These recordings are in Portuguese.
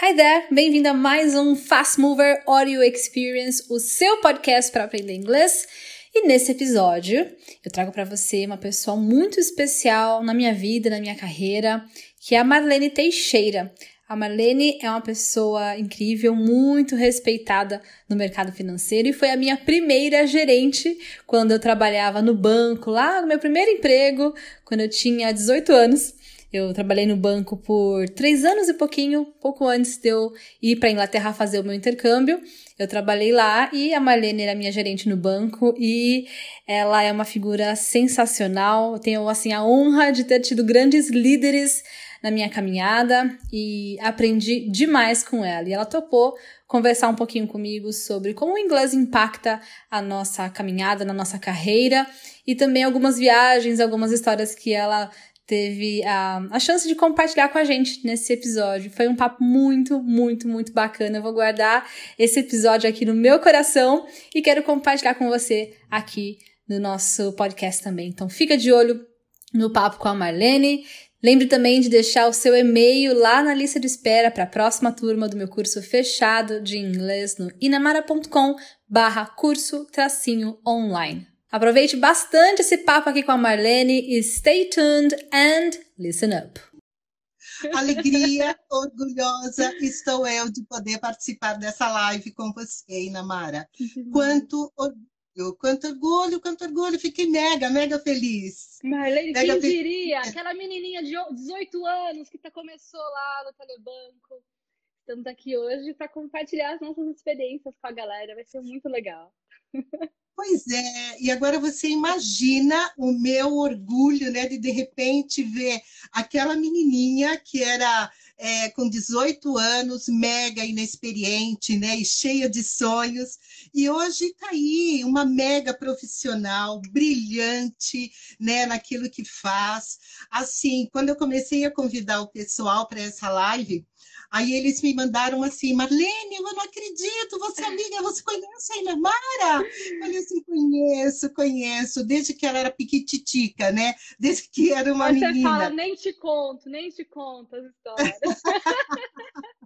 Hi there! Bem-vindo a mais um Fast Mover Audio Experience, o seu podcast para aprender inglês. E nesse episódio, eu trago para você uma pessoa muito especial na minha vida, na minha carreira, que é a Marlene Teixeira. A Marlene é uma pessoa incrível, muito respeitada no mercado financeiro e foi a minha primeira gerente quando eu trabalhava no banco, lá no meu primeiro emprego, quando eu tinha 18 anos. Eu trabalhei no banco por três anos e pouquinho, pouco antes de eu ir para Inglaterra fazer o meu intercâmbio. Eu trabalhei lá e a Marlene era minha gerente no banco e ela é uma figura sensacional. Eu tenho assim a honra de ter tido grandes líderes na minha caminhada e aprendi demais com ela. E ela topou conversar um pouquinho comigo sobre como o inglês impacta a nossa caminhada, na nossa carreira e também algumas viagens, algumas histórias que ela teve a, a chance de compartilhar com a gente nesse episódio. Foi um papo muito, muito, muito bacana. Eu vou guardar esse episódio aqui no meu coração e quero compartilhar com você aqui no nosso podcast também. Então fica de olho no papo com a Marlene. Lembre também de deixar o seu e-mail lá na lista de espera para a próxima turma do meu curso fechado de inglês no inamara.com barra curso tracinho online. Aproveite bastante esse papo aqui com a Marlene e stay tuned and listen up. Alegria, orgulhosa estou eu de poder participar dessa live com você, Inamara. Quanto orgulho, quanto orgulho, quanto orgulho. Fiquei mega, mega feliz. Marlene, mega quem feliz. diria? Aquela menininha de 18 anos que tá, começou lá no Telebanco. Estamos aqui hoje para compartilhar as nossas experiências com a galera. Vai ser muito legal. Pois é, e agora você imagina o meu orgulho, né, de de repente ver aquela menininha que era é, com 18 anos, mega inexperiente, né, e cheia de sonhos, e hoje está aí uma mega profissional, brilhante, né, naquilo que faz. Assim, quando eu comecei a convidar o pessoal para essa live, Aí eles me mandaram assim, Marlene, eu não acredito, você é amiga, você conhece a Inamara? Eu falei assim, conheço, conheço, desde que ela era piquititica, né? Desde que era uma você menina. Você fala, nem te conto, nem te conto as histórias.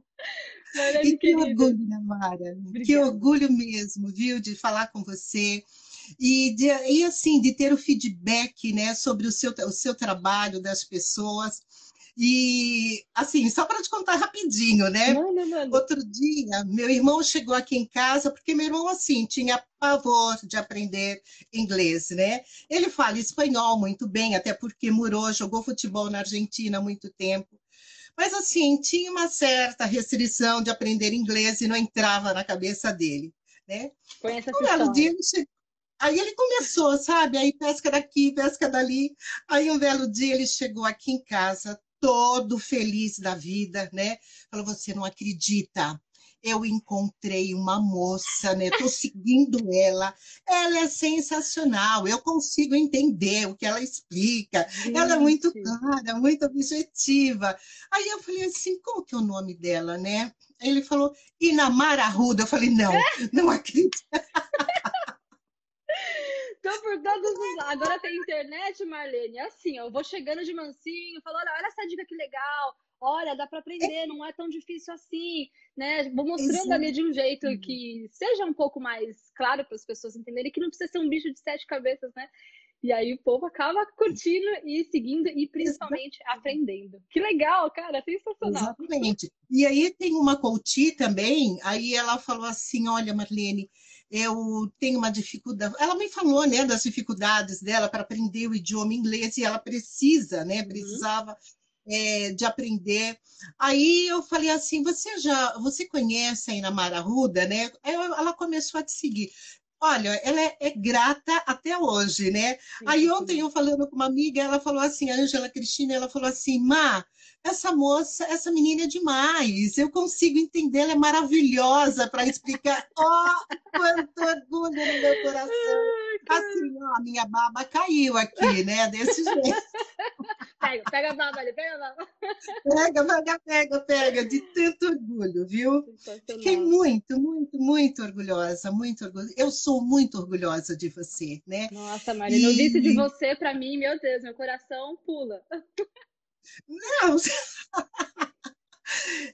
e que orgulho, Inamara, que orgulho mesmo, viu, de falar com você. E, de, e assim, de ter o feedback né, sobre o seu, o seu trabalho das pessoas. E, assim, só para te contar rapidinho, né? Não, não, não. Outro dia, meu irmão chegou aqui em casa, porque meu irmão, assim, tinha pavor de aprender inglês, né? Ele fala espanhol muito bem, até porque morou, jogou futebol na Argentina há muito tempo. Mas, assim, tinha uma certa restrição de aprender inglês e não entrava na cabeça dele, né? Conhece um belo dia ele chegou Aí ele começou, sabe? Aí pesca daqui, pesca dali. Aí um belo dia ele chegou aqui em casa, todo feliz da vida, né? Falou: você não acredita. Eu encontrei uma moça, né? Estou seguindo ela. Ela é sensacional. Eu consigo entender o que ela explica. Gente. Ela é muito clara, muito objetiva. Aí eu falei assim: como que é o nome dela, né? Ele falou: Inamara Arruda. Eu falei: não, não acredito. Então, por todos os. Agora tem internet, Marlene. É assim, ó, eu vou chegando de mansinho, falando, olha, olha essa dica que legal. Olha, dá para aprender, não é tão difícil assim, né? Vou mostrando Exato. ali de um jeito que seja um pouco mais claro para as pessoas entenderem que não precisa ser um bicho de sete cabeças, né? E aí o povo acaba curtindo e seguindo e principalmente Exatamente. aprendendo. Que legal, cara, sensacional. Exatamente. E aí tem uma coach também, aí ela falou assim, olha, Marlene, eu tenho uma dificuldade. Ela me falou, né, das dificuldades dela para aprender o idioma inglês e ela precisa, né, uhum. precisava uhum. é, de aprender. Aí eu falei assim, você já, você conhece a Inamara Ruda, né? Ela começou a te seguir. Olha, ela é, é, grata até hoje, né? Sim, Aí ontem eu falando com uma amiga, ela falou assim, a Ângela Cristina, ela falou assim, Má, essa moça, essa menina é demais, eu consigo entender, ela é maravilhosa para explicar. Oh, quanto orgulho no meu coração. Assim, ó, a minha baba caiu aqui, né? Desse jeito. Pega, pega a baba ali, pega a baba. Pega, pega, pega, pega, de tanto orgulho, viu? Fiquei muito, muito, muito orgulhosa, muito orgulhosa. Eu sou muito orgulhosa de você, né? Nossa, Maria, e... disse de você para mim, meu Deus, meu coração pula. Não!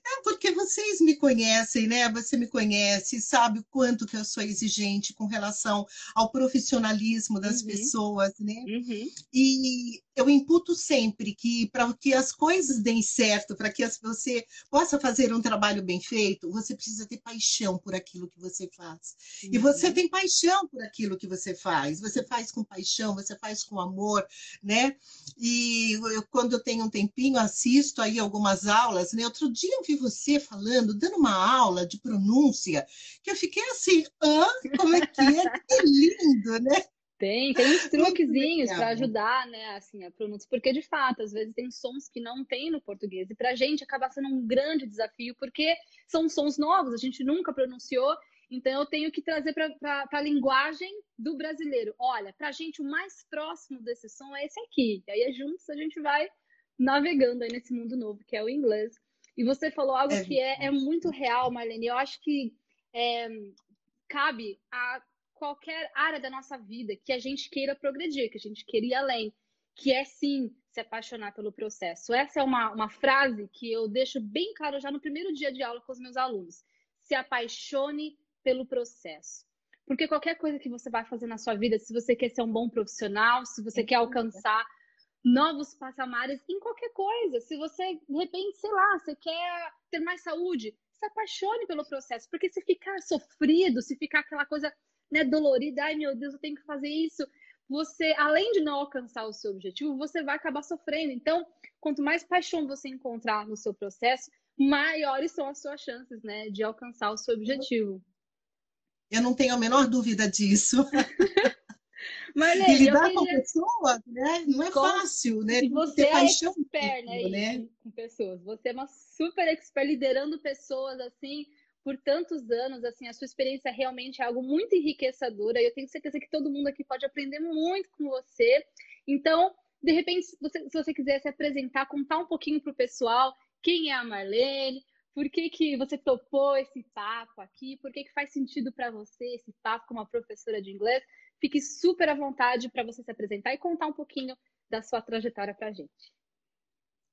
É porque você vocês me conhecem, né? Você me conhece, sabe o quanto que eu sou exigente com relação ao profissionalismo das uhum. pessoas, né? Uhum. E eu imputo sempre que para que as coisas deem certo, para que você possa fazer um trabalho bem feito, você precisa ter paixão por aquilo que você faz. Uhum. E você tem paixão por aquilo que você faz. Você faz com paixão, você faz com amor, né? E eu, quando eu tenho um tempinho, assisto aí algumas aulas, né? Outro dia eu vi você falando, dando uma aula de pronúncia, que eu fiquei assim, ah, como é que é? Que lindo, né? Tem, tem uns truquezinhos para ajudar, né, assim, a pronúncia, porque de fato, às vezes tem sons que não tem no português, e para a gente acaba sendo um grande desafio, porque são sons novos, a gente nunca pronunciou, então eu tenho que trazer para a linguagem do brasileiro. Olha, para a gente o mais próximo desse som é esse aqui, e aí juntos a gente vai navegando aí nesse mundo novo, que é o inglês. E você falou algo é que é, é muito real, Marlene, eu acho que é, cabe a qualquer área da nossa vida que a gente queira progredir, que a gente queira ir além, que é sim se apaixonar pelo processo. Essa é uma, uma frase que eu deixo bem claro já no primeiro dia de aula com os meus alunos. Se apaixone pelo processo. Porque qualquer coisa que você vai fazer na sua vida, se você quer ser um bom profissional, se você quer alcançar novos patamares em qualquer coisa, se você, de repente, sei lá, você quer ter mais saúde, se apaixone pelo processo. Porque se ficar sofrido, se ficar aquela coisa né, dolorida, ai meu Deus, eu tenho que fazer isso. Você, além de não alcançar o seu objetivo, você vai acabar sofrendo. Então, quanto mais paixão você encontrar no seu processo, maiores são as suas chances, né, de alcançar o seu objetivo. Eu não tenho a menor dúvida disso. Marlene, e lidar queria... com pessoas, né? Não é com... fácil, né? E você é expert, né, né? Com pessoas. Você é uma super expert liderando pessoas assim por tantos anos, assim, a sua experiência realmente é algo muito enriquecedora e eu tenho certeza que todo mundo aqui pode aprender muito com você. Então, de repente, se você, se você quiser se apresentar, contar um pouquinho para o pessoal quem é a Marlene, por que, que você topou esse papo aqui, por que, que faz sentido para você esse papo com uma professora de inglês. Fique super à vontade para você se apresentar e contar um pouquinho da sua trajetória para a gente.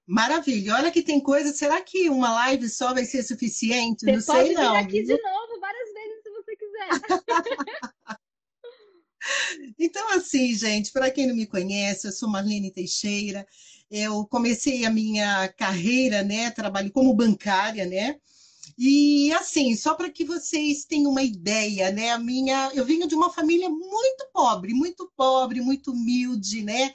Maravilha. Olha que tem coisa. Será que uma live só vai ser suficiente? Você não sei não. Pode vir aqui de novo várias vezes se você quiser. então, assim, gente, para quem não me conhece, eu sou Marlene Teixeira. Eu comecei a minha carreira, né? Trabalho como bancária, né? E assim, só para que vocês tenham uma ideia, né? A minha, eu venho de uma família muito pobre, muito pobre, muito humilde, né?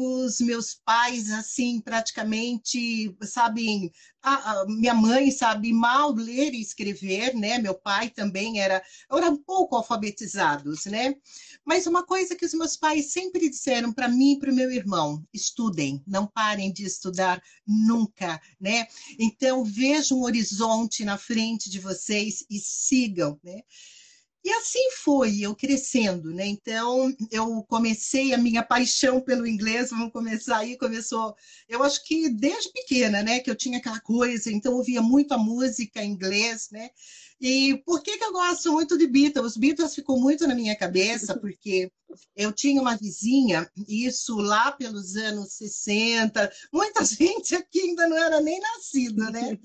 Os meus pais, assim, praticamente sabem. A, a, minha mãe sabe mal ler e escrever, né? Meu pai também era, era um pouco alfabetizados, né? Mas uma coisa que os meus pais sempre disseram para mim e para o meu irmão: estudem, não parem de estudar nunca, né? Então vejam um horizonte na frente de vocês e sigam, né? E assim foi eu crescendo, né? Então, eu comecei a minha paixão pelo inglês, vamos começar aí, começou, eu acho que desde pequena, né, que eu tinha aquela coisa, então eu ouvia muito a música em inglês, né? E por que, que eu gosto muito de Beatles? Beatles ficou muito na minha cabeça, porque eu tinha uma vizinha, isso lá pelos anos 60, muita gente aqui ainda não era nem nascida, né?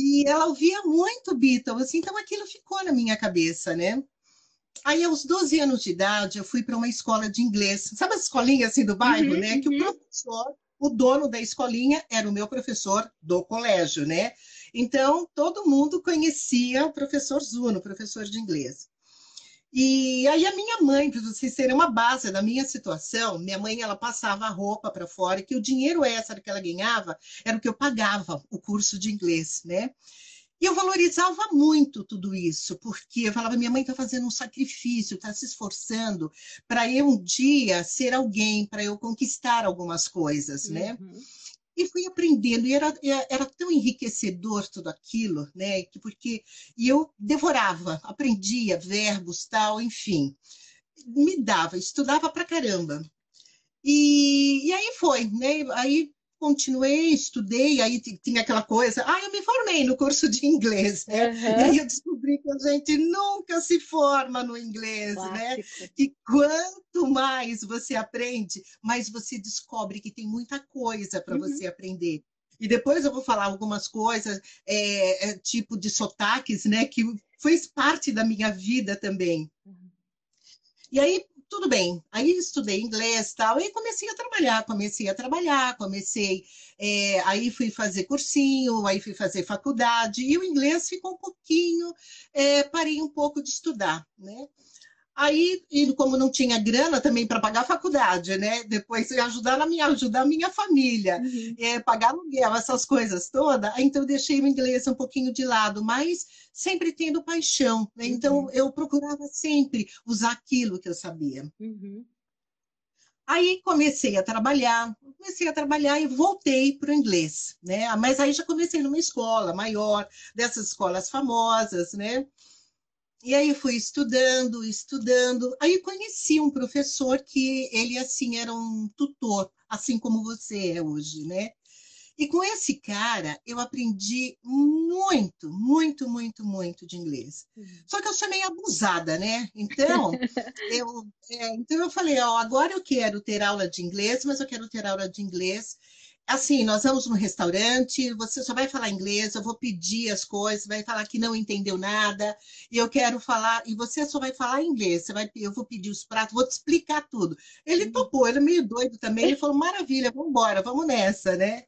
E ela ouvia muito Beatles, assim, então aquilo ficou na minha cabeça, né? Aí, aos 12 anos de idade, eu fui para uma escola de inglês. Sabe as escolinhas assim do bairro, uhum, né? Que o uhum. professor, o dono da escolinha, era o meu professor do colégio, né? Então, todo mundo conhecia o professor Zuno, professor de inglês. E aí a minha mãe, para vocês terem uma base da minha situação, minha mãe ela passava a roupa para fora, que o dinheiro extra que ela ganhava era o que eu pagava o curso de inglês, né? E eu valorizava muito tudo isso, porque eu falava, minha mãe está fazendo um sacrifício, está se esforçando para eu um dia ser alguém, para eu conquistar algumas coisas, né? Uhum. E fui aprendendo, e era, era tão enriquecedor tudo aquilo, né? Porque e eu devorava, aprendia verbos, tal, enfim. Me dava, estudava pra caramba. E, e aí foi, né? Aí continuei, estudei, aí tinha aquela coisa, ah, eu me formei no curso de inglês, né? Uhum. E aí eu descobri que a gente nunca se forma no inglês, né? Né? E quanto mais você aprende, mais você descobre que tem muita coisa para uhum. você aprender. E depois eu vou falar algumas coisas, é, é, tipo de sotaques, né? Que fez parte da minha vida também. Uhum. E aí, tudo bem. Aí estudei inglês tal, e comecei a trabalhar, comecei a trabalhar, comecei. É, aí fui fazer cursinho, aí fui fazer faculdade, e o inglês ficou um pouquinho, é, parei um pouco de estudar, né? Aí, e como não tinha grana também para pagar a faculdade, né? Depois ajudar na minha, ajudar a minha família, uhum. é, pagar aluguel, essas coisas todas. Então, eu deixei o inglês um pouquinho de lado, mas sempre tendo paixão. Né? Então, uhum. eu procurava sempre usar aquilo que eu sabia. Uhum. Aí comecei a trabalhar, comecei a trabalhar e voltei para o inglês, né? Mas aí já comecei numa escola maior, dessas escolas famosas, né? E aí fui estudando, estudando. Aí conheci um professor que ele assim era um tutor, assim como você é hoje, né? E com esse cara eu aprendi muito, muito, muito, muito de inglês. Uhum. Só que eu sou meio abusada, né? Então eu, é, então eu falei, ó, agora eu quero ter aula de inglês, mas eu quero ter aula de inglês assim, nós vamos no restaurante, você só vai falar inglês, eu vou pedir as coisas, vai falar que não entendeu nada, e eu quero falar, e você só vai falar inglês, você vai, eu vou pedir os pratos, vou te explicar tudo. Ele uhum. topou, ele é meio doido também, ele falou, maravilha, vamos embora, vamos nessa, né?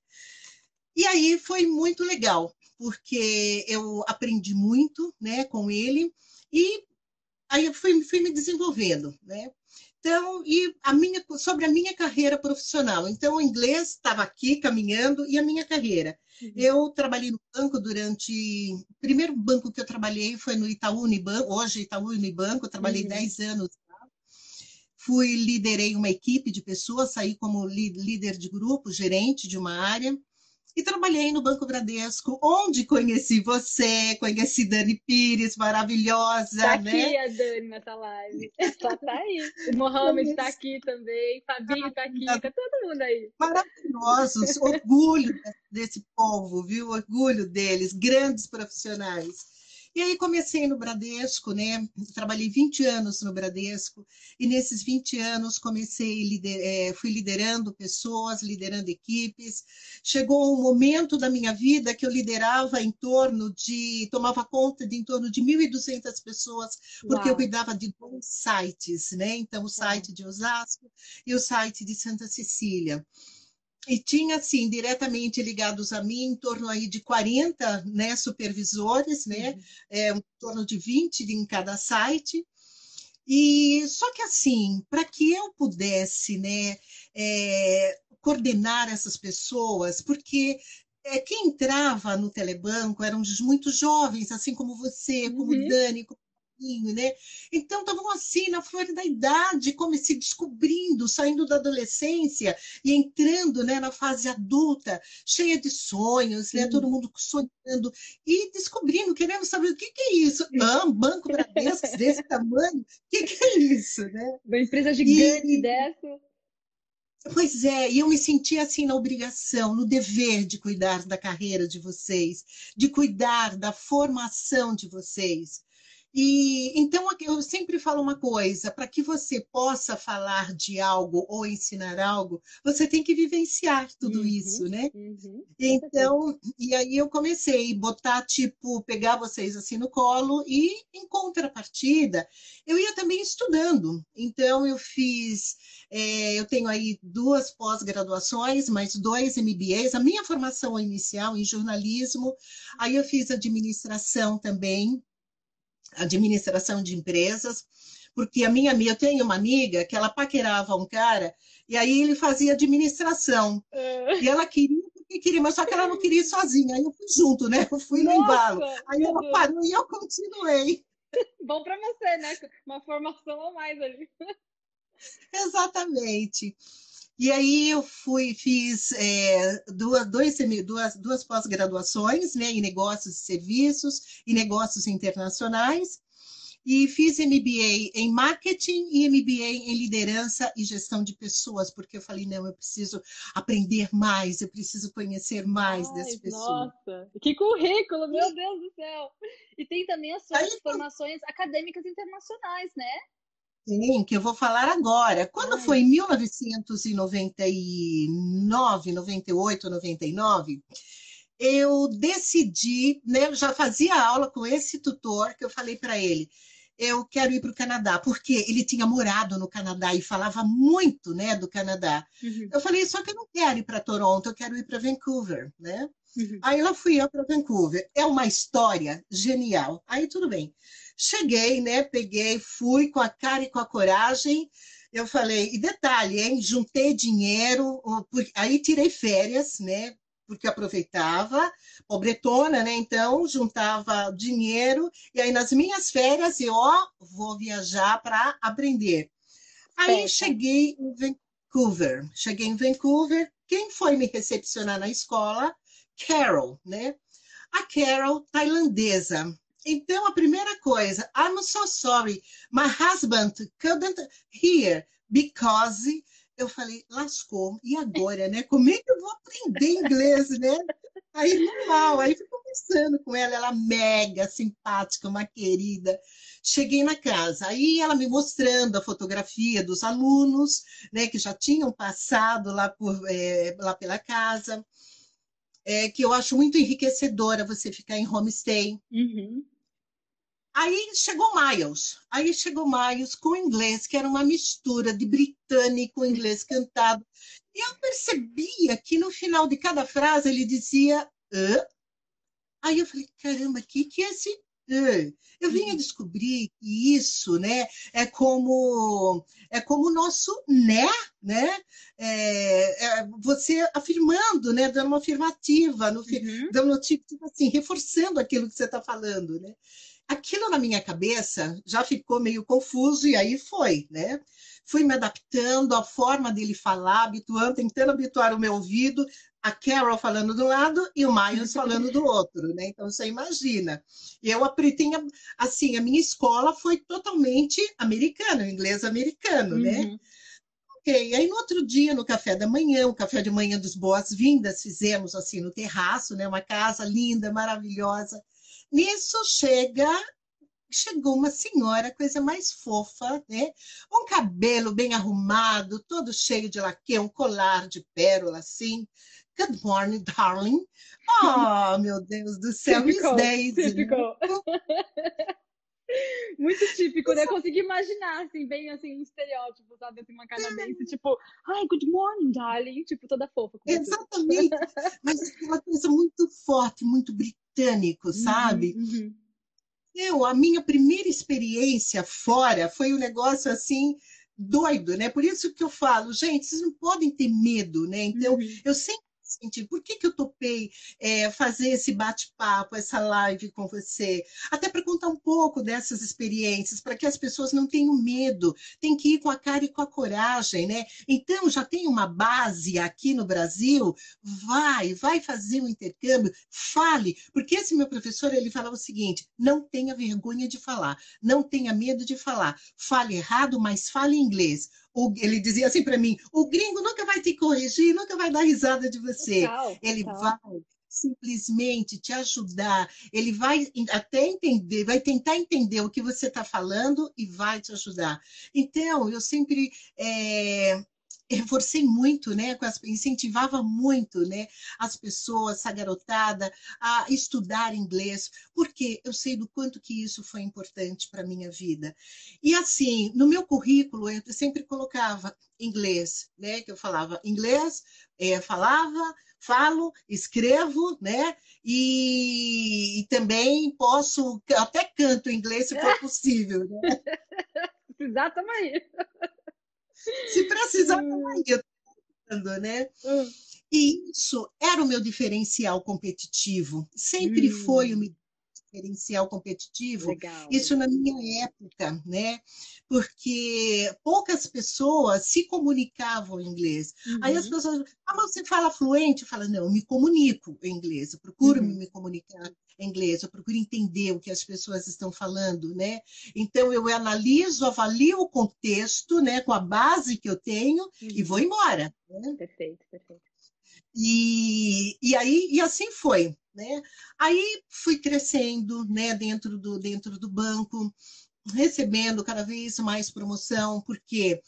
E aí foi muito legal, porque eu aprendi muito, né, com ele, e aí eu fui, fui me desenvolvendo, né? Então, e a minha, sobre a minha carreira profissional. Então, o inglês estava aqui caminhando e a minha carreira. Uhum. Eu trabalhei no banco durante. O primeiro banco que eu trabalhei foi no Itaú Unibanco, hoje Itaú Unibanco, eu trabalhei uhum. 10 anos lá. Fui, liderei uma equipe de pessoas, saí como líder de grupo, gerente de uma área e trabalhei no Banco Bradesco, onde conheci você, conheci Dani Pires, maravilhosa, tá né? aqui a Dani nessa live. Só tá aí. O Mohamed está aqui também, Fabinho está aqui, tá todo mundo aí. Maravilhosos, orgulho desse povo, viu? Orgulho deles, grandes profissionais. E aí comecei no Bradesco, né? Trabalhei 20 anos no Bradesco, e nesses 20 anos comecei, lider, é, fui liderando pessoas, liderando equipes. Chegou um momento da minha vida que eu liderava em torno de, tomava conta de em torno de 1.200 pessoas, porque Uau. eu cuidava de dois sites, né? Então, o site de Osasco e o site de Santa Cecília e tinha, assim, diretamente ligados a mim, em torno aí de 40 né, supervisores, né, uhum. é, em torno de 20 em cada site. E só que assim, para que eu pudesse né, é, coordenar essas pessoas, porque é, quem entrava no telebanco eram muito jovens, assim como você, como uhum. Dani, como né? Então estavam assim, na flor da idade, como se descobrindo, saindo da adolescência e entrando né, na fase adulta, cheia de sonhos, né? todo mundo sonhando e descobrindo, querendo saber o que, que é isso. Ah, um banco Bradesco desse tamanho, o que, que é isso? Né? Uma empresa gigante e... dessa. Pois é, e eu me senti assim na obrigação, no dever de cuidar da carreira de vocês, de cuidar da formação de vocês. E então eu sempre falo uma coisa: para que você possa falar de algo ou ensinar algo, você tem que vivenciar tudo uhum, isso, né? Uhum. Então, e aí eu comecei a botar, tipo, pegar vocês assim no colo e, em contrapartida, eu ia também estudando. Então, eu fiz, é, eu tenho aí duas pós-graduações, mais dois MBAs, a minha formação inicial em jornalismo, aí eu fiz administração também administração de empresas, porque a minha amiga, eu tenho uma amiga que ela paquerava um cara e aí ele fazia administração. É. E ela queria porque queria, mas só que ela não queria ir sozinha. Aí eu fui junto, né? Eu fui Nossa, no embalo. Aí ela Deus. parou e eu continuei. Bom para você, né? Uma formação a mais ali. Exatamente. E aí eu fui, fiz é, duas, dois, duas, duas pós-graduações né, em negócios e serviços e negócios internacionais, e fiz MBA em marketing e MBA em liderança e gestão de pessoas, porque eu falei, não, eu preciso aprender mais, eu preciso conhecer mais Ai, dessas pessoas. Nossa, que currículo, meu Deus do céu! E tem também as suas aí, formações acadêmicas internacionais, né? Sim, que eu vou falar agora. Quando Ai. foi em 1999, 98, 99, eu decidi, né, eu já fazia aula com esse tutor, que eu falei para ele, eu quero ir para o Canadá, porque ele tinha morado no Canadá e falava muito, né, do Canadá. Uhum, Eu falei, só que eu não quero ir para Toronto, eu quero ir para Vancouver, né? uhum. Aí lá fui eu para Vancouver. É uma história genial. Aí tudo bem. Cheguei, né? Peguei, fui com a cara e com a coragem. Eu falei, e detalhe, hein? Juntei dinheiro, aí tirei férias, né? Porque aproveitava, pobretona, né? Então, juntava dinheiro, e aí nas minhas férias eu, ó, vou viajar para aprender. Aí cheguei em Vancouver. Cheguei em Vancouver. Quem foi me recepcionar na escola? Carol, né? A Carol, tailandesa. Então, a primeira coisa, I'm so sorry, my husband couldn't hear because eu falei, lascou, e agora, né? Como é que eu vou aprender inglês, né? Aí, normal, aí fui conversando com ela, ela mega simpática, uma querida. Cheguei na casa, aí ela me mostrando a fotografia dos alunos, né, que já tinham passado lá, por, é, lá pela casa, é, que eu acho muito enriquecedora você ficar em homestay. Uhum. Aí chegou Miles, aí chegou Miles com inglês, que era uma mistura de britânico, inglês cantado. E eu percebia que no final de cada frase ele dizia Hã? Aí eu falei, caramba, o que, que é esse Hã? Eu vinha descobrir que isso, né, é como é como o nosso né, né? É, é você afirmando, né, dando uma afirmativa, no, Uhum. dando tipo assim, reforçando aquilo que você está falando, né? Aquilo na minha cabeça já ficou meio confuso e aí foi, né? Fui me adaptando à forma dele falar, habituando, tentando habituar o meu ouvido, a Carol falando de um lado e o Miles falando do outro, né? Então você imagina. E eu aprendi, assim, a minha escola foi totalmente americana, inglês americano, né? Uhum. Ok, aí no outro dia, no café da manhã, o café de manhã dos boas-vindas, fizemos assim no terraço, né? Uma casa linda, maravilhosa. Nisso chega, chegou uma senhora, coisa mais fofa, né? Um cabelo bem arrumado, todo cheio de laque, um colar de pérola, assim. Good morning, darling. Oh, meu Deus do céu, Miss Típico, Daisy. né? típico. Muito típico, né? Consegui imaginar, assim, bem assim, um estereótipo, sabe? Assim, uma canadense, tipo, hi, good morning, darling. Tipo, toda fofa. Exatamente. Mas aquela coisa muito forte, muito britânico, sabe? Uhum, uhum. Eu, a minha primeira experiência fora foi um negócio assim doido, né? Por isso que eu falo, gente, vocês não podem ter medo, né? Então, Uhum. eu sempre senti, por que, que eu topei é, fazer esse bate-papo, essa live com você? Até para contar um pouco dessas experiências, para que as pessoas não tenham medo, tem que ir com a cara e com a coragem, né? Então, já tem uma base aqui no Brasil, vai, vai fazer um intercâmbio, fale, porque esse meu professor, ele falava o seguinte, não tenha vergonha de falar, não tenha medo de falar, fale errado, mas fale inglês. O- ele dizia assim para mim, o gringo nunca vai te corrigir, nunca vai dar risada de você. Total, Ele total. vai simplesmente te ajudar, ele vai até entender, vai tentar entender o que você está falando e vai te ajudar. Então, eu sempre eh, reforcei muito, né, as- incentivava muito, né, as pessoas, essa garotada, a estudar inglês, porque eu sei do quanto que isso foi importante para a minha vida. E assim, no meu currículo, eu sempre colocava inglês, né, que eu falava inglês, eh, falava, falo, escrevo, né? E, e também posso, até canto inglês se for possível, né? Aí. Se precisar, aí, eu tentando, né? Hum. E isso era o meu diferencial competitivo, sempre Hum. foi o meu diferencial competitivo. Legal. Isso na minha época, né? Porque poucas pessoas se comunicavam em inglês. Aí as Uhum. pessoas, ah, mas você fala fluente? Fala, não, eu me comunico em inglês, eu procuro Uhum. me comunicar inglês, eu procuro entender o que as pessoas estão falando, né? Então eu analiso, avalio o contexto, né, com a base que eu tenho e Uhum. vou embora. né? Perfeito, perfeito. E, e aí e assim foi, né? Aí fui crescendo, né, dentro do dentro do banco. recebendo cada vez mais promoção, porque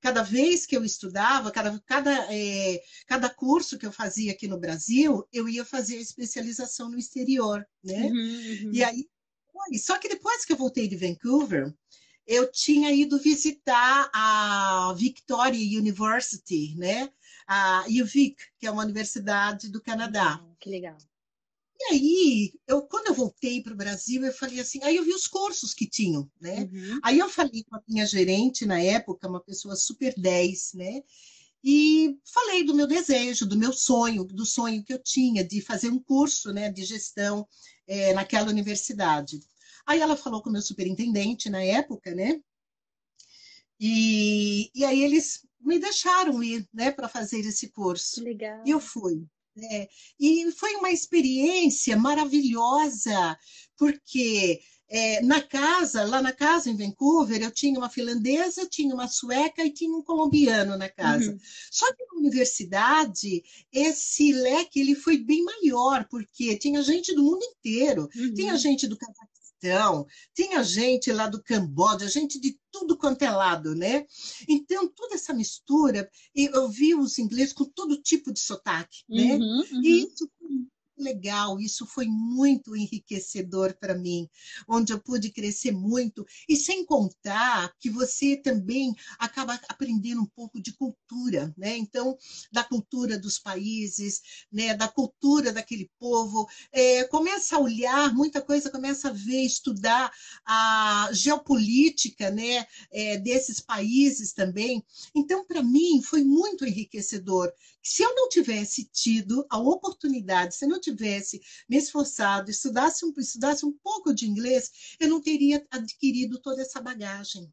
cada vez que eu estudava, cada, cada, é, cada curso que eu fazia aqui no Brasil, eu ia fazer a especialização no exterior, né? Uhum, uhum. E aí, só que depois que eu voltei de Vancouver, eu tinha ido visitar a Victoria University, né? A UVic, que é uma universidade do Canadá. Que legal. E aí, eu, quando eu voltei para o Brasil, eu falei assim, aí eu vi os cursos que tinham, né? Uhum. Aí eu falei com a minha gerente na época, uma pessoa super 10, né? E falei do meu desejo, do meu sonho, do sonho que eu tinha de fazer um curso né, de gestão é, naquela universidade. Aí ela falou com o meu superintendente na época, né? E, e aí eles me deixaram ir né, para fazer esse curso. Legal. E eu fui. É, e foi uma experiência maravilhosa, porque é, na casa, lá na casa em Vancouver, eu tinha uma finlandesa, tinha uma sueca e tinha um colombiano na casa. Uhum. Só que na universidade, esse leque ele foi bem maior, porque tinha gente do mundo inteiro. Uhum. Tinha gente do Cazaquistão, Paquistão, tinha gente lá do Camboja, gente de tudo quanto é lado, né? Então, toda essa mistura, eu vi os ingleses com todo tipo de sotaque, né? Uhum, uhum. E isso legal, isso foi muito enriquecedor para mim, onde eu pude crescer muito, e sem contar que você também acaba aprendendo um pouco de cultura, né? Então, da cultura dos países, né? da cultura daquele povo, é, começa a olhar, muita coisa começa a ver, estudar a geopolítica né? É, desses países também. Então, para mim, foi muito enriquecedor. Se eu não tivesse tido a oportunidade, se eu não tivesse me esforçado, estudasse um, estudasse um pouco de inglês, eu não teria adquirido toda essa bagagem.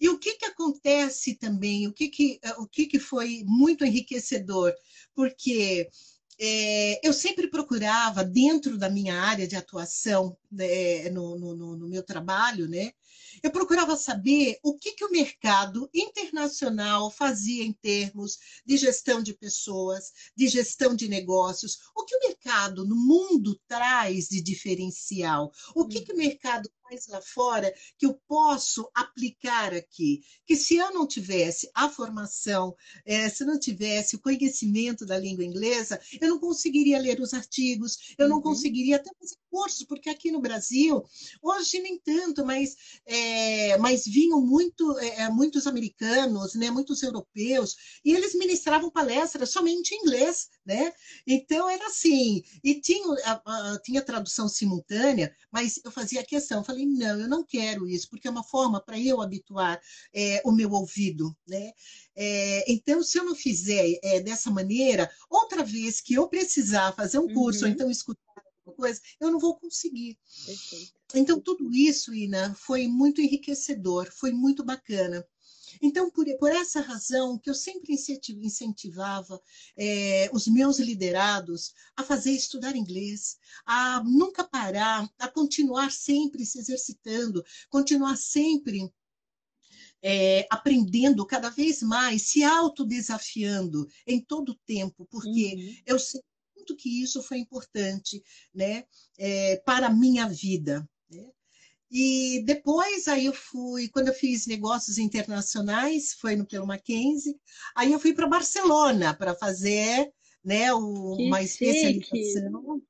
E o que, que acontece também, o que, que, o que, que foi muito enriquecedor? Porque é, eu sempre procurava, dentro da minha área de atuação, né, no, no, no, meu trabalho, né, eu procurava saber o que, que o mercado internacional fazia em termos de gestão de pessoas, de gestão de negócios, o que o mercado no mundo traz de diferencial, o que, que o mercado faz lá fora que eu posso aplicar aqui. Que se eu não tivesse a formação, é, se não tivesse o conhecimento da língua inglesa, eu não conseguiria ler os artigos, eu não uhum. conseguiria até fazer cursos, porque aqui no Brasil, hoje nem tanto, mas, é, mas vinham muito, é, muitos americanos, né, muitos europeus, e eles ministravam palestras somente em inglês, né? Então era assim, e tinha, a, a, tinha tradução simultânea, mas eu fazia questão, falei, não, eu não quero isso, porque é uma forma para eu habituar é, o meu ouvido, né? É, então, se eu não fizer é, dessa maneira, outra vez que eu precisar fazer um curso, uhum. ou então escutar alguma coisa, eu não vou conseguir. Perfeito. Então, tudo isso, Ina, foi muito enriquecedor, foi muito bacana. Então, por, por essa razão que eu sempre incentivava é, os meus liderados a fazer estudar inglês, a nunca parar, a continuar sempre se exercitando, continuar sempre é, aprendendo cada vez mais, se autodesafiando em todo o tempo, porque uhum. eu sei muito que isso foi importante né, é, para a minha vida. Né? E depois aí eu fui, quando eu fiz negócios internacionais, foi no pelo Mackenzie, aí eu fui para Barcelona para fazer né, o, uma especialização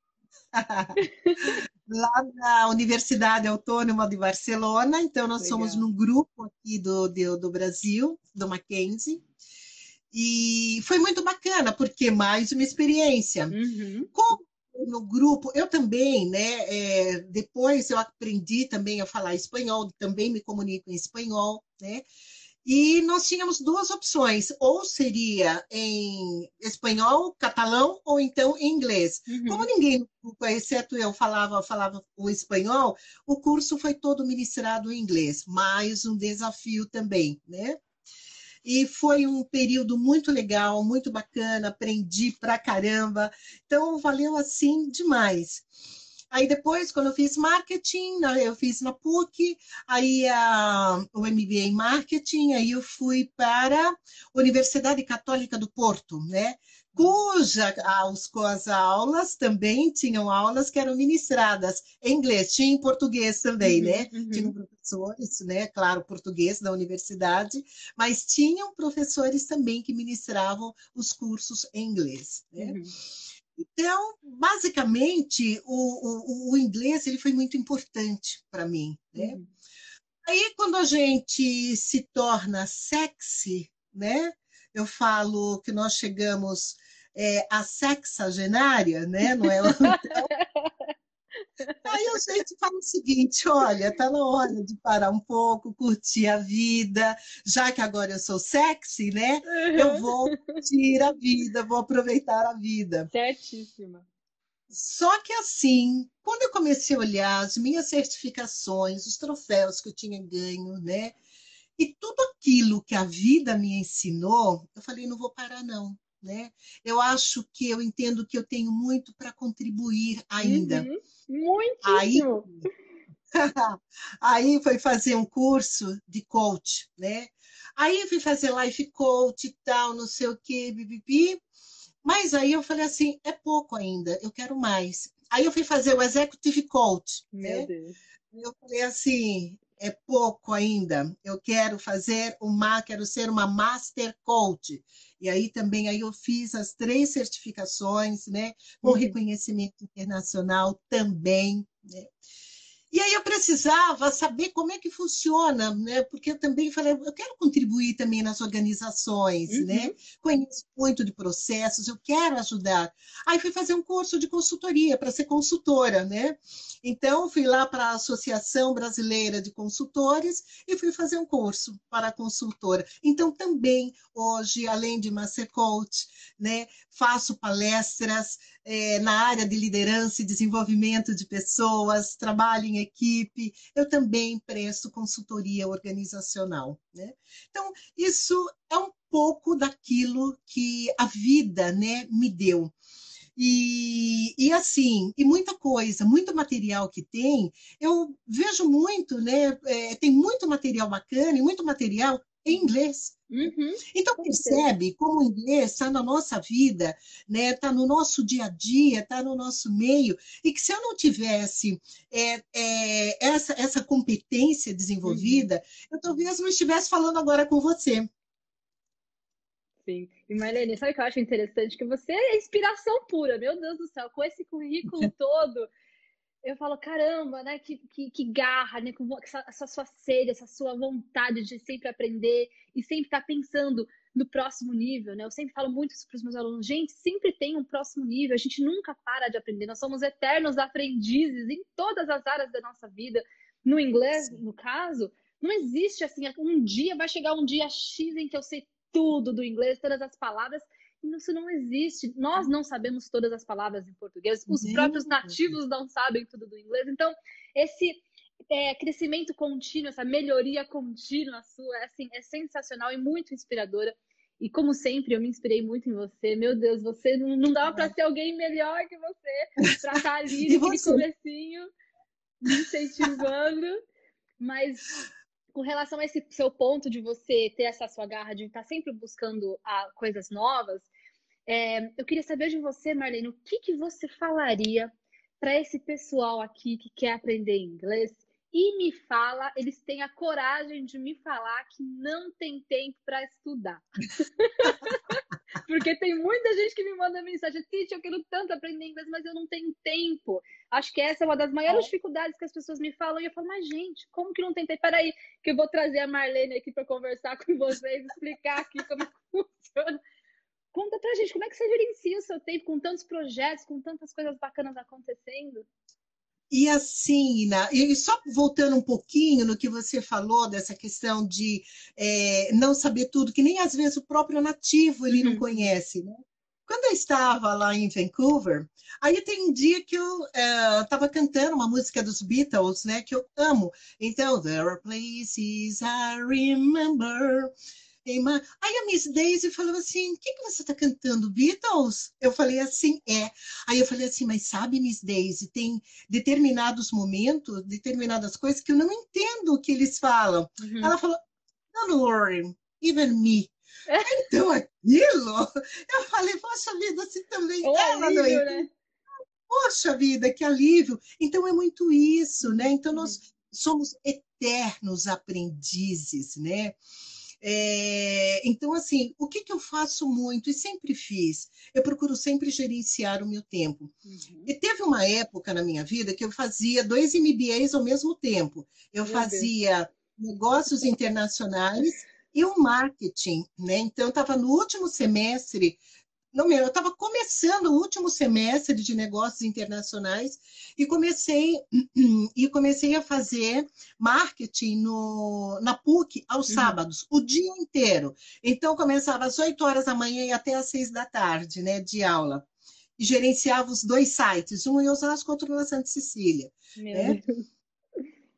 lá na Universidade Autônoma de Barcelona. Então, nós Legal. somos num grupo aqui do, do, do Brasil, do Mackenzie. E foi muito bacana, porque mais uma experiência. Uhum. Como no grupo, eu também, né? É, depois eu aprendi também a falar espanhol, também me comunico em espanhol, né? E nós tínhamos duas opções, ou seria em espanhol, catalão, ou então em inglês. Uhum. Como ninguém, exceto eu, falava, falava o espanhol, o curso foi todo ministrado em inglês. Mais um desafio também, né? E foi um período muito legal, muito bacana, aprendi pra caramba. Então, valeu assim demais. Aí depois, quando eu fiz marketing, né, eu fiz na PUC, aí a, o MBA em marketing, aí eu fui para a Universidade Católica do Porto, né? Cuja as, as aulas também tinham aulas que eram ministradas em inglês, tinha em português também, uhum, né? Uhum. Tinham professores, né? Claro, português da universidade, mas tinham professores também que ministravam os cursos em inglês, né? Uhum. Então, basicamente, o, o, o, inglês ele foi muito importante para mim, né? Uhum. Aí, quando a gente se torna sexy, né? Eu falo que nós chegamos é, à sexagenária, né? Não é? Aí a gente fala o seguinte: olha, está na hora de parar um pouco, curtir a vida, já que agora eu sou sexy, né? Uhum. Eu vou curtir a vida, vou aproveitar a vida. Certíssima. Só que assim, quando eu comecei a olhar as minhas certificações, os troféus que eu tinha ganho, né? E tudo aquilo que a vida me ensinou, eu falei, não vou parar não, né? Eu acho que eu entendo que eu tenho muito para contribuir ainda. Uhum. Muito. Aí, aí foi fazer um curso de coach, né? Aí fui fazer life coach e tal, não sei o quê, bibibi. Mas aí eu falei assim, é pouco ainda, eu quero mais. Aí eu fui fazer o executive coach, Meu né? Deus. Eu falei assim, é pouco ainda. Eu quero fazer uma, quero ser uma master coach. E aí também aí eu fiz as três certificações, né, com uhum. reconhecimento internacional também, né? E aí eu precisava saber como é que funciona, né? Porque eu também falei, eu quero contribuir também nas organizações, uhum. né? Conheço muito de processos, eu quero ajudar. Aí fui fazer um curso de consultoria para ser consultora, né? Então fui lá para a Associação Brasileira de Consultores e fui fazer um curso para consultora. Então também hoje, além de Master Coach, né, faço palestras é, na área de liderança e desenvolvimento de pessoas, trabalho em equipe, eu também presto consultoria organizacional. Né? Então, isso é um pouco daquilo que a vida né, me deu. E, e, assim, e muita coisa, muito material que tem, eu vejo muito, né? É, tem muito material bacana e muito material em inglês. Uhum. Então, percebe como o inglês está na nossa vida, está né? Tá no nosso dia a dia, está no nosso meio, e que se eu não tivesse é, é, essa, essa competência desenvolvida, uhum. eu talvez não estivesse falando agora com você. Sim. E Marlene, sabe o que eu acho interessante? Que você é inspiração pura, meu Deus do céu, com esse currículo todo eu falo, caramba, né? Que, que, que garra, né? Com essa, essa, sua sede, essa sua vontade de sempre aprender e sempre estar tá pensando no próximo nível, né? Eu sempre falo muito isso para os meus alunos, gente, sempre tem um próximo nível, a gente nunca para de aprender, nós somos eternos aprendizes em todas as áreas da nossa vida. No inglês, Sim. no caso, não existe assim, um dia vai chegar um dia X em que eu sei tudo do inglês, todas as palavras, isso não existe. Nós não sabemos todas as palavras em português, os próprios nativos não sabem tudo do inglês. Então, esse é, crescimento contínuo, essa melhoria contínua sua, é, assim, é sensacional e muito inspiradora. E como sempre, eu me inspirei muito em você. Meu Deus, você não, não dava para ser alguém melhor que você, para estar ali naquele comecinho, me incentivando. Mas com relação a esse seu ponto de você ter essa sua garra de estar sempre buscando a, ah, coisas novas, é, eu queria saber de você, Marlene, o que, que você falaria para esse pessoal aqui que quer aprender inglês e me fala, eles têm a coragem de me falar que não tem tempo para estudar. Porque tem muita gente que me manda mensagem, Titi, eu quero tanto aprender inglês, mas eu não tenho tempo. Acho que essa é uma das maiores é. dificuldades que as pessoas me falam. E eu falo, mas gente, como que não tem tempo? Peraí, que eu vou trazer a Marlene aqui para conversar com vocês, explicar aqui como funciona. Conta pra gente, como é que você gerencia o seu tempo com tantos projetos, com tantas coisas bacanas acontecendo? E assim, Ina, e só voltando um pouquinho no que você falou dessa questão de é, não saber tudo, que nem às vezes o próprio nativo ele uhum. não conhece, né? Quando eu estava lá em Vancouver, aí tem um dia que eu estava é, uh, cantando uma música dos Beatles, né, que eu amo. Então, There are places I remember. Aí a Miss Daisy falou assim: o que, que você está cantando? Beatles? Eu falei assim: é. Aí eu falei assim: mas sabe, Miss Daisy, tem determinados momentos, determinadas coisas que eu não entendo o que eles falam. Uhum. Ela falou: don't worry, even me. Então, aquilo, eu falei, poxa vida, você também estava no né? Poxa vida, que alívio! Então, é muito isso, né? Então, nós uhum. somos eternos aprendizes, né? É, então, assim, o que, que eu faço muito e sempre fiz? Eu procuro sempre gerenciar o meu tempo. Uhum. E teve uma época na minha vida que eu fazia dois MBAs ao mesmo tempo. Eu meu fazia Deus. negócios internacionais e o marketing, né? Então, eu estava no último semestre não eu estava começando o último semestre de negócios internacionais e comecei e comecei a fazer marketing no, na PUC aos uhum. sábados, o dia inteiro. Então começava às 8 horas da manhã e até às 6 da tarde, né, de aula. E gerenciava os dois sites, um em Osasco, outro na Santa Cecília. Né?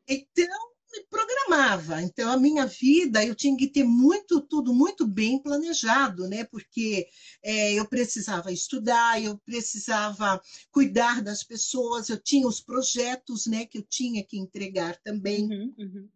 Então, programava. Então, a minha vida, eu tinha que ter muito, tudo muito bem planejado, né? Porque é, eu precisava estudar, eu precisava cuidar das pessoas, eu tinha os projetos, né? Que eu tinha que entregar também. Uhum, uhum.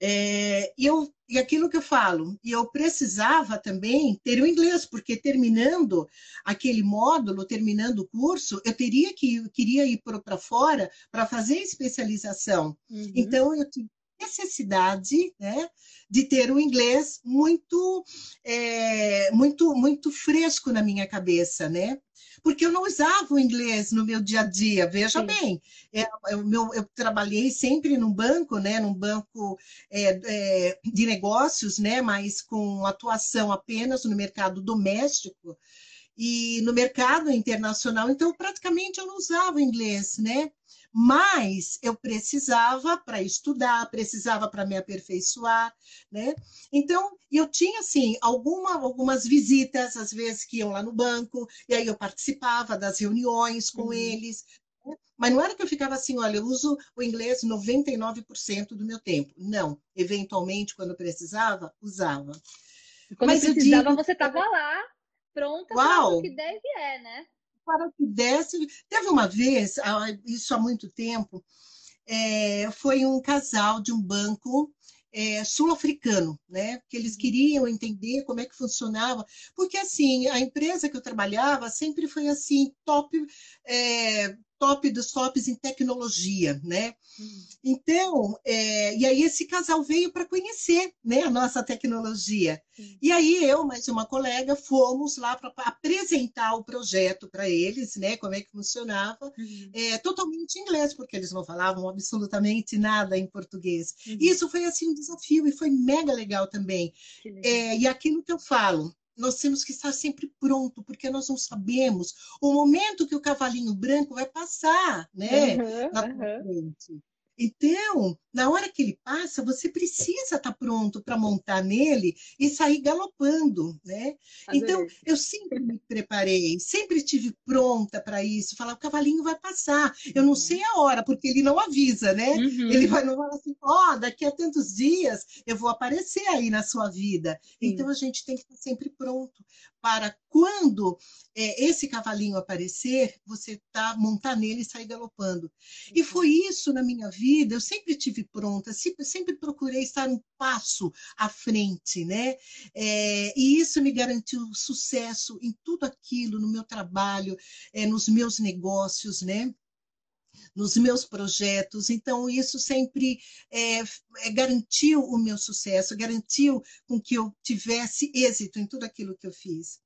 É, e, eu, e aquilo que eu falo, e eu precisava também ter o inglês, porque terminando aquele módulo, terminando o curso, eu teria que queria ir para fora para fazer especialização. Uhum. Então, eu tinha necessidade né, de ter o inglês muito, é, muito, muito fresco na minha cabeça, né? porque eu não usava o inglês no meu dia a dia. Veja Sim. bem, é, eu, meu, eu, trabalhei sempre num banco, né, num banco é, é, de negócios, né, mas com atuação apenas no mercado doméstico e no mercado internacional. Então, praticamente eu não usava o inglês, né? Mas eu precisava para estudar, precisava para me aperfeiçoar, né? Então, eu tinha, assim, alguma, algumas visitas, às vezes que iam lá no banco, e aí eu participava das reuniões com uhum. eles, né? mas não era que eu ficava assim, olha, eu uso o inglês 99% do meu tempo. Não, eventualmente, quando precisava, usava. Quando mas precisava, digo... você estava lá, pronta para o que deve é, né? Para que desse. Teve uma vez, isso há muito tempo, é, foi um casal de um banco é, sul-africano, né? Que eles uhum. queriam entender como é que funcionava, porque assim a empresa que eu trabalhava sempre foi assim top, é, top dos tops em tecnologia, né? Uhum. Então, é, e aí esse casal veio para conhecer, né, a nossa tecnologia. E aí eu, mais uma colega, fomos lá para apresentar o projeto para eles, né, como é que funcionava, uhum. é, totalmente em inglês, porque eles não falavam absolutamente nada em português. Uhum. Isso foi assim um desafio e foi mega legal também. É, e aquilo que eu falo, nós temos que estar sempre pronto, porque nós não sabemos o momento que o cavalinho branco vai passar, né? Uhum, na uhum. frente. Então, na hora que ele passa, você precisa estar pronto para montar nele e sair galopando, né? Então, eu sempre me preparei, sempre tive pronta para isso, falar, o cavalinho vai passar. Eu não uhum. sei a hora, porque ele não avisa, né? Uhum. Ele vai não falar assim, ó, oh, daqui a tantos dias eu vou aparecer aí na sua vida. Sim. Então, a gente tem que estar sempre pronto para quando é, esse cavalinho aparecer, você tá montar nele e sair galopando. E foi isso na minha vida. Eu sempre tive pronta, sempre, sempre procurei estar um passo à frente, né? É, e isso me garantiu sucesso em tudo aquilo, no meu trabalho, é, nos meus negócios, né? nos meus projetos. Então, isso sempre é, é, garantiu o meu sucesso, garantiu com que eu tivesse êxito em tudo aquilo que eu fiz.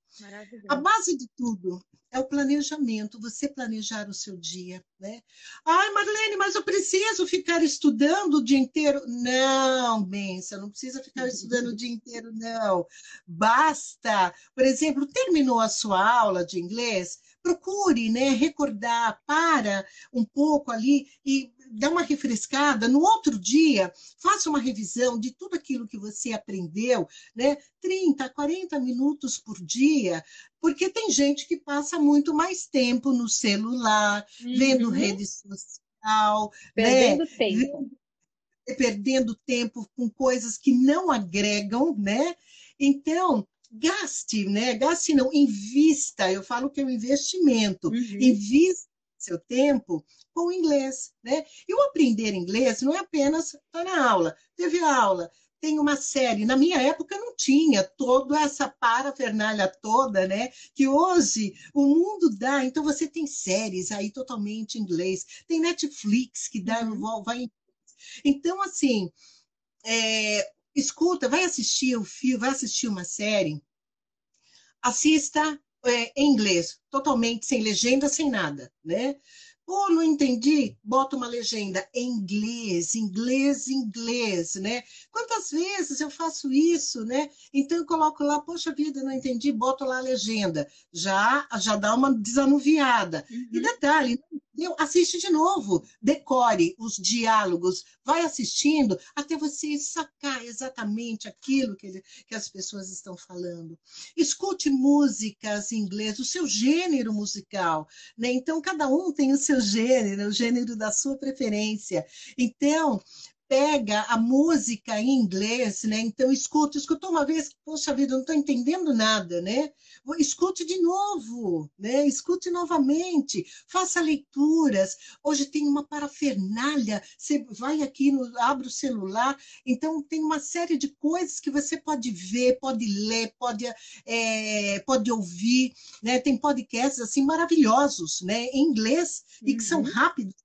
A base de tudo é o planejamento, você planejar o seu dia, né? Ai, Marlene, mas eu preciso ficar estudando o dia inteiro. Não, você não precisa ficar estudando o dia inteiro, não. Basta, por exemplo, terminou a sua aula de inglês, procure, né, recordar, para um pouco ali e dá uma refrescada. No outro dia, faça uma revisão de tudo aquilo que você aprendeu, né? 30, 40 minutos por dia, porque tem gente que passa muito mais tempo no celular, uhum. vendo rede social, perdendo né? tempo. Perdendo tempo com coisas que não agregam, né? Então, gaste, né? Gaste não, invista. Eu falo que é um investimento. Uhum. Invista seu tempo com o inglês, né? E o aprender inglês não é apenas estar tá na aula. Teve aula, tem uma série. Na minha época não tinha toda essa parafernália toda, né? Que hoje o mundo dá. Então você tem séries aí totalmente em inglês, tem Netflix que dá, uhum. vai. Então, assim, é, escuta, vai assistir o filme, vai assistir uma série, assista é, em inglês, totalmente sem legenda, sem nada, né? Pô, não entendi, bota uma legenda em inglês, inglês, inglês, né? Quantas vezes eu faço isso, né? Então eu coloco lá, poxa vida, não entendi, boto lá a legenda. Já já dá uma desanuviada. Uhum. E detalhe, Entendeu? Assiste de novo, decore os diálogos, vai assistindo até você sacar exatamente aquilo que, que as pessoas estão falando. Escute músicas em inglês, o seu gênero musical. Né? Então, cada um tem o seu gênero, o gênero da sua preferência. Então, pega a música em inglês, né? Então escuta, escutou uma vez, poxa vida, não estou entendendo nada, né? Escute de novo, né? Escute novamente, faça leituras. Hoje tem uma parafernália, você vai aqui, no, abre o celular, então tem uma série de coisas que você pode ver, pode ler, pode, é, pode ouvir, né? Tem podcasts assim maravilhosos, né? Em inglês uhum. e que são uhum. rápidos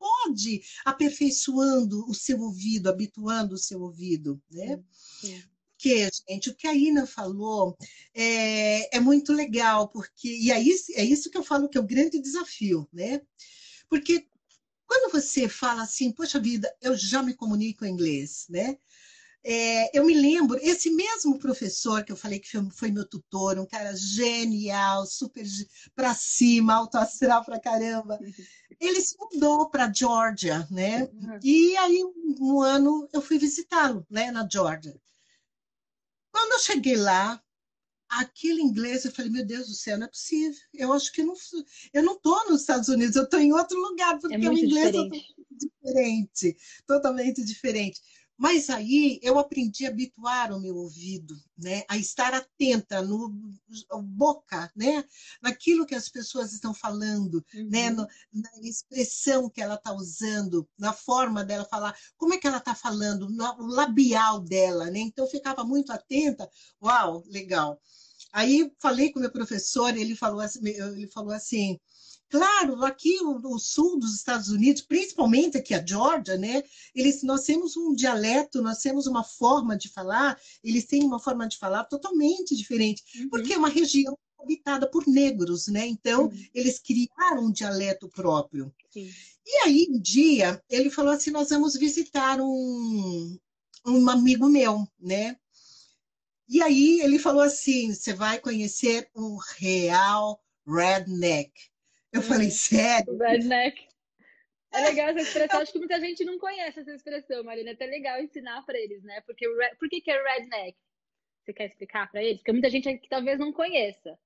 pode aperfeiçoando o seu ouvido, habituando o seu ouvido, né? Sim. Porque, gente, o que a Ina falou é, é muito legal, porque e aí é isso que eu falo que é o grande desafio, né? Porque quando você fala assim, poxa vida, eu já me comunico em inglês, né? É, eu me lembro, esse mesmo professor que eu falei que foi, meu tutor, um cara genial, super para cima, alto astral pra caramba, ele se mudou para Georgia, né? Uhum. E aí, um ano, eu fui visitá-lo, né, na Georgia. Quando eu cheguei lá, aquele inglês, eu falei, meu Deus do céu, não é possível. Eu acho que não, eu não estou nos Estados Unidos, eu estou em outro lugar, porque é o inglês é diferente. é diferente, totalmente diferente. Mas aí eu aprendi a habituar o meu ouvido, né? a estar atenta no boca, né? naquilo que as pessoas estão falando, né? uhum. né? No, na expressão que ela está usando, na forma dela falar, como é que ela está falando, no labial dela. Né? Então eu ficava muito atenta. Uau, legal. Aí falei com o meu professor, ele falou assim, ele falou assim Claro, aqui o, sul dos Estados Unidos, principalmente aqui a Georgia, né? Eles, nós temos um dialeto, nós temos uma forma de falar, eles têm uma forma de falar totalmente diferente, uhum. porque é uma região habitada por negros, né? Então, uhum. eles criaram um dialeto próprio. Sim. E aí, um dia, ele falou assim: nós vamos visitar um, um amigo meu, né? E aí ele falou assim: você vai conhecer um real redneck. Eu falei, sério? Redneck. É legal essa expressão, acho que muita gente não conhece essa expressão, Marina. É até legal ensinar para eles, né? Porque por que, que é redneck? Você quer explicar para eles? Porque muita gente que talvez não conheça.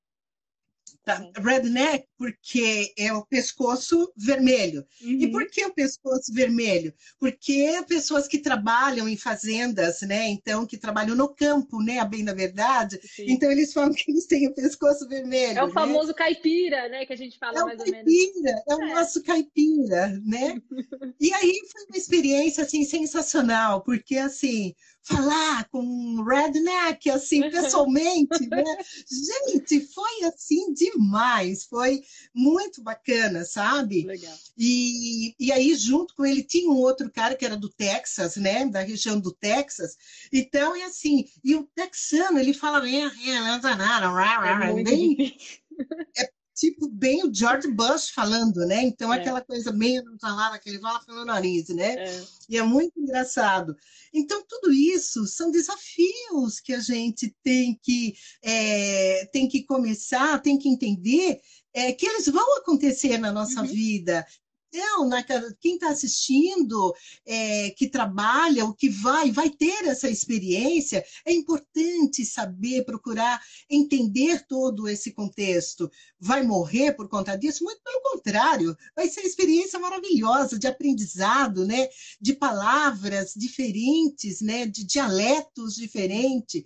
Tá. Redneck, porque é o pescoço vermelho. Uhum. E por que o pescoço vermelho? Porque pessoas que trabalham em fazendas, né? Então, que trabalham no campo, né? A bem da verdade. Sim. Então, eles falam que eles têm o pescoço vermelho. É o né? famoso caipira, né? Que a gente fala é mais caipira, ou menos. É o é. nosso caipira, né? e aí foi uma experiência, assim, sensacional, porque, assim, falar com um redneck, assim, pessoalmente, né? Gente, foi assim demais, foi muito bacana, sabe? Legal. E, e aí, junto com ele, tinha um outro cara que era do Texas, né? Da região do Texas. Então, é assim, e o texano, ele fala bem, é, é, bem, é tipo bem o George Bush falando, né? Então é. aquela coisa meio entalada que ele fala pelo nariz, né? É. E é muito engraçado. Então tudo isso são desafios que a gente tem que é, tem que começar, tem que entender é, que eles vão acontecer na nossa uhum. vida então, quem está assistindo, é, que trabalha, o que vai, vai ter essa experiência, é importante saber, procurar entender todo esse contexto. Vai morrer por conta disso? Muito pelo contrário, vai ser uma experiência maravilhosa de aprendizado, né, de palavras diferentes, né, de dialetos diferentes,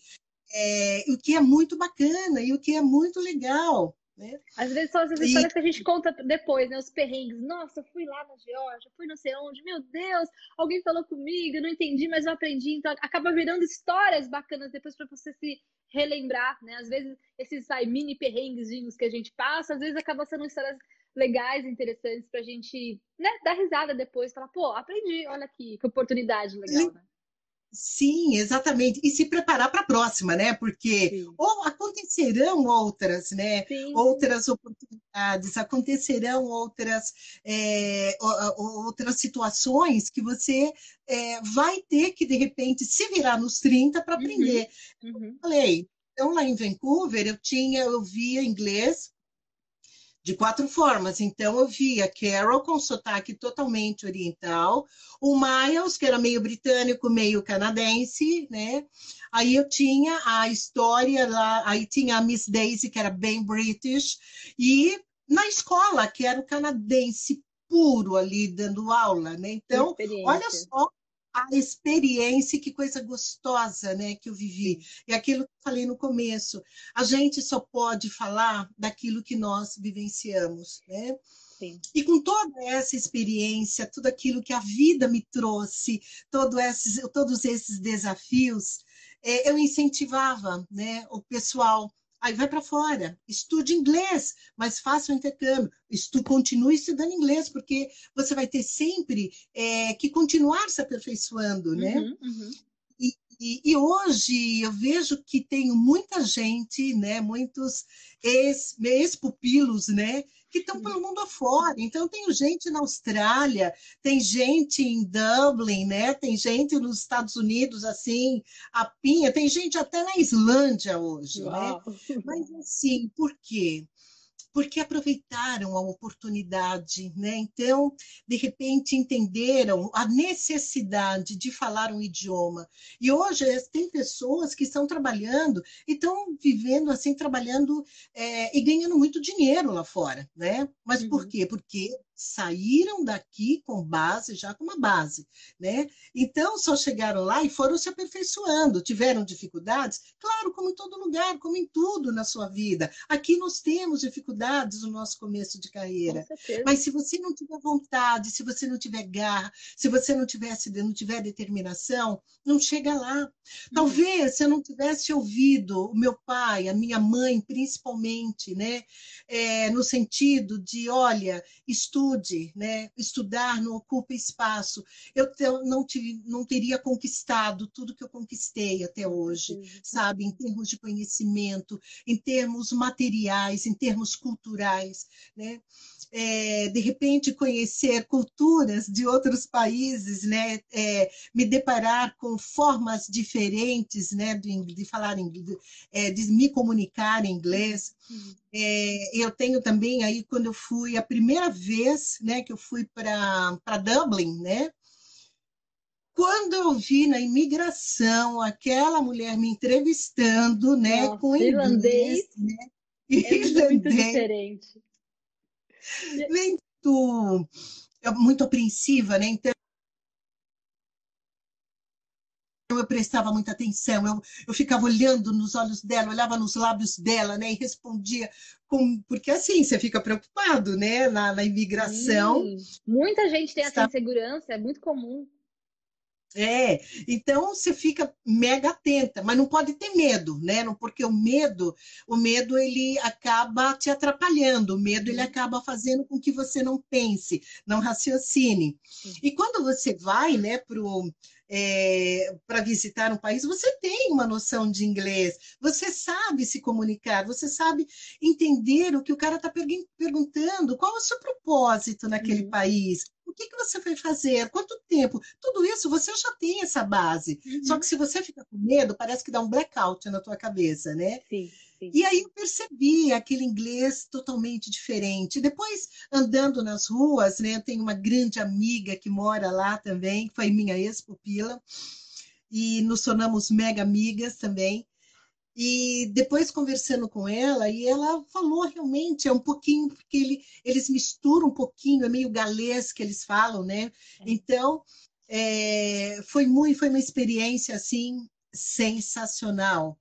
é, o que é muito bacana e o que é muito legal. Né? Às vezes são essas histórias e... que a gente conta depois, né? Os perrengues. Nossa, fui lá na Geórgia, fui não sei onde. Meu Deus, alguém falou comigo, não entendi, mas eu aprendi. Então acaba virando histórias bacanas depois para você se relembrar, né? Às vezes esses aí, mini perrengues que a gente passa, às vezes acaba sendo histórias legais, interessantes pra gente né, dar risada depois, falar, pô, aprendi, olha aqui, que oportunidade legal, né? Sim, exatamente. E se preparar para a próxima, né? Porque Sim. ou acontecerão outras, né? Sim. Outras oportunidades, acontecerão outras, é, outras situações que você é, vai ter que, de repente, se virar nos 30 para aprender. Uhum. Uhum. Falei, então lá em Vancouver eu tinha, eu via inglês de quatro formas. Então, eu via Carol com sotaque totalmente oriental, o Miles, que era meio britânico, meio canadense, né? Aí eu tinha a história lá, aí tinha a Miss Daisy, que era bem British, e na escola, que era o canadense puro ali dando aula, né? Então, olha só a experiência, que coisa gostosa, né, que eu vivi. É aquilo que eu falei no começo. A gente só pode falar daquilo que nós vivenciamos, né? Sim. E com toda essa experiência, tudo aquilo que a vida me trouxe, todo esses, todos esses desafios, é, eu incentivava né, o pessoal Aí vai para fora, estude inglês, mas faça o intercâmbio. Estu, continue estudando inglês, porque você vai ter sempre é, que continuar se aperfeiçoando, né? Uhum, uhum. E, e, hoje eu vejo que tem muita gente, né, muitos ex-pupilos, né, que estão pelo mundo afora. Então, tem gente na Austrália, tem gente em Dublin, né? tem gente nos Estados Unidos, assim, a pinha, tem gente até na Islândia hoje. Né? Mas, assim, por quê? Porque aproveitaram a oportunidade, né? Então, de repente, entenderam a necessidade de falar um idioma. E hoje tem pessoas que estão trabalhando e estão vivendo assim, trabalhando é, e ganhando muito dinheiro lá fora, né? Mas uhum. por quê? Porque saíram daqui com base, já com uma base, né? Então, só chegaram lá e foram se aperfeiçoando, tiveram dificuldades, claro, como em todo lugar, como em tudo na sua vida. Aqui nós temos dificuldades no nosso começo de carreira, mas se você não tiver vontade, se você não tiver garra, se você não tiver, não tiver determinação, não chega lá. Talvez se eu não tivesse ouvido o meu pai, a minha mãe, principalmente, né? É, no sentido de, olha, estuda estude, né? estudar não ocupa espaço. Eu não, não teria conquistado tudo que eu conquistei até hoje, sabe? Em termos de conhecimento, em termos materiais, em termos culturais. Né? É, de repente, conhecer culturas de outros países, né? É, me deparar com formas diferentes né? de, de falar inglês, é, de me comunicar em inglês. Uhum. É, eu tenho também aí, quando eu fui a primeira vez né, que eu fui para Dublin, né? Quando eu vi na imigração aquela mulher me entrevistando, né, Nossa, com irlandês, né? É irlandês, muito diferente. Muito, muito apreensiva, né? Então, eu prestava muita atenção, eu, eu ficava olhando nos olhos dela, olhava nos lábios dela, né, e respondia com, porque assim, você fica preocupado, né, na, na imigração. Sim. Muita gente tem essa insegurança, é muito comum. É, então você fica mega atenta, mas não pode ter medo, né? Porque o medo, o medo ele acaba te atrapalhando, o medo ele uhum. acaba fazendo com que você não pense, não raciocine. E quando você vai, né, pro é, para visitar um país, você tem uma noção de inglês, você sabe se comunicar, você sabe entender o que o cara está perguntando, qual é o seu propósito naquele uhum. país, o que, que você vai fazer, quanto tempo, tudo isso você já tem essa base. Uhum. Só que se você fica com medo, parece que dá um blackout na tua cabeça, né? Sim. Sim. E aí eu percebi aquele inglês totalmente diferente. Depois, andando nas ruas, né, eu tenho uma grande amiga que mora lá também, que foi minha ex-pupila, e nos tornamos mega amigas também. E depois conversando com ela, e ela falou realmente, é um pouquinho, porque ele, eles misturam um pouquinho, é meio galês que eles falam, né? É. Então, é, foi muito, foi uma experiência assim sensacional.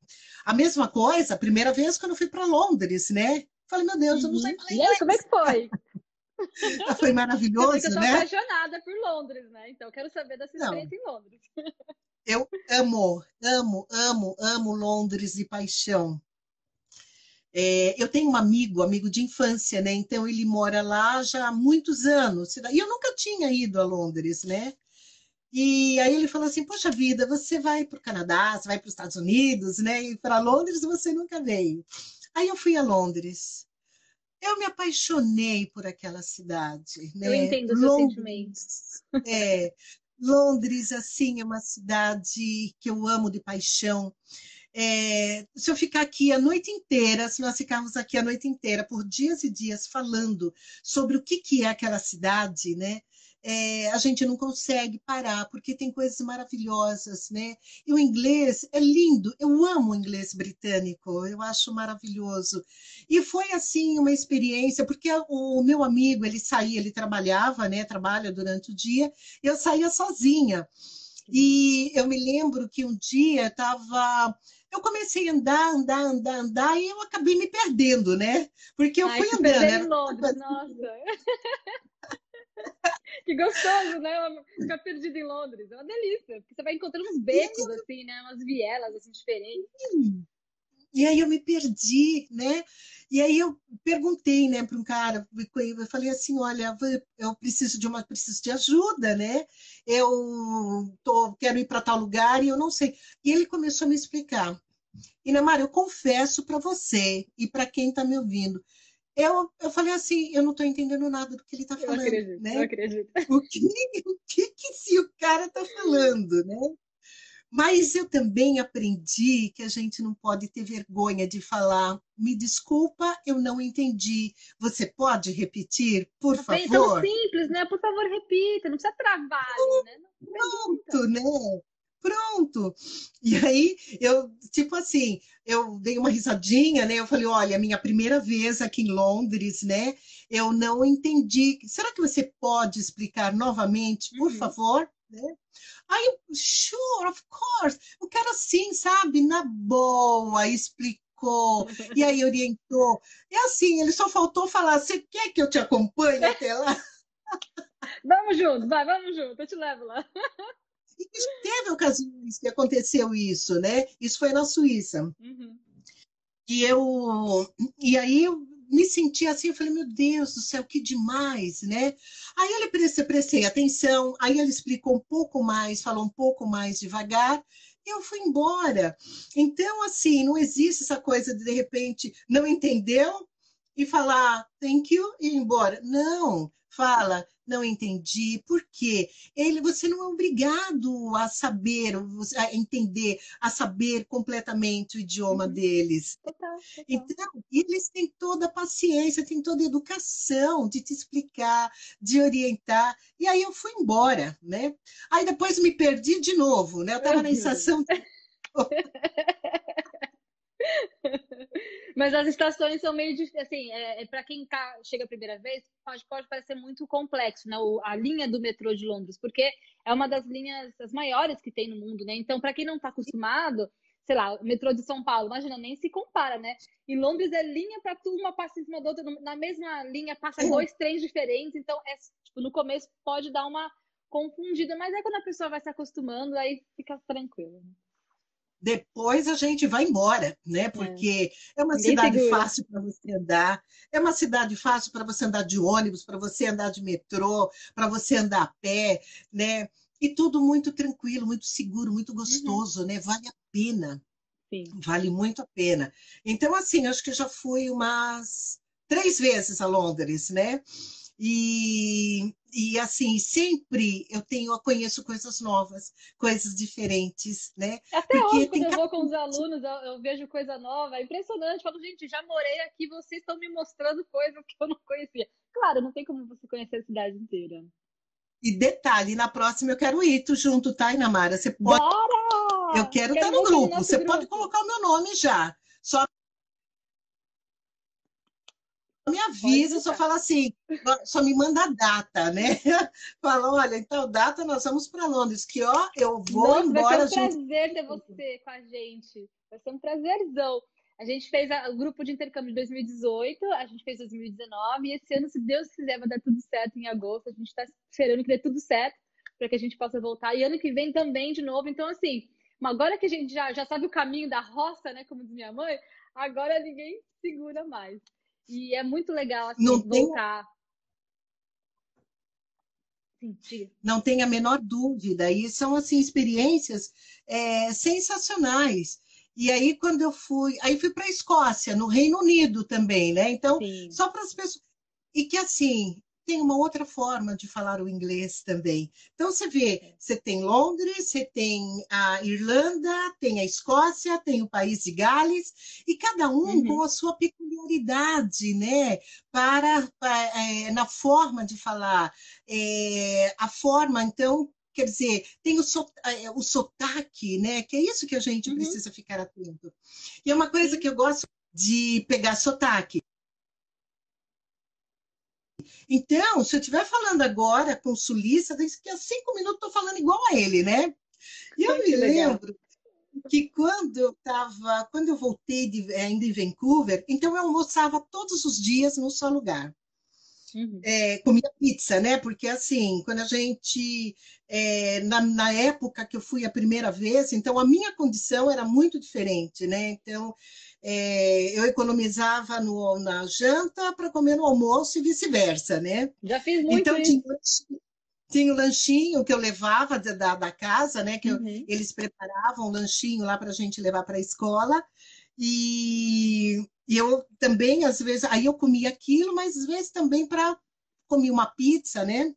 A mesma coisa, a primeira vez quando eu fui para Londres, né? Falei, meu Deus, eu não sei falar inglês. E aí, como é que foi? Foi maravilhoso, eu tô né? apaixonada por Londres, né? Então, quero saber dessa experiência não. em Londres. Eu amo, amo, amo, amo Londres de paixão. É, eu tenho um amigo, amigo de infância, né? Então ele mora lá já há muitos anos. E eu nunca tinha ido a Londres, né? E aí ele falou assim: Poxa vida, você vai para o Canadá, você vai para os Estados Unidos, né? E para Londres você nunca veio. Aí eu fui a Londres. Eu me apaixonei por aquela cidade. Né? Eu entendo os seus sentimentos. É, Londres, assim, é uma cidade que eu amo de paixão. É, se eu ficar aqui a noite inteira, se nós ficarmos aqui a noite inteira, por dias e dias, falando sobre o que, que é aquela cidade, né? É, a gente não consegue parar, porque tem coisas maravilhosas, né? E o inglês é lindo, eu amo o inglês britânico, eu acho maravilhoso. E foi, assim, uma experiência, porque o meu amigo, ele saía, ele trabalhava, né? Trabalha durante o dia, eu saía sozinha. E eu me lembro que um dia estava eu comecei a andar, andar, andar, andar, e eu acabei me perdendo, né? Porque eu Ai, fui andando. Era... Londres, nossa. que gostoso, né? Ficar perdido em Londres. É uma delícia. Porque você vai encontrando uns becos, assim, né? Umas vielas, assim, diferentes. E aí eu me perdi, né? E aí eu perguntei, né, para um cara, eu falei assim, olha, eu preciso de uma, preciso de ajuda, né? Eu tô, quero ir para tal lugar e eu não sei. E ele começou a me explicar. E Neymar, eu confesso para você e para quem está me ouvindo, eu, eu falei assim, eu não estou entendendo nada do que ele está falando. Eu acredito, né? eu acredito. O que, o que, que se o cara está falando, né? Mas eu também aprendi que a gente não pode ter vergonha de falar. Me desculpa, eu não entendi. Você pode repetir, por não favor? É tão simples, né? Por favor, repita. Não precisa travar, ali, né? Pronto, né? Pronto. E aí, eu, tipo assim, eu dei uma risadinha, né? Eu falei, olha, minha primeira vez aqui em Londres, né? Eu não entendi. Será que você pode explicar novamente, por uhum. favor? Né? Aí, sure, of course. O cara, assim, sabe, na boa, explicou, e aí orientou. E assim, ele só faltou falar: você quer que eu te acompanhe até lá? Vamos junto, vai, vamos junto, eu te levo lá. E teve ocasiões que aconteceu isso, né? Isso foi na Suíça. Uhum. E eu, e aí eu me senti assim, eu falei, meu Deus do céu, que demais, né? Aí ele prestei, prestei atenção, aí ele explicou um pouco mais, falou um pouco mais devagar, e eu fui embora. Então, assim, não existe essa coisa de, de repente, não entendeu e falar thank you e ir embora. Não, fala, não entendi, por quê? Ele, você não é obrigado a saber, a entender, a saber completamente o idioma uhum. deles. Total, total. Então, eles têm toda a paciência, têm toda a educação de te explicar, de orientar. E aí eu fui embora, né? Aí depois me perdi de novo, né? Eu estava na estação. Mas as estações são meio assim, é, é para quem tá, chega a primeira vez, pode, pode parecer muito complexo, né? O, a linha do metrô de Londres, porque é uma das linhas as maiores que tem no mundo, né? Então, para quem não está acostumado, sei lá, o metrô de São Paulo, imagina, nem se compara, né? Em Londres é linha para tu, uma passa em cima da outra, na mesma linha passa dois trens diferentes, então é tipo, no começo pode dar uma confundida, mas aí quando a pessoa vai se acostumando, aí fica tranquilo. Depois a gente vai embora, né? É. Porque é, é uma cidade fácil para você andar, é uma cidade fácil para você andar de ônibus, para você andar de metrô, para você andar a pé, né? E tudo muito tranquilo, muito seguro, muito uhum. gostoso, uhum. né? Vale a pena. Sim. Vale muito a pena. Então, assim, acho que já fui umas três vezes a Londres, né? E, e assim, sempre eu tenho, eu conheço coisas novas, coisas diferentes, né? Até Porque hoje, quando eu vou com os alunos, eu, eu, vejo coisa nova, é impressionante. Eu falo, gente, já morei aqui, vocês estão me mostrando coisas que eu não conhecia. Claro, não tem como você conhecer a cidade inteira. E detalhe, na próxima eu quero ir tu junto, tá, Inamara? Você pode. Bora! Eu quero, quero estar no grupo. Você grupo. pode colocar o meu nome já. Só me avisa, só fala assim, só me manda a data, né? Fala, olha, então data nós vamos para Londres, que ó, eu vou Nossa, embora. Vai ser um prazer ter você com a gente. Vai ser um prazerzão. A gente fez a, o grupo de intercâmbio de 2018, a gente fez 2019, e esse ano, se Deus quiser, vai dar tudo certo em agosto. A gente está esperando que dê tudo certo para que a gente possa voltar. E ano que vem também de novo. Então, assim, agora que a gente já, já sabe o caminho da roça, né? Como diz minha mãe, agora ninguém segura mais. E é muito legal assim, Não voltar. Tem... Não tem a menor dúvida. E são assim experiências é, sensacionais. E aí, quando eu fui, aí fui para a Escócia, no Reino Unido também, né? Então, Sim. só para as pessoas. E que assim, tem uma outra forma de falar o inglês também. Então, você vê, você tem Londres, você tem a Irlanda, tem a Escócia, tem o país de Gales, e cada um uhum. com a sua peculiaridade, né? Para, para é, na forma de falar, é, a forma, então, quer dizer, tem o, é, o sotaque, né? Que é isso que a gente uhum. precisa ficar atento. E é uma coisa que eu gosto de pegar sotaque. Então, se eu estiver falando agora com o sulista, daqui a cinco minutos estou falando igual a ele, né? E eu me lembro que quando eu estava, quando eu voltei de, ainda em Vancouver, então eu almoçava todos os dias num só lugar. Uhum. É, comia pizza, né? Porque assim, quando a gente é, na, na, época que eu fui a primeira vez, então a minha condição era muito diferente, né? Então é, eu economizava no, na janta para comer no almoço e vice-versa, né? Já fiz muito então, isso. Tinha, tinha o lanchinho que eu levava da, da casa, né? Que uhum. eu, eles preparavam o lanchinho lá para a gente levar para a escola. E, e, eu também, às vezes, aí eu comia aquilo, mas às vezes também para comer uma pizza, né?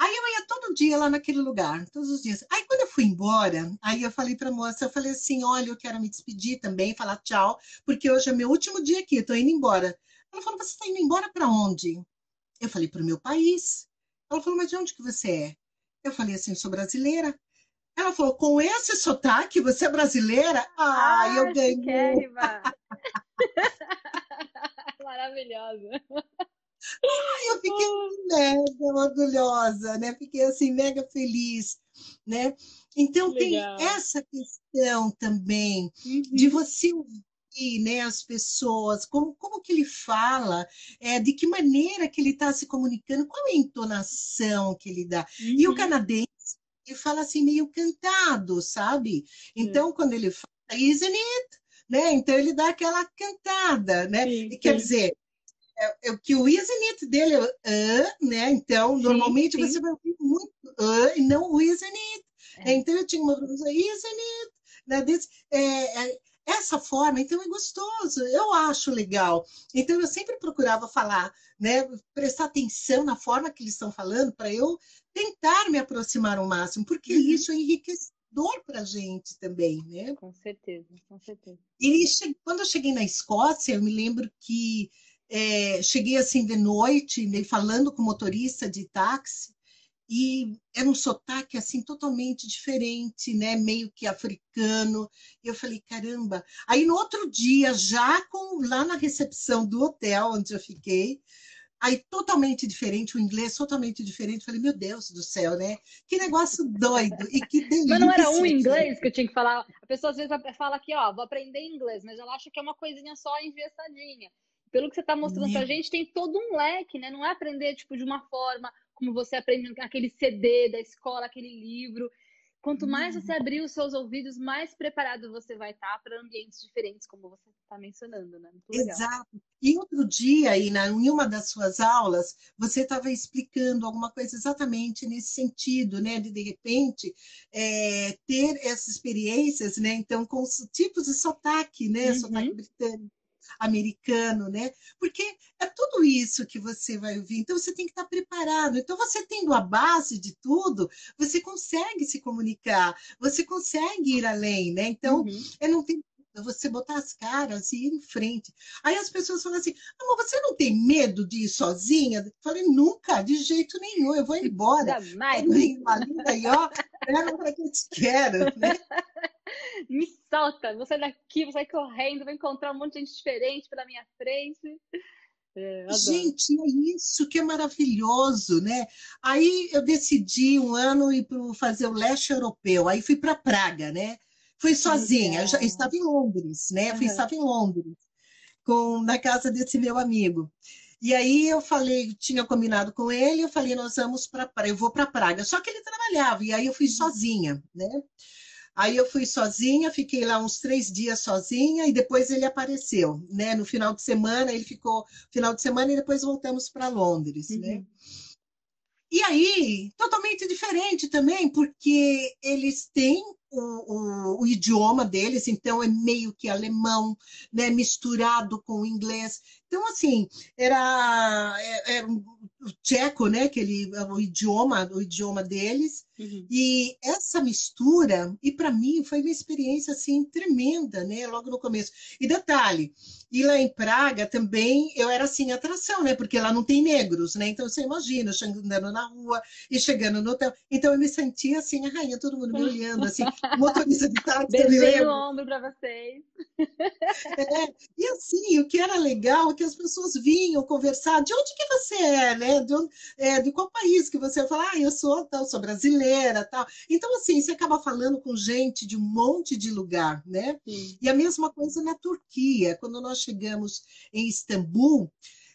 Aí eu ia todo dia lá naquele lugar, todos os dias. Aí quando eu fui embora, aí eu falei para a moça, eu falei assim, olha, eu quero me despedir também, falar tchau, porque hoje é meu último dia aqui, estou indo embora. Ela falou, você está indo embora para onde? Eu falei, para o meu país. Ela falou, mas de onde que você é? Eu falei assim, sou brasileira. Ela falou, com esse sotaque, você é brasileira? Ah, ah eu ganhei. Maravilhosa. Eu fiquei mega orgulhosa, né? Fiquei assim, mega feliz, né? Então Legal. tem essa questão também uhum. de você ouvir né, as pessoas, como, como que ele fala, é, de que maneira que ele está se comunicando, qual é a entonação que ele dá. Uhum. E o uhum. canadense, ele fala assim meio cantado, sabe? Então, quando ele fala, isn't it? Né? Então ele dá aquela cantada, né? Sim, e, quer dizer, é, é, que o isn't dele é uh, né? Então, sim, normalmente sim. você vai ouvir muito uh, e não o isn't it. É. Então, eu tinha uma professora, isn't it? Né? Desse, é, é, essa forma, então é gostoso, eu acho legal. Então, eu sempre procurava falar, né? Prestar atenção na forma que eles estão falando, para eu tentar me aproximar ao máximo, porque uhum. isso é enriquecedor para a gente também, né? Com certeza, com certeza. E quando eu cheguei na Escócia, eu me lembro que é, cheguei assim de noite, né, falando com o motorista de táxi, e era um sotaque assim totalmente diferente, né, meio que africano. E eu falei, caramba. Aí no outro dia, já com lá na recepção do hotel onde eu fiquei, aí totalmente diferente, o inglês totalmente diferente. Falei, meu Deus do céu, né? Que negócio doido e que delícia. Mas não era um inglês que eu tinha que falar. A pessoa às vezes fala aqui, ó, vou aprender inglês, mas ela acha que é uma coisinha só engessadinha pelo que você está mostrando para a gente, tem todo um leque, né? Não é aprender tipo de uma forma como você aprende aquele CD da escola, aquele livro. Quanto mais você uhum. abrir os seus ouvidos, mais preparado você vai estar tá para ambientes diferentes, como você está mencionando, né? Exato. E outro dia, aí, em uma das suas aulas, você estava explicando alguma coisa exatamente nesse sentido, né? De, de repente, é, ter essas experiências, né? Então, com tipos de sotaque, né? Uhum. Sotaque britânico americano, né? Porque é tudo isso que você vai ouvir. Então você tem que estar preparado. Então você tendo a base de tudo, você consegue se comunicar, você consegue ir além, né? Então, uhum. eu não tenho você botar as caras e ir em frente. Aí as pessoas falam assim: ah, mas você não tem medo de ir sozinha? Eu falei, nunca, de jeito nenhum, eu vou embora. Jamais. Uma linda e ó, era para que eu te quero, né? Me solta, vou sair daqui, vou sair correndo, vou encontrar um monte de gente diferente pela minha frente. É, gente, é isso que é maravilhoso, né? Aí eu decidi um ano ir para fazer o leste europeu, aí fui para Praga, né? Fui sozinha, eu já estava em Londres, né? Uhum. Fui, estava em Londres, com, na casa desse meu amigo. E aí eu falei, tinha combinado com ele, eu falei, nós vamos para eu vou para Praga. Só que ele trabalhava, e aí eu fui sozinha, né? Aí eu fui sozinha, fiquei lá uns três dias sozinha e depois ele apareceu, né? No final de semana, ele ficou final de semana e depois voltamos para Londres, né? uhum. né? E aí, totalmente diferente também, porque eles têm o, o, o, idioma deles, então é meio que alemão, né, misturado com o inglês. Então, assim, era, era é, é o tcheco, né, que ele, o idioma, o idioma deles, uhum. e essa mistura, e para mim foi uma experiência assim tremenda, né, logo no começo. E detalhe, e lá em Praga também eu era assim atração, né, porque lá não tem negros, né, então você imagina, andando na rua e chegando no hotel, então eu me sentia assim a rainha, todo mundo me olhando, assim, motorista de táxi. Beijando o ombro para vocês. É, e assim, o que era legal é que as pessoas vinham conversar, de onde que você é, né? De, onde, é, de qual país que você fala, ah, eu sou tal, sou brasileira, tal. Então, assim, você acaba falando com gente de um monte de lugar, né? Sim. E a mesma coisa na Turquia. Quando nós chegamos em Istambul,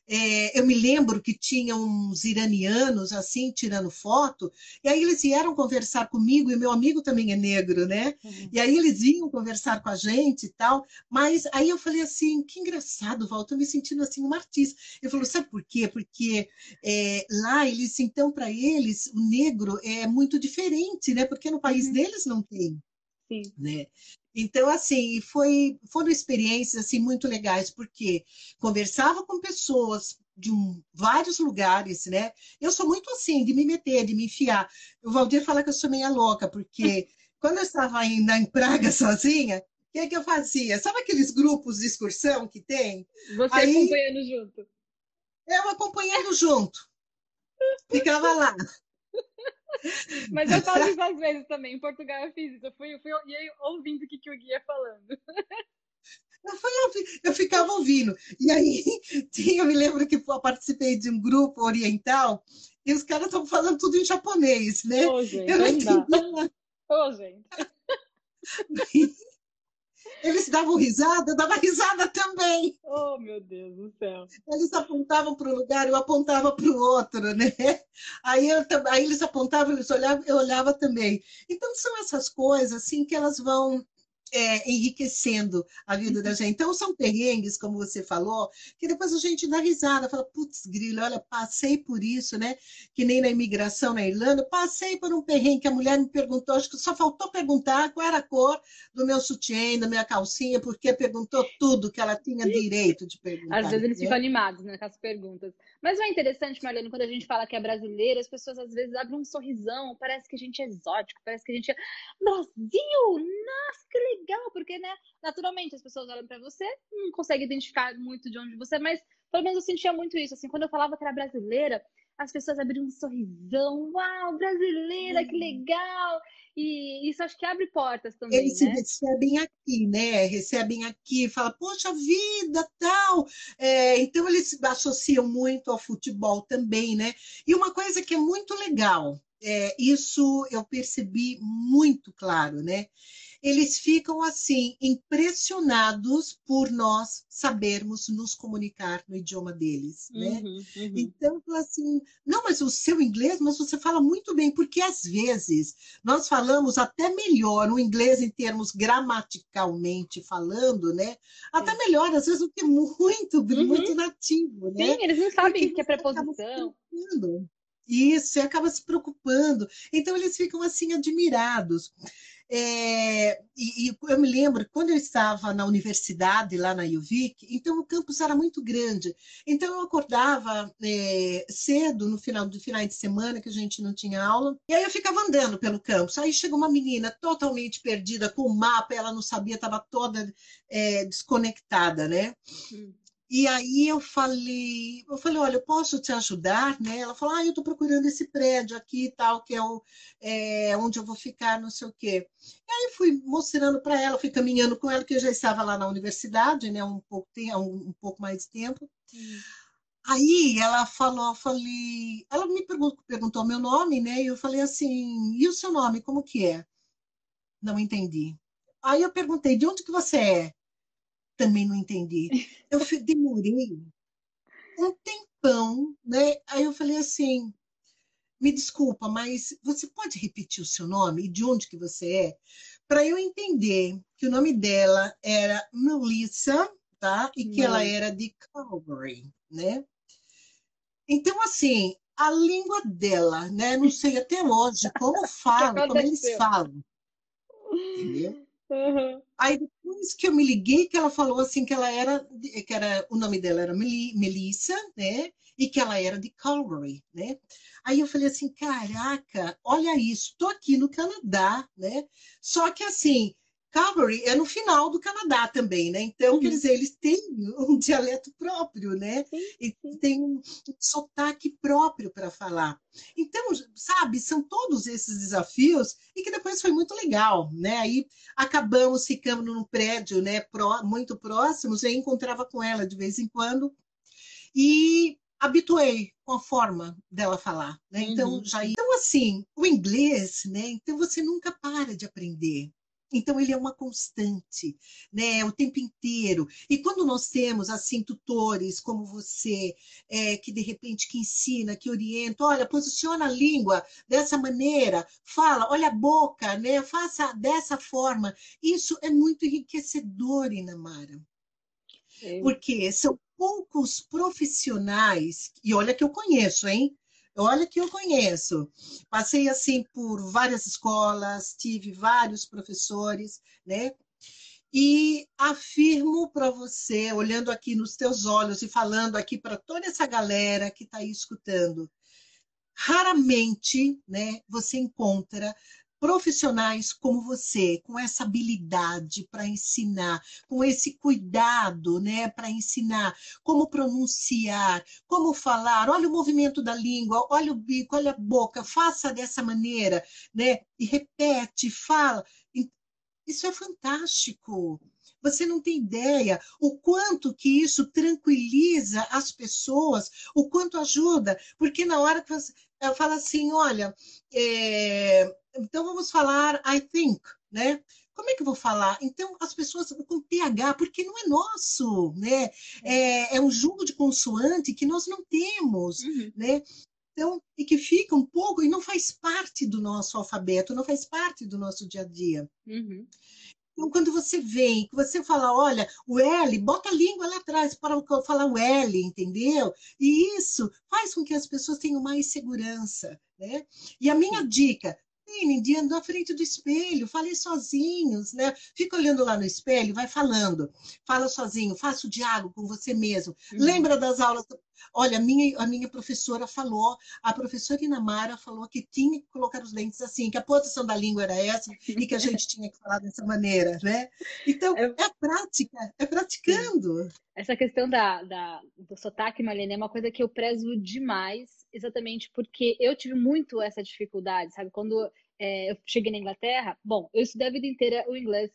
é, eu me lembro que tinha uns iranianos assim tirando foto, e aí eles vieram conversar comigo, e meu amigo também é negro, né? Uhum. E aí eles vinham conversar com a gente e tal, mas aí eu falei assim: que engraçado, Val, tô me sentindo assim uma artista. Ele falou: sabe por quê? Porque é, lá eles, então, para eles, o negro é muito diferente, né? Porque no país uhum. deles não tem. Sim. Né? Então, assim, foi, foram experiências assim, muito legais, porque conversava com pessoas de um, vários lugares, né? Eu sou muito assim, de me meter, de me enfiar. O Valdir fala que eu sou meia louca, porque quando eu estava ainda em Praga sozinha, o que, é que eu fazia? Sabe aqueles grupos de excursão que tem? Você Aí, acompanhando junto. Eu acompanhando junto. Ficava lá. Mas eu faço isso às vezes também. Em Portugal eu fiz isso. Eu fui, eu fui ouvindo o que, que o guia falando. Eu, fui, eu ficava ouvindo. E aí, eu me lembro que eu participei de um grupo oriental e os caras estavam falando tudo em japonês, né? Ô, gente, eu não entendi. Ô, gente. Eles davam risada, eu dava risada também. Oh, meu Deus do céu. Eles apontavam para um lugar, eu apontava para o outro, né? Aí, eu, aí eles apontavam, eles olhavam, eu olhava também. Então, são essas coisas, assim, que elas vão é, enriquecendo a vida da gente. Então, são perrengues, como você falou, que depois a gente dá risada, fala, putz, grilo, olha, passei por isso, né? Que nem na imigração na Irlanda, passei por um perrengue que a mulher me perguntou, acho que só faltou perguntar qual era a cor do meu sutiã, da minha calcinha, porque perguntou tudo que ela tinha direito de perguntar. Às vezes eles ficam animados né, com as perguntas. Mas não é interessante, Marlene, quando a gente fala que é brasileira, as pessoas às vezes abrem um sorrisão, parece que a gente é exótico, parece que a gente é Brasil! Nossa, que legal! Porque, né, naturalmente as pessoas olham para você, não conseguem identificar muito de onde você é, mas pelo menos eu sentia muito isso. Assim, quando eu falava que era brasileira, as pessoas abriam um sorrisão, uau, brasileira, que uhum. legal! E isso acho que abre portas também. Eles né? recebem aqui, né? Recebem aqui, fala, poxa vida, tal. É, então eles associam muito ao futebol também, né? E uma coisa que é muito legal, é, isso eu percebi muito claro, né? Eles ficam assim impressionados por nós sabermos nos comunicar no idioma deles, né? Uhum, uhum. Então, assim, não, mas o seu inglês, mas você fala muito bem, porque às vezes nós falamos até melhor o inglês em termos gramaticalmente falando, né? Até melhor, às vezes, do que muito, uhum. muito nativo, né? Sim, eles não sabem o que é preposição. Isso, e acaba se preocupando. Então, eles ficam assim admirados. É, e, e, eu me lembro, quando eu estava na universidade, lá na UVic, então o campus era muito grande. Então eu acordava é, cedo, no final do final de semana, que a gente não tinha aula, e aí eu ficava andando pelo campus. Aí chegou uma menina totalmente perdida com o mapa, ela não sabia, estava toda é, desconectada, né? Hum. E aí eu falei, eu falei, olha, eu posso te ajudar, né? Ela falou, ah, eu estou procurando esse prédio aqui e tal, que é, o, é, onde eu vou ficar, não sei o quê. E aí fui mostrando para ela, fui caminhando com ela, que eu já estava lá na universidade, né? Um pouco, um, um pouco mais de tempo. Hum. Aí ela falou, eu falei, ela me perguntou, perguntou meu nome, né? E eu falei assim, e o seu nome, como que é? Não entendi. Aí eu perguntei, de onde que você é? Também não entendi. Eu demorei um tempão, né? Aí eu falei assim, me desculpa, mas você pode repetir o seu nome e de onde que você é? Para eu entender que o nome dela era Melissa, tá? E que ela era de Calgary, né? Então, assim, a língua dela, né? Não sei até hoje como falam, como eles falam. Entendeu? Uhum. Aí depois que eu me liguei, que ela falou assim que ela era, que era o nome dela era Melissa, né? E que ela era de Calgary, né? Aí eu falei assim, caraca, olha isso, tô aqui no Canadá, né? Só que assim, Calgary é no final do Canadá também, né? Então, uhum. quer dizer, eles têm um dialeto próprio, né? Sim, sim. E tem um sotaque próprio para falar. Então, sabe, são todos esses desafios e que depois foi muito legal, né? Aí acabamos ficando num prédio, né, pró, muito próximos, e encontrava com ela de vez em quando e habituei com a forma dela falar, né? Então, uhum. já então assim, o inglês, né? Então você nunca para de aprender. Então ele é uma constante, né, o tempo inteiro. E quando nós temos assim tutores como você, é, que de repente que ensina, que orienta, olha, posiciona a língua dessa maneira, fala, olha a boca, né, faça dessa forma. Isso é muito enriquecedor, Inamara. É. Porque são poucos profissionais, e olha que eu conheço, hein? Olha que eu conheço. Passei assim por várias escolas, tive vários professores, né? E afirmo para você, olhando aqui nos teus olhos e falando aqui para toda essa galera que está aí escutando, raramente, né, você encontra profissionais como você, com essa habilidade para ensinar, com esse cuidado, né, para ensinar como pronunciar, como falar, olha o movimento da língua, olha o bico, olha a boca, faça dessa maneira, né, e repete, fala. Isso é fantástico. Você não tem ideia o quanto que isso tranquiliza as pessoas, o quanto ajuda, porque na hora que você fala assim, olha, é, então vamos falar I think, né? Como é que eu vou falar? Então, as pessoas com TH, porque não é nosso, né? É, é um jogo de consoante que nós não temos, uhum. né? Então, e que fica um pouco, e não faz parte do nosso alfabeto, não faz parte do nosso dia a dia. Uhum. Então, quando você vem, que você fala, olha, o L, bota a língua lá atrás para falar o L, entendeu? E isso faz com que as pessoas tenham mais segurança, né? E a minha dica, dia na frente do espelho, falem sozinhos, né? Fica olhando lá no espelho, vai falando. Fala sozinho, faça o diálogo com você mesmo. Uhum. Lembra das aulas? Olha, a minha, a minha professora falou, a professora Inamara falou que tinha que colocar os dentes assim, que a posição da língua era essa e que a gente tinha que falar dessa maneira, né? Então, é, é a prática, é praticando. Essa questão da, da, do sotaque, Marlene, é uma coisa que eu prezo demais exatamente porque eu tive muito essa dificuldade, sabe? Quando é, eu cheguei na Inglaterra, bom, eu estudei a vida inteira o inglês,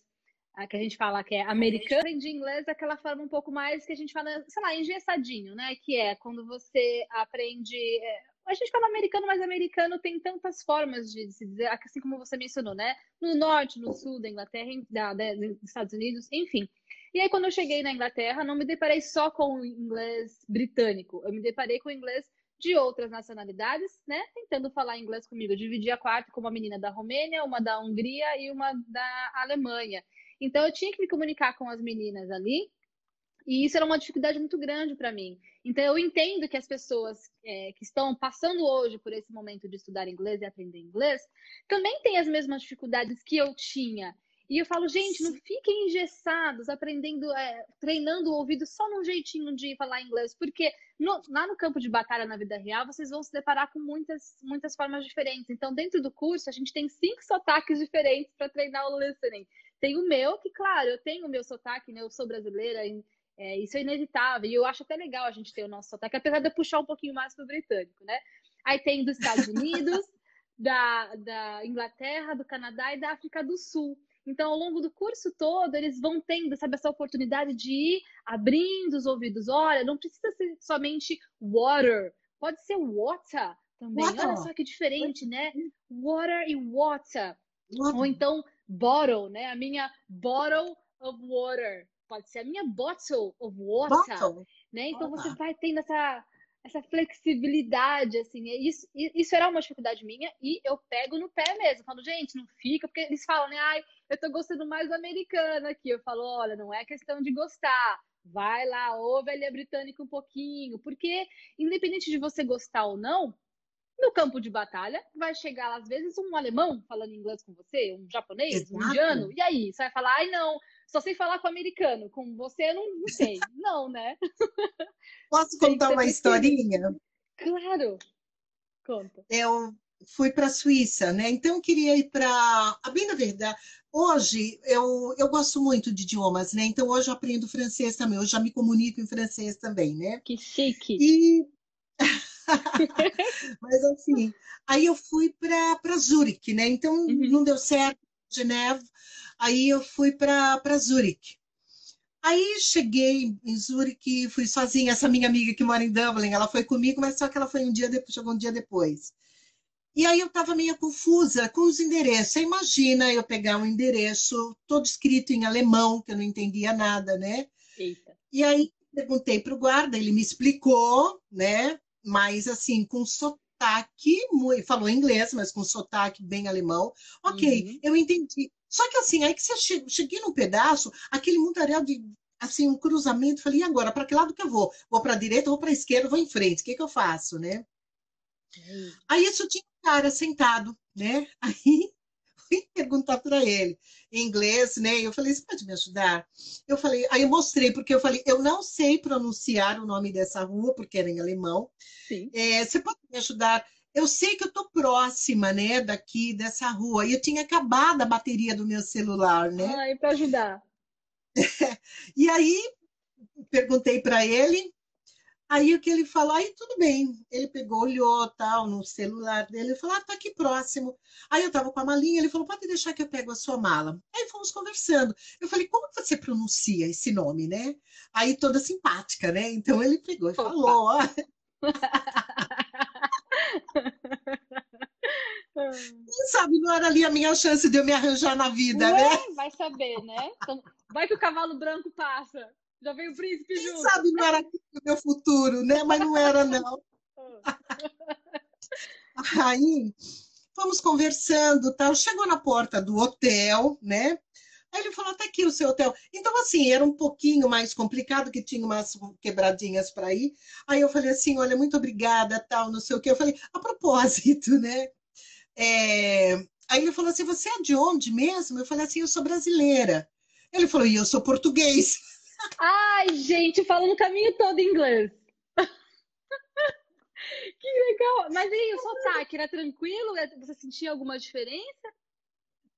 a que a gente fala que é americano, aprendi inglês daquela forma um pouco mais que a gente fala, sei lá, engessadinho, né? Que é quando você aprende. É, a gente fala americano, mas americano tem tantas formas de se dizer, assim como você mencionou, né? No norte, no sul da Inglaterra, da, da, dos Estados Unidos, enfim. E aí, quando eu cheguei na Inglaterra, não me deparei só com o inglês britânico, eu me deparei com o inglês de outras nacionalidades, né? Tentando falar inglês comigo. Eu dividi a quarta com uma menina da Romênia, uma da Hungria e uma da Alemanha. Então eu tinha que me comunicar com as meninas ali. E isso era uma dificuldade muito grande para mim. Então eu entendo que as pessoas é, que estão passando hoje por esse momento de estudar inglês e aprender inglês também têm as mesmas dificuldades que eu tinha. E eu falo, gente, não fiquem engessados, aprendendo, é, treinando o ouvido só num jeitinho de falar inglês, porque no, lá no campo de batalha na vida real, vocês vão se deparar com muitas, muitas formas diferentes. Então, dentro do curso, a gente tem cinco sotaques diferentes para treinar o listening. Tem o meu, que, claro, eu tenho o meu sotaque, né? Eu sou brasileira, é, isso é inevitável. E eu acho até legal a gente ter o nosso sotaque, apesar de eu puxar um pouquinho mais para o britânico, né? Aí tem dos Estados Unidos, da, da Inglaterra, do Canadá e da África do Sul. Então, ao longo do curso todo, eles vão tendo, sabe, essa oportunidade de ir abrindo os ouvidos. Olha, não precisa ser somente water, pode ser water também. Water. Olha só que diferente, né? Water e water. Ou então bottle, né? A minha bottle of water. Pode ser a minha bottle of water, bottle. né? Então Opa. você vai tendo essa essa flexibilidade, assim, é isso, isso era uma dificuldade minha e eu pego no pé mesmo, falo, gente, não fica, porque eles falam, né, ai, eu tô gostando mais do americano aqui, eu falo, olha, não é questão de gostar, vai lá, ouve a britânica um pouquinho, porque independente de você gostar ou não, no campo de batalha, vai chegar às vezes um alemão falando inglês com você, um japonês, Exato. um indiano, e aí? Você vai falar, ai não, só sei falar com o americano, com você eu não, não sei. não, né? Posso contar uma historinha? Claro, conta. Eu fui para a Suíça, né? Então eu queria ir para. A bem na verdade, hoje eu, eu gosto muito de idiomas, né? Então hoje eu aprendo francês também, eu já me comunico em francês também, né? Que chique! E Mas assim, aí eu fui para Zurique, né? Então uhum. não deu certo, Geneve. Aí eu fui para Zurique. Aí cheguei em Zurique, fui sozinha. Essa minha amiga que mora em Dublin, ela foi comigo, mas só que ela foi um dia depois, chegou um dia depois. E aí eu estava meio confusa com os endereços. Você imagina eu pegar um endereço todo escrito em alemão, que eu não entendia nada, né? Eita. E aí perguntei para o guarda, ele me explicou, né? mas assim, com sotaque, falou inglês, mas com sotaque bem alemão. Ok, uhum. eu entendi. Só que assim, aí que você che cheguei num pedaço, aquele mutarel de assim, um cruzamento, falei, e agora, para que lado que eu vou? Vou para a direita, vou para a esquerda, vou em frente, o que, que eu faço, né? Uhum. Aí isso tinha cara sentado, né? Aí fui perguntar para ele em inglês, né? Eu falei, você pode me ajudar? Eu falei, aí eu mostrei, porque eu falei, eu não sei pronunciar o nome dessa rua, porque era em alemão. Sim. É, você pode me ajudar? Eu sei que eu tô próxima, né, daqui dessa rua. E eu tinha acabado a bateria do meu celular, né? Ah, para ajudar. e aí perguntei para ele, Aí o que ele falou, aí tudo bem. Ele pegou, olhou tal no celular dele e falou: ah, tá aqui próximo. Aí eu tava com a malinha, ele falou: pode deixar que eu pego a sua mala. Aí fomos conversando. Eu falei: como você pronuncia esse nome, né? Aí toda simpática, né? Então ele pegou e falou: ó. Quem sabe não era ali a minha chance de eu me arranjar na vida, Ué, né? Vai saber, né? Então, vai que o cavalo branco passa. Já veio o príncipe Quem junto. sabe não era o meu futuro, né? Mas não era, não. Aí, fomos conversando, tal. Chegou na porta do hotel, né? Aí ele falou, tá aqui o seu hotel. Então, assim, era um pouquinho mais complicado, que tinha umas quebradinhas para ir. Aí eu falei assim, olha, muito obrigada, tal, não sei o quê. Eu falei, a propósito, né? É... Aí ele falou assim, você é de onde mesmo? Eu falei assim, eu sou brasileira. Ele falou, e eu sou português. Ai, gente, falando o caminho todo em inglês. que legal. Mas aí, o sotaque era tranquilo? Você sentia alguma diferença?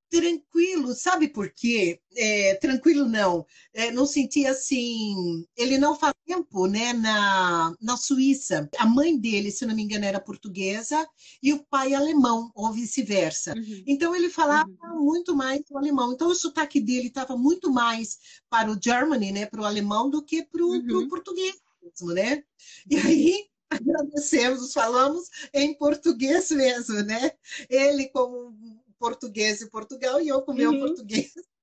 Tranquilo, sabe por quê? É, tranquilo não, é, não sentia assim. Ele não faz tempo, né? Na, na Suíça, a mãe dele, se não me engano, era portuguesa e o pai alemão, ou vice-versa. Uhum. Então ele falava uhum. muito mais o alemão. Então o sotaque dele estava muito mais para o Germany, né? Para o alemão, do que para o uhum. português mesmo, né? E aí agradecemos, falamos em português mesmo, né? Ele como português em Portugal e eu com meu uhum. português.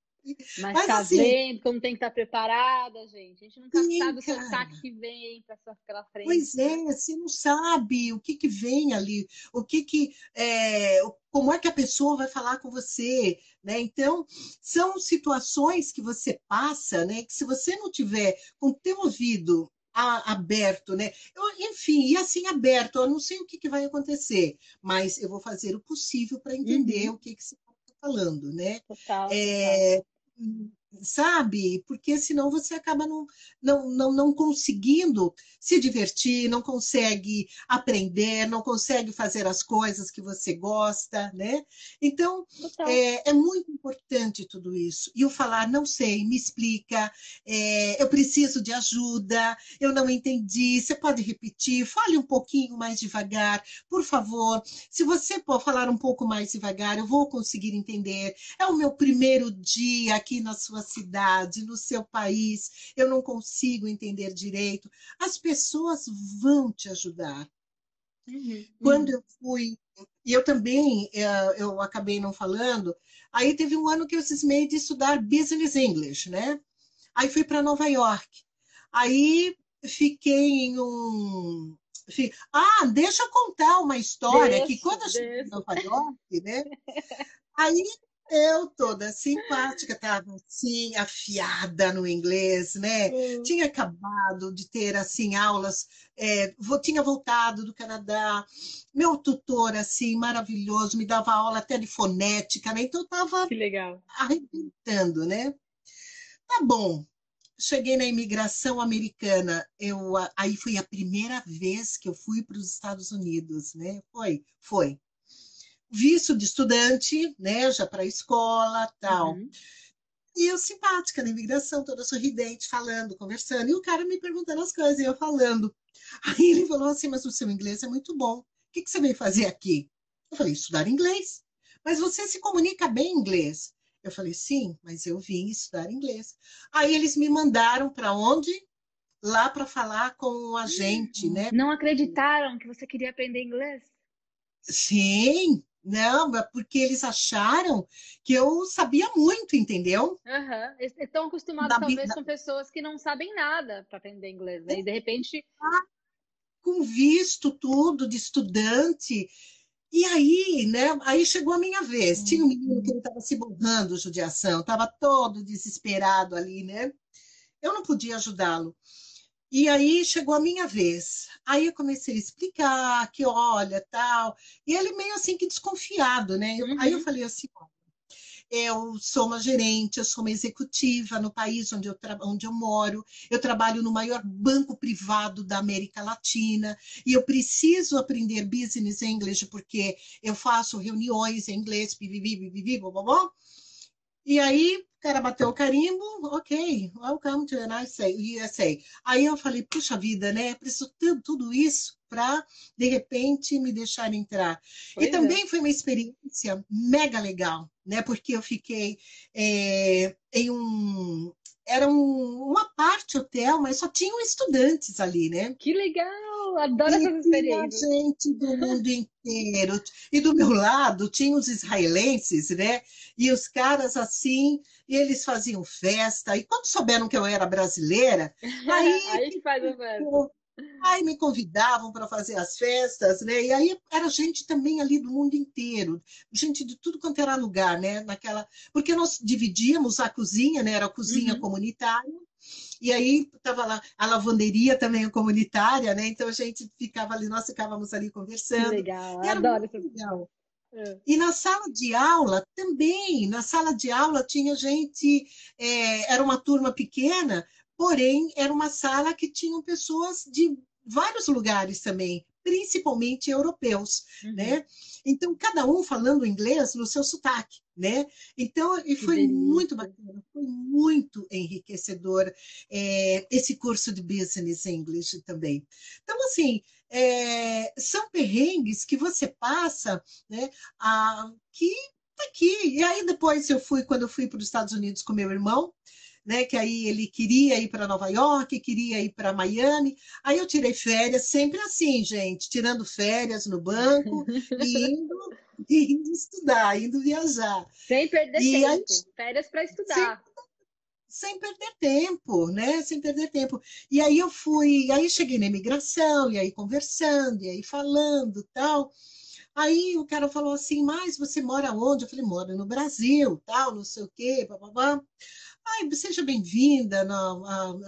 Mas, Mas tá assim, vendo como tem que estar tá preparada, gente? A gente nunca sim, sabe cara. o sotaque que vem para pela frente. Pois é, você não sabe o que, que vem ali, o que que. É, como é que a pessoa vai falar com você, né? Então, são situações que você passa, né? Que se você não tiver com o teu ouvido aberto, né? Eu, enfim, e assim aberto, eu não sei o que, que vai acontecer, mas eu vou fazer o possível para entender uhum. o que, que você está falando, né? Total, é, total sabe? Porque senão você acaba não, não, não, não conseguindo se divertir, não consegue aprender, não consegue fazer as coisas que você gosta, né? Então, é, é, muito importante tudo isso. E o falar, não sei, me explica, é, eu preciso de ajuda, eu não entendi, você pode repetir, fale um pouquinho mais devagar, por favor. Se você pode falar um pouco mais devagar, eu vou conseguir entender. É o meu primeiro dia aqui na sua cidade, no seu país, eu não consigo entender direito. As pessoas vão te ajudar. Uhum, Quando uhum. eu fui e eu também, eh, eu acabei não falando, aí teve um ano que eu cismei de estudar Business English, né? Aí fui para Nova York. Aí fiquei em um. Ah, deixa eu contar uma história deixa, que quando eu cheguei em Nova York, né? Aí eu toda simpática, estava assim, afiada no inglês, né? Hum. Tinha acabado de ter assim aulas, é, tinha voltado do Canadá. Meu tutor, assim, maravilhoso, me dava aula até de fonética, né? Então eu estava arrebentando, né? Tá bom. Cheguei na imigração americana. Eu, aí foi a primeira vez que eu fui para os Estados Unidos, né? Foi, foi visto de estudante, né, já para a escola, tal. Uhum. E eu simpática na imigração, toda sorridente, falando, conversando, e o cara me perguntando as coisas, e eu falando. Aí ele falou assim, mas o seu inglês é muito bom, o que, que você veio fazer aqui? Eu falei, estudar inglês. Mas você se comunica bem em inglês? Eu falei, sim, mas eu vim estudar inglês. Aí eles me mandaram para onde? Lá para falar com a gente, né? Não acreditaram que você queria aprender inglês? Sim, não, é porque eles acharam que eu sabia muito, entendeu? Uhum. Estão acostumados, da talvez, vida. com pessoas que não sabem nada para aprender inglês, né? E de repente. Com visto tudo de estudante. E aí, né? Aí chegou a minha vez. Uhum. Tinha um menino que estava se borrando judiação, estava todo desesperado ali, né? Eu não podia ajudá-lo. E aí chegou a minha vez. Aí eu comecei a explicar que olha, tal. E ele meio assim que desconfiado, né? Uhum. Aí eu uhum. falei assim, eu sou uma gerente, eu sou uma executiva no país onde eu, onde eu moro, eu trabalho no maior banco privado da América Latina e eu preciso aprender business English porque eu faço reuniões em inglês, bibibi, bibibi, blá, E aí cara bateu o carimbo, ok, welcome to USA. USA. Aí eu falei, puxa vida, né? Preciso ter tudo isso para, de repente, me deixar entrar. Pois e também é. foi uma experiência mega legal, né? Porque eu fiquei é, em um. Era um, uma parte hotel, mas só tinham estudantes ali, né? Que legal! Adoro e essas experiências. Tinha gente do mundo inteiro. E do meu lado tinha os israelenses, né? E os caras assim, e eles faziam festa. E quando souberam que eu era brasileira, aí. aí faz. Aí me convidavam para fazer as festas, né? E aí era gente também ali do mundo inteiro, gente de tudo quanto era lugar, né? Naquela, porque nós dividíamos a cozinha, né? Era a cozinha uhum. comunitária e aí estava lá a lavanderia também comunitária, né? Então a gente ficava ali, nós ficávamos ali conversando. Que legal, adoro isso. Legal. É. E na sala de aula também, na sala de aula tinha gente, é, era uma turma pequena, porém era uma sala que tinham pessoas de vários lugares também, principalmente europeus, uhum. né? Então, cada um falando inglês no seu sotaque, né? Então, e foi muito bacana, foi muito enriquecedor é, esse curso de Business English também. Então, assim, é, são perrengues que você passa, né? A, que tá aqui. E aí, depois, eu fui, quando eu fui para os Estados Unidos com meu irmão, né? Que aí ele queria ir para Nova York, queria ir para Miami. Aí eu tirei férias, sempre assim, gente, tirando férias no banco e indo, indo estudar, indo viajar. Sem perder e tempo. Aí, férias para estudar. Sem, sem perder tempo, né? Sem perder tempo. E aí eu fui, aí cheguei na imigração, e aí conversando, e aí falando tal. Aí o cara falou assim, mas você mora onde? Eu falei, moro no Brasil, tal, não sei o quê, babá. Ai, seja bem-vinda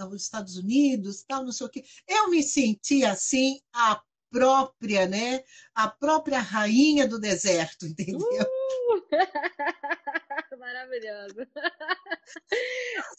aos Estados Unidos, tal, não sei o quê. Eu me senti assim, a própria, né? A própria rainha do deserto, entendeu? Uh! Maravilhoso.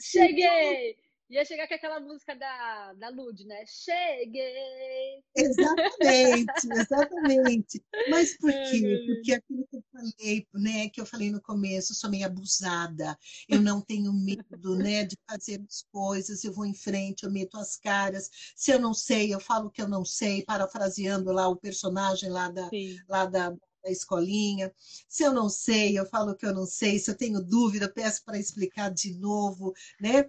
Cheguei! Ia chegar com aquela música da, da Lud, né? Cheguei! Exatamente, exatamente. Mas por quê? Porque aquilo que eu falei, né? Que eu falei no começo, eu sou meio abusada. Eu não tenho medo, né? De fazer as coisas, eu vou em frente, eu meto as caras. Se eu não sei, eu falo que eu não sei, parafraseando lá o personagem lá da, lá da, da escolinha. Se eu não sei, eu falo que eu não sei. Se eu tenho dúvida, peço para explicar de novo, né?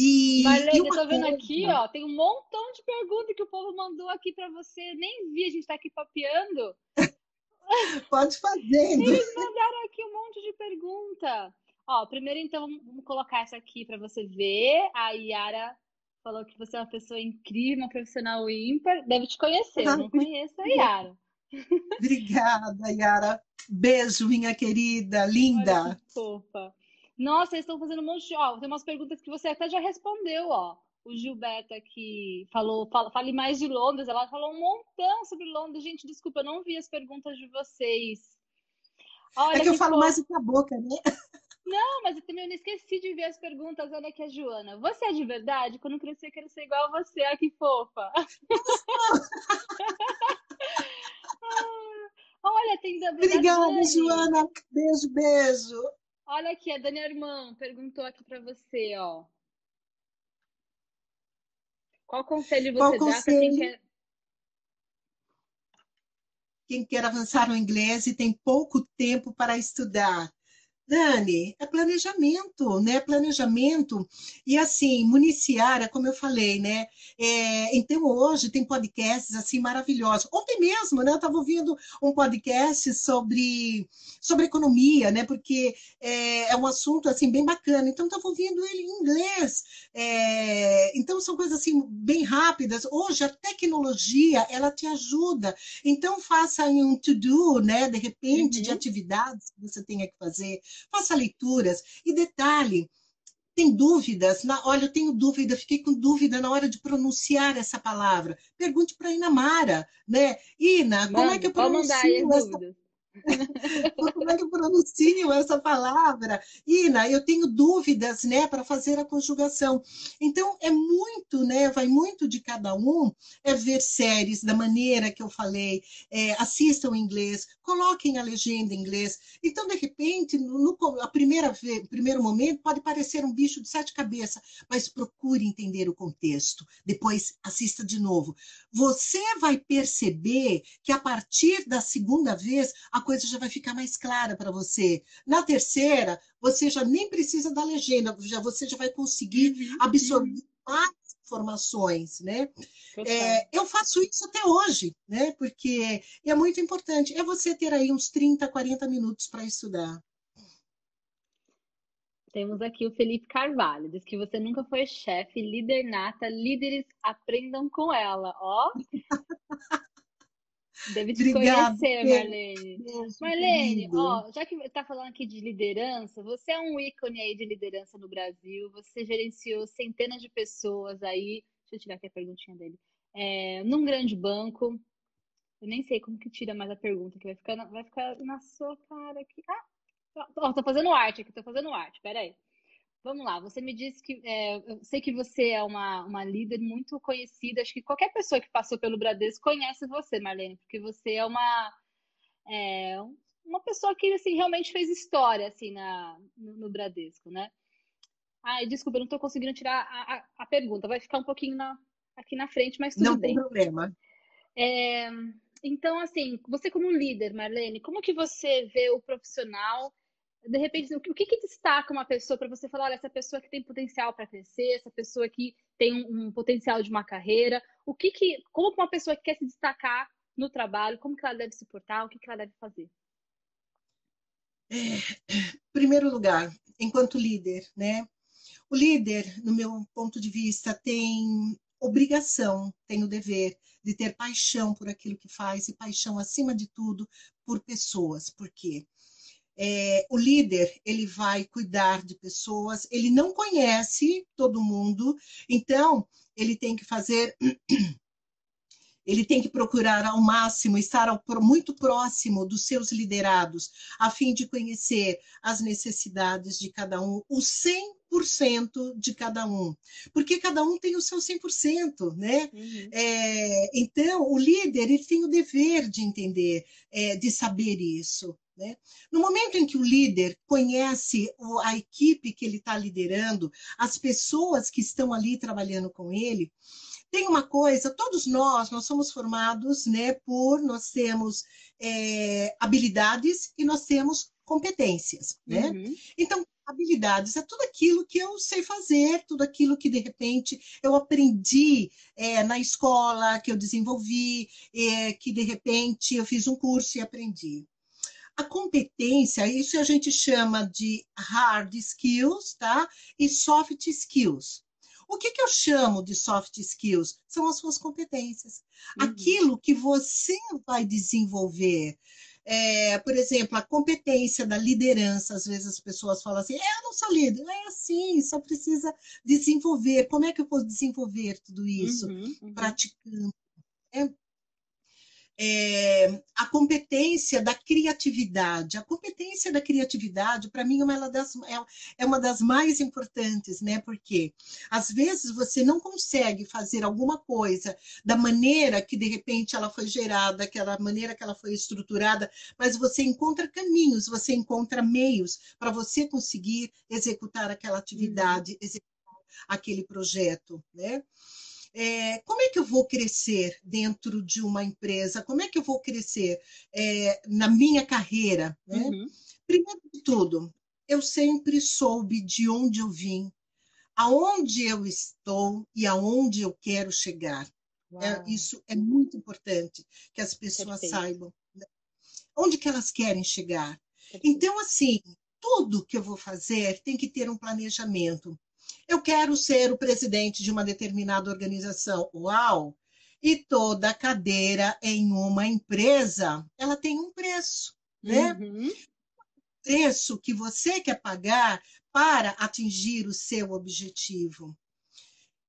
E, Marlene, eu tô vendo coisa... aqui, ó, tem um montão de perguntas que o povo mandou aqui para você. Nem vi, a gente tá aqui papeando. Pode fazer. Eles mandaram aqui um monte de pergunta. Ó, primeiro então vamos colocar essa aqui para você ver. A Yara falou que você é uma pessoa incrível, uma profissional ímpar. Deve te conhecer, eu não conheço a Yara. Obrigada, Yara. Beijo, minha querida, linda. Olha que fofa. Nossa, eles estão fazendo um monte de. Ó, tem umas perguntas que você até já respondeu, ó. O Gilberto aqui falou, fala, fale mais de Londres. Ela falou um montão sobre Londres. Gente, desculpa, eu não vi as perguntas de vocês. Olha é que eu falo mais do que a boca, né? Não, mas eu também não esqueci de ver as perguntas. Olha aqui a Joana. Você é de verdade? Quando crescer, quero ser igual a você. Ah, que fofa. Olha, tem da Obrigada, Joana. Beijo, beijo. Olha aqui, a Dani Armão perguntou aqui para você, ó. Qual conselho você Qual dá para quem quer quem quer avançar no inglês e tem pouco tempo para estudar. Dani, é planejamento, né? Planejamento e assim, municiar, é como eu falei, né? É, então hoje tem podcasts assim maravilhosos. Ontem mesmo, né? Eu estava ouvindo um podcast sobre, sobre economia, né? Porque é, é um assunto assim bem bacana. Então estava ouvindo ele em inglês. É, então são coisas assim bem rápidas. Hoje a tecnologia ela te ajuda. Então faça um to-do, né? De repente uhum. de atividades que você tenha que fazer faça leituras. E detalhe, tem dúvidas? Na, olha, eu tenho dúvida, fiquei com dúvida na hora de pronunciar essa palavra. Pergunte para a Inamara, né? Ina, Manda, como é que eu pronuncio essa... Como é que eu pronuncio essa palavra? Ina, eu tenho dúvidas, né, para fazer a conjugação. Então, é muito, né, vai muito de cada um, é ver séries da maneira que eu falei, é, assistam em inglês, coloquem a legenda em inglês. Então, de repente, no, a primeira vez, primeiro momento, pode parecer um bicho de sete cabeças, mas procure entender o contexto. Depois, assista de novo. Você vai perceber que a partir da segunda vez, a coisa já vai ficar mais clara para você. Na terceira, você já nem precisa da legenda, já você já vai conseguir uhum, absorver uhum. mais informações, né? É, eu faço isso até hoje, né? Porque é muito importante. É você ter aí uns 30, 40 minutos para estudar. Temos aqui o Felipe Carvalho, diz que você nunca foi chefe, líder nata, líderes aprendam com ela, ó. Deve te Obrigada, conhecer, Marlene. Deus, Marlene, ó, já que está falando aqui de liderança, você é um ícone aí de liderança no Brasil, você gerenciou centenas de pessoas aí, deixa eu tirar aqui a perguntinha dele, é, num grande banco, eu nem sei como que tira mais a pergunta, que vai ficar na, vai ficar na sua cara aqui. Ah, ó, tô fazendo arte aqui, tô fazendo arte, peraí. Vamos lá, você me disse que é, eu sei que você é uma, uma líder muito conhecida. Acho que qualquer pessoa que passou pelo Bradesco conhece você, Marlene, porque você é uma é, uma pessoa que assim realmente fez história assim na no, no Bradesco, né? Ai, desculpa, eu não estou conseguindo tirar a, a, a, pergunta. Vai ficar um pouquinho na, aqui na frente, mas tudo não bem. Não tem problema. É, então, assim, você como líder, Marlene, como que você vê o profissional de repente, o que, que, destaca uma pessoa para você falar, olha, essa pessoa que tem potencial para crescer, essa pessoa que tem um, um, potencial de uma carreira, o que que, como uma pessoa que quer se destacar no trabalho, como que ela deve se portar, o que que ela deve fazer? É, primeiro lugar, enquanto líder, né? O líder, no meu ponto de vista, tem obrigação, tem o dever de ter paixão por aquilo que faz e paixão, acima de tudo, por pessoas. Por quê? É, o líder ele vai cuidar de pessoas, ele não conhece todo mundo, então ele tem que fazer, ele tem que procurar ao máximo estar ao, muito próximo dos seus liderados, a fim de conhecer as necessidades de cada um, o 100% de cada um, porque cada um tem o seu 100%, né? Uhum. É, então, o líder ele tem o dever de entender, é, de saber isso. Né? No momento em que o líder conhece a equipe que ele está liderando, as pessoas que estão ali trabalhando com ele, tem uma coisa, todos nós, nós somos formados né, por, nós temos é, habilidades e nós temos competências. Né? Uhum. Então, habilidades é tudo aquilo que eu sei fazer, tudo aquilo que de repente eu aprendi é, na escola, que eu desenvolvi, é, que de repente eu fiz um curso e aprendi. A competência, isso a gente chama de hard skills, tá? E soft skills. O que, que eu chamo de soft skills? São as suas competências. Uhum. Aquilo que você vai desenvolver. É, por exemplo, a competência da liderança, às vezes as pessoas falam assim, é, eu não sou líder, é assim, só precisa desenvolver. Como é que eu posso desenvolver tudo isso? Uhum, uhum. Praticando. É, é, a competência da criatividade. A competência da criatividade, para mim, é uma, das, é, é, uma das mais importantes, né? Porque às vezes você não consegue fazer alguma coisa da maneira que de repente ela foi gerada, daquela maneira que ela foi estruturada, mas você encontra caminhos, você encontra meios para você conseguir executar aquela atividade, uhum. executar aquele projeto, né? É, como é que eu vou crescer dentro de uma empresa? Como é que eu vou crescer é, na minha carreira? Né? Uhum. Primeiro de tudo, eu sempre soube de onde eu vim, aonde eu estou e aonde eu quero chegar. É, isso é muito importante que as pessoas Perfeito. saibam né? onde que elas querem chegar. Perfeito. Então, assim, tudo que eu vou fazer tem que ter um planejamento. Eu quero ser o presidente de uma determinada organização. Uau! E toda cadeira em uma empresa, ela tem um preço, né? Uhum. Preço que você quer pagar para atingir o seu objetivo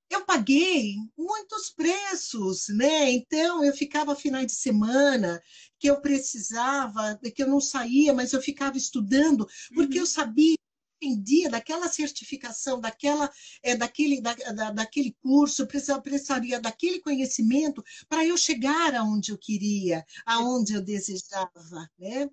eu paguei muitos preços, né? Então eu ficava finais de semana que eu precisava, que eu não saía, mas eu ficava estudando porque uhum. eu sabia dependia daquela certificação, daquela, é, daquele, da, da, daquele curso, precisaria, daquele conhecimento para eu chegar aonde eu queria, aonde eu desejava, né?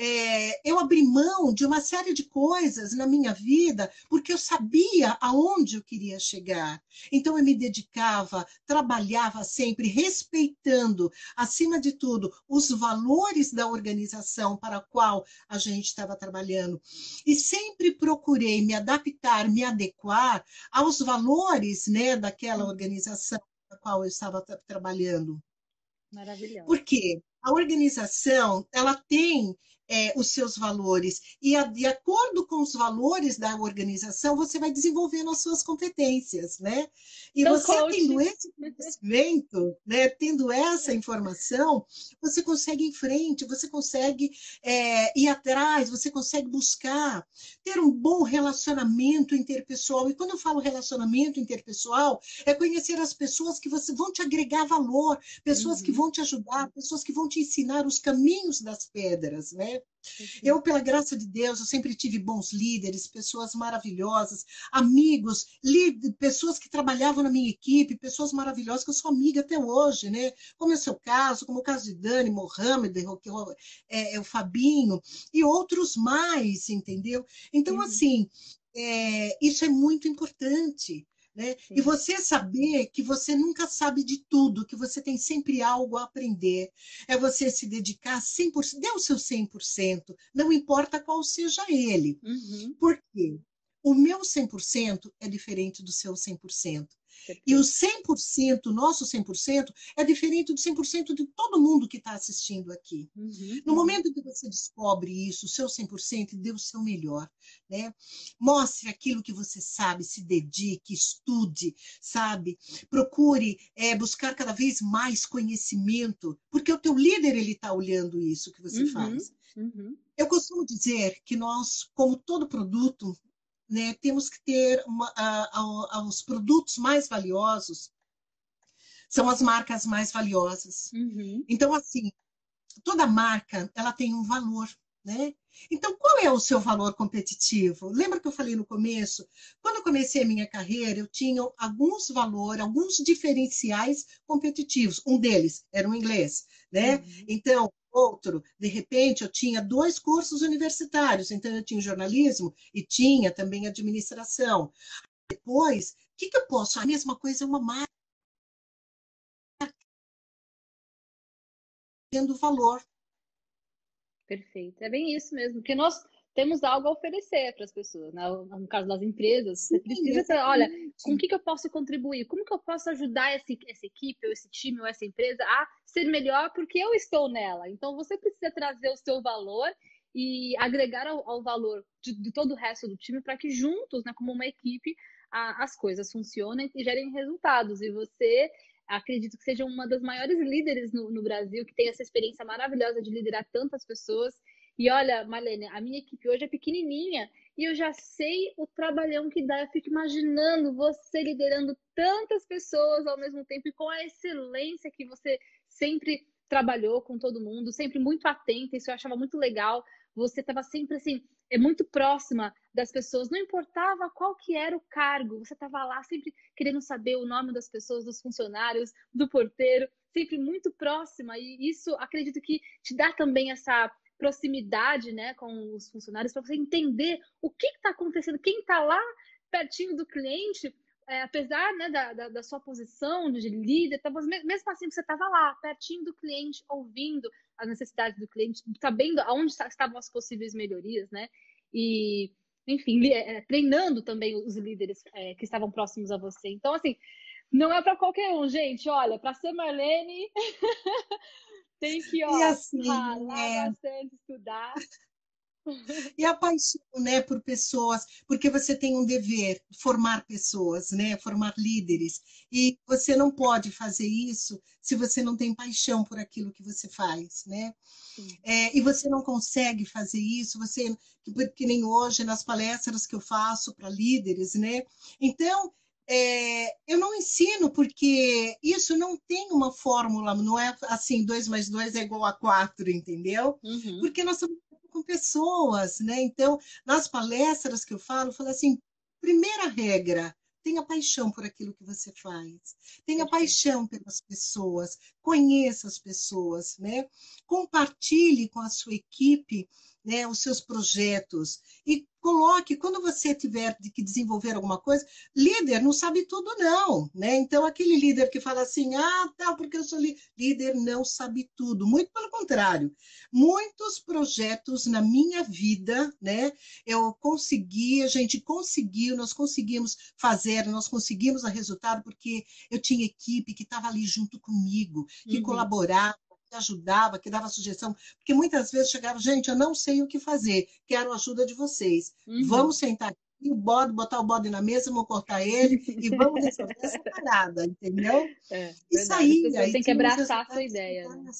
É, eu abri mão de uma série de coisas na minha vida porque eu sabia aonde eu queria chegar. Então eu me dedicava, trabalhava sempre respeitando, acima de tudo, os valores da organização para a qual a gente estava trabalhando. E sempre procurei me adaptar, me adequar aos valores né, daquela organização para a qual eu estava trabalhando. Maravilhoso. Por quê? A organização ela tem é, os seus valores. E a, de acordo com os valores da organização, você vai desenvolvendo as suas competências, né? E então, você coach. tendo esse conhecimento, né, tendo essa informação, você consegue ir em frente, você consegue é, ir atrás, você consegue buscar ter um bom relacionamento interpessoal. E quando eu falo relacionamento interpessoal, é conhecer as pessoas que você, vão te agregar valor, pessoas uhum. que vão te ajudar, pessoas que vão te ensinar os caminhos das pedras, né? Eu, pela graça de Deus, eu sempre tive bons líderes, pessoas maravilhosas, amigos, pessoas que trabalhavam na minha equipe, pessoas maravilhosas que eu sou amiga até hoje, né? Como é o seu caso, como o caso de Dani, Mohamed, é, é, o Fabinho e outros mais, entendeu? Então, uhum. assim, é, isso é muito importante. Né? E você saber que você nunca sabe de tudo, que você tem sempre algo a aprender. É você se dedicar 100%, dê o seu 100%, não importa qual seja ele. Uhum. Por quê? O meu 100% é diferente do seu 100%. E o 100%, nosso 100%, é diferente do 100% de todo mundo que está assistindo aqui. Uhum, no uhum. momento que você descobre isso, o seu 100%, dê o seu melhor. Né? Mostre aquilo que você sabe, se dedique, estude, sabe? Procure é, buscar cada vez mais conhecimento, porque o teu líder ele está olhando isso que você uhum, faz. Uhum. Eu costumo dizer que nós, como todo produto, né, temos que ter uma, a, a, os produtos mais valiosos são as marcas mais valiosas. Uhum. Então, assim, toda marca ela tem um valor, né? Então, qual é o seu valor competitivo? Lembra que eu falei no começo? Quando eu comecei a minha carreira, eu tinha alguns valores, alguns diferenciais competitivos. Um deles era o inglês, né? Uhum. Então, outro. De repente, eu tinha dois cursos universitários, então eu tinha jornalismo e tinha também administração. Depois, o que, que eu posso? A mesma coisa é uma marca. Tendo valor. Perfeito. É bem isso mesmo, porque nós temos algo a oferecer para as pessoas. Né? No caso das empresas, você precisa ter, olha, com o que, que eu posso contribuir? Como que eu posso ajudar esse, essa equipe, ou esse time, ou essa empresa a ser melhor porque eu estou nela? Então, você precisa trazer o seu valor e agregar ao, ao valor de, de, todo o resto do time para que juntos, né, como uma equipe, a, as coisas funcionem e gerem resultados. E você acredito que seja uma das maiores líderes no, no, Brasil, que tem essa experiência maravilhosa de liderar tantas pessoas. E olha, Marlene, a minha equipe hoje é pequenininha e eu já sei o trabalhão que dá. Eu fico imaginando você liderando tantas pessoas ao mesmo tempo e com a excelência que você sempre trabalhou com todo mundo, sempre muito atenta. Isso eu achava muito legal você estava sempre assim, é muito próxima das pessoas, não importava qual que era o cargo, você estava lá sempre querendo saber o nome das pessoas, dos funcionários, do porteiro, sempre muito próxima, e isso acredito que te dá também essa proximidade né, com os funcionários para você entender o que está acontecendo, quem está lá pertinho do cliente, é, apesar né, da, da, da, sua posição de líder, tava, mesmo assim você estava lá, pertinho do cliente, ouvindo as necessidades do cliente, sabendo aonde estavam as possíveis melhorias, né? E, enfim, é, treinando também os líderes é, que estavam próximos a você. Então, assim, não é para qualquer um, gente. Olha, para ser Marlene, tem que ó, assim, ralar é... bastante, estudar. E a paixão, né, por pessoas, porque você tem um dever, formar pessoas, né, formar líderes. E você não pode fazer isso se você não tem paixão por aquilo que você faz, né? É, e você não consegue fazer isso, você, que nem hoje nas palestras que eu faço para líderes, né? Então, é, eu não ensino porque isso não tem uma fórmula, não é assim, dois mais dois é igual a quatro, entendeu? Uhum. Porque nós estamos com pessoas, né? Então, nas palestras que eu falo, eu falo assim, primeira regra, tenha paixão por aquilo que você faz. Tenha paixão pelas pessoas, conheça as pessoas, né? Compartilhe com a sua equipe né, os seus projetos e coloque, quando você tiver de que desenvolver alguma coisa, líder não sabe tudo não, né? Então aquele líder que fala assim, ah, tá, porque eu sou líder, não sabe tudo. Muito pelo contrário. Muitos projetos na minha vida, né, eu consegui, a gente conseguiu, nós conseguimos fazer, nós conseguimos o resultado porque eu tinha equipe que estava ali junto comigo, que uhum. colaborava, que ajudava, que dava sugestão, porque muitas vezes chegava, gente, eu não sei o que fazer, quero a ajuda de vocês. Uhum. Vamos sentar aqui, o bode, botar o bode na mesa, vamos cortar ele e vamos resolver essa parada, entendeu? É, Isso aí. Aí tem que abraçar a sua ideia. Né?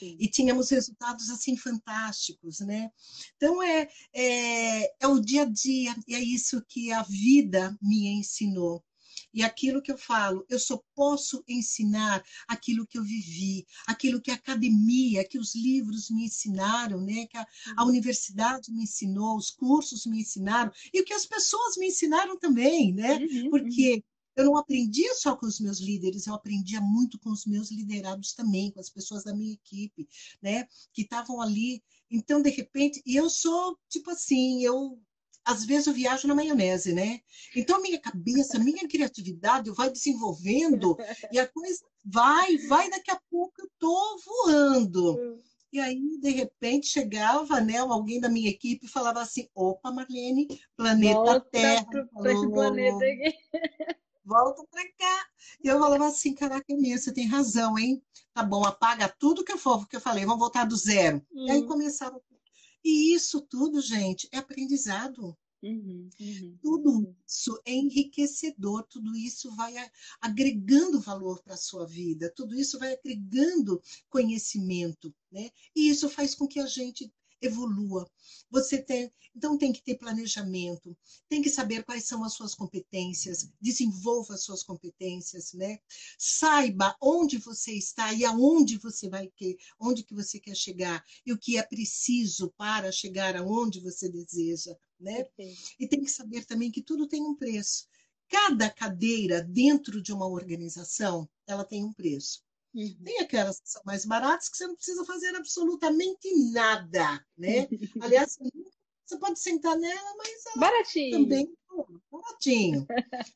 E tínhamos resultados assim fantásticos, né? Então é, é, é o dia a dia, e é isso que a vida me ensinou. E aquilo que eu falo, eu só posso ensinar aquilo que eu vivi, aquilo que a academia, que os livros me ensinaram, né? que a, a uhum. universidade me ensinou, os cursos me ensinaram, e o que as pessoas me ensinaram também, né? Uhum, Porque uhum. eu não aprendia só com os meus líderes, eu aprendia muito com os meus liderados também, com as pessoas da minha equipe, né? Que estavam ali. Então, de repente, e eu sou tipo assim, eu às vezes eu viajo na maionese, né? Então, minha cabeça, minha criatividade vai desenvolvendo e a coisa vai, vai, daqui a pouco eu tô voando. Hum. E aí, de repente, chegava né, alguém da minha equipe e falava assim: opa, Marlene, planeta Volta Terra. Para esse planeta aqui. Volta para cá. E eu falava assim: caraca, é mesmo, você tem razão, hein? Tá bom, apaga tudo que eu for, que eu falei, vamos voltar do zero. Hum. E aí hum. começava e isso tudo, gente, é aprendizado. Uhum, uhum. Tudo isso é enriquecedor, tudo isso vai agregando valor para a sua vida, tudo isso vai agregando conhecimento, né? E isso faz com que a gente evolua. Você tem, então tem que ter planejamento, tem que saber quais são as suas competências, desenvolva as suas competências, né? Saiba onde você está e aonde você vai querer, onde que você quer chegar e o que é preciso para chegar aonde você deseja, né? E tem que saber também que tudo tem um preço. Cada cadeira dentro de uma organização, ela tem um preço. Uhum. Tem aquelas que são mais baratas que você não precisa fazer absolutamente nada, né? Aliás, você pode sentar nela, mas ela baratinho. também baratinho.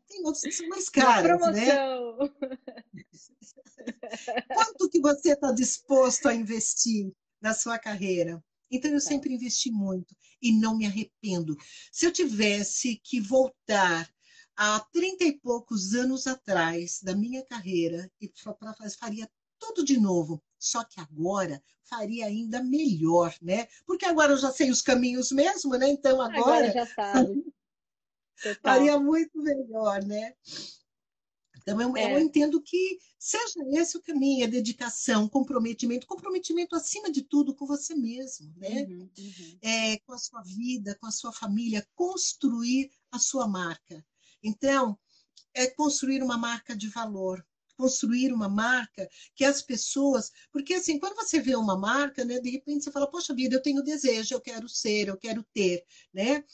Tem outros que são mais caros, né? Quanto que você está disposto a investir na sua carreira? Então, eu tá. sempre investi muito e não me arrependo. Se eu tivesse que voltar há trinta e poucos anos atrás da minha carreira e faria tudo de novo. Só que agora faria ainda melhor, né? Porque agora eu já sei os caminhos mesmo, né? Então agora, agora já sabe. faria muito melhor, né? Então, eu, é. eu, entendo que seja esse o caminho, a dedicação, comprometimento, comprometimento acima de tudo com você mesmo, né? Uhum, uhum. É, com a sua vida, com a sua família, construir a sua marca. Então, é construir uma marca de valor, construir uma marca que as pessoas. Porque, assim, quando você vê uma marca, né, de repente você fala, poxa vida, eu tenho desejo, eu quero ser, eu quero ter, né?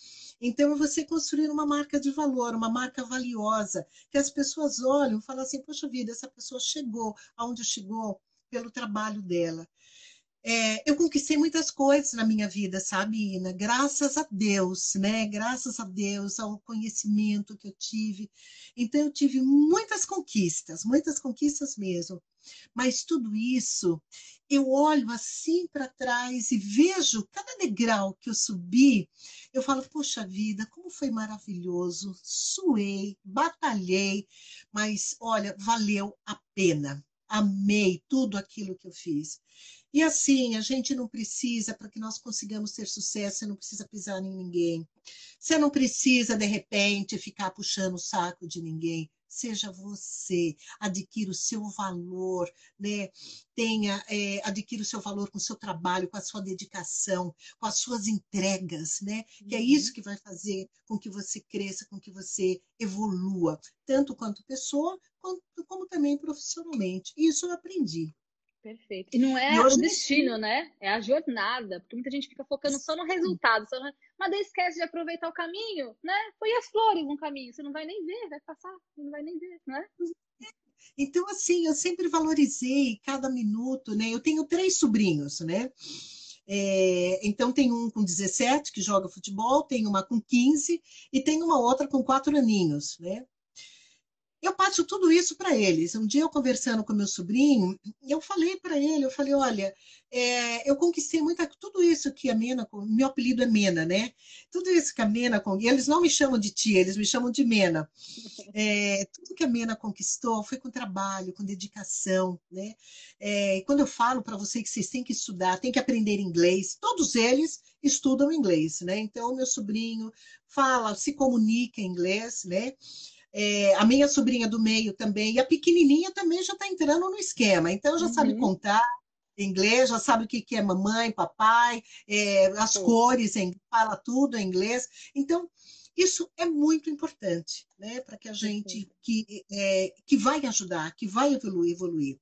Então, é você construir uma marca de valor, uma marca valiosa, que as pessoas olham e falam assim, poxa vida, essa pessoa chegou aonde chegou pelo trabalho dela. É, eu conquistei muitas coisas na minha vida, sabe, Ina? Graças a Deus, né? Graças a Deus, ao conhecimento que eu tive. Então, eu tive muitas conquistas, muitas conquistas mesmo. Mas tudo isso, eu olho assim para trás e vejo cada degrau que eu subi, eu falo, poxa vida, como foi maravilhoso, suei, batalhei, mas olha, valeu a pena. Amei tudo aquilo que eu fiz. E assim, a gente não precisa, para que nós consigamos ter sucesso, você não precisa pisar em ninguém. Você não precisa, de repente, ficar puxando o saco de ninguém. Seja você, adquira o seu valor, né? Tenha, é, adquira o seu valor com o seu trabalho, com a sua dedicação, com as suas entregas, né? Que é isso uhum. que vai fazer com que você cresça, com que você evolua, tanto quanto pessoa, quanto, como também profissionalmente. Isso eu aprendi. Perfeito. E não é o destino, né? É a jornada. Porque muita gente fica focando só no resultado, só no... mas daí esquece de aproveitar o caminho, né? Foi as flores no caminho, você não vai nem ver, vai passar, você não vai nem ver, né? Então, assim, eu sempre valorizei cada minuto, né? Eu tenho três sobrinhos, né? É, então, tem um com 17 que joga futebol, tem uma com 15 e tem uma outra com quatro aninhos, né? Eu passo tudo isso para eles. Um dia eu conversando com meu sobrinho, eu falei para ele, eu falei, olha, é, eu conquistei muita, tudo isso que a Mena, meu apelido é Mena, né? Tudo isso que a Mena, eles não me chamam de tia, eles me chamam de Mena. É, tudo que a Mena conquistou foi com trabalho, com dedicação, né? É, quando eu falo para vocês que vocês têm que estudar, têm que aprender inglês, todos eles estudam inglês, né? Então, meu sobrinho fala, se comunica em inglês, né? É, a minha sobrinha do meio também, e a pequenininha também já está entrando no esquema, então já uhum. sabe contar inglês, já sabe o que, que é mamãe, papai, é, as cores, em, fala tudo em inglês. Então, isso é muito importante, né, para que a gente que, é, que vai ajudar, que vai evoluir, evoluir.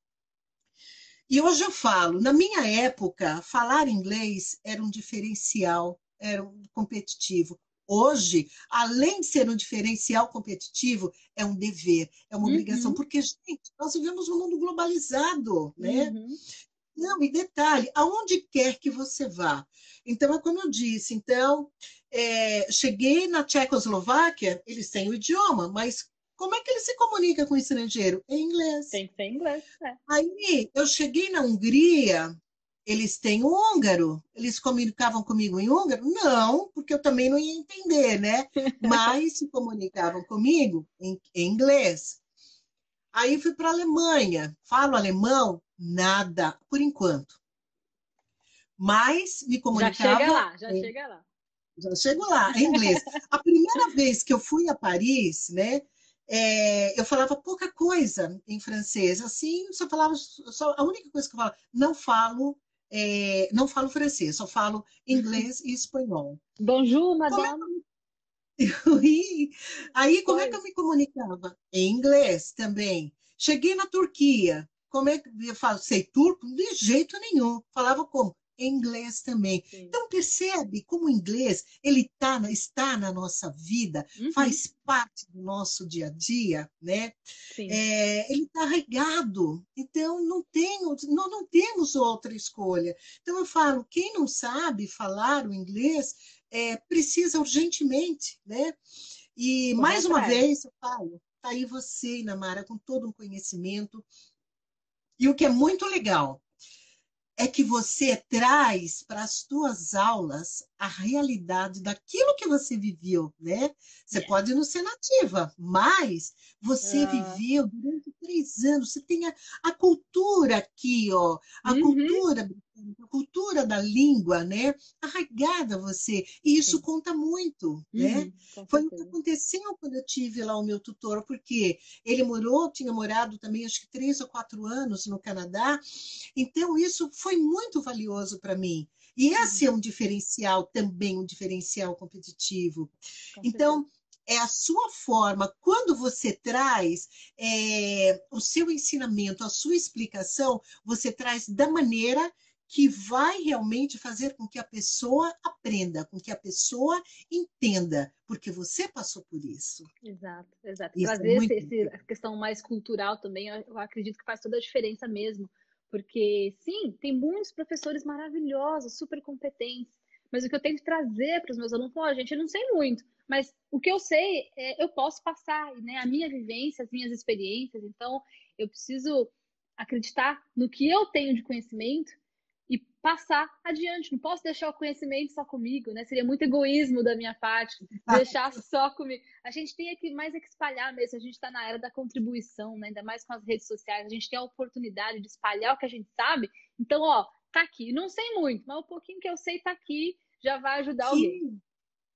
E hoje eu falo, na minha época, falar inglês era um diferencial, era um competitivo. Hoje, além de ser um diferencial competitivo, é um dever, é uma uhum. obrigação, porque, gente, nós vivemos num mundo globalizado, né? Uhum. Não, e detalhe, aonde quer que você vá. Então, é como eu disse, então, é, cheguei na Tchecoslováquia, eles têm o idioma, mas como é que ele se comunica com o estrangeiro? Em inglês. Tem que ser em inglês. É. Aí, eu cheguei na Hungria, eles têm o húngaro. Eles comunicavam comigo em húngaro? Não, porque eu também não ia entender, né? Mas se comunicavam comigo em, em inglês. Aí fui para a Alemanha. Falo alemão? Nada, por enquanto. Mas me comunicava. Já chega lá, já em, chega lá. Já chego lá, em inglês. A primeira vez que eu fui a Paris, né? É, eu falava pouca coisa em francês, assim, só falava, só, a única coisa que eu falava, não falo é, não falo francês, só falo inglês e espanhol. Bonjour, madame. É Aí, como é que eu me comunicava? Em inglês também. Cheguei na Turquia. Como é que eu falo? Sei turco? De jeito nenhum. Falava como? Inglês também. Sim. Então percebe como o inglês ele tá, está na nossa vida, uhum. faz parte do nosso dia a dia, né? É, ele está regado. Então não tem, nós não temos outra escolha. Então eu falo, quem não sabe falar o inglês é, precisa urgentemente, né? E mais uma vez eu falo, tá aí você, Namara, com todo um conhecimento. E o que é muito legal, é que você traz para as suas aulas a realidade daquilo que você viveu, né? Você é. pode não ser nativa, mas você é. viveu durante três anos, você tem a, a cultura aqui, ó, a uhum. cultura a cultura da língua, né? Arraigada você. E isso Sim. conta muito, uhum, né? Foi o que aconteceu quando eu tive lá o meu tutor, porque ele morou, tinha morado também acho que três ou quatro anos no Canadá. Então, isso foi muito valioso para mim. E esse uhum. é um diferencial também, um diferencial competitivo. Com então, é a sua forma, quando você traz é, o seu ensinamento, a sua explicação, você traz da maneira que vai realmente fazer com que a pessoa aprenda, com que a pessoa entenda, porque você passou por isso. Exato, exato. Isso Trazer é esse, esse, a questão mais cultural também, eu acredito que faz toda a diferença mesmo, porque sim, tem muitos professores maravilhosos, super competentes, mas o que eu tenho que trazer para os meus alunos, oh, gente, eu não sei muito, mas o que eu sei, é, eu posso passar, né? A minha vivência, as minhas experiências, então eu preciso acreditar no que eu tenho de conhecimento passar adiante. Não posso deixar o conhecimento só comigo, né? Seria muito egoísmo da minha parte deixar só comigo. A gente tem que mais é que espalhar mesmo. A gente está na era da contribuição, né? ainda mais com as redes sociais. A gente tem a oportunidade de espalhar o que a gente sabe. Então, ó, tá aqui. Não sei muito, mas o pouquinho que eu sei tá aqui já vai ajudar Sim. alguém.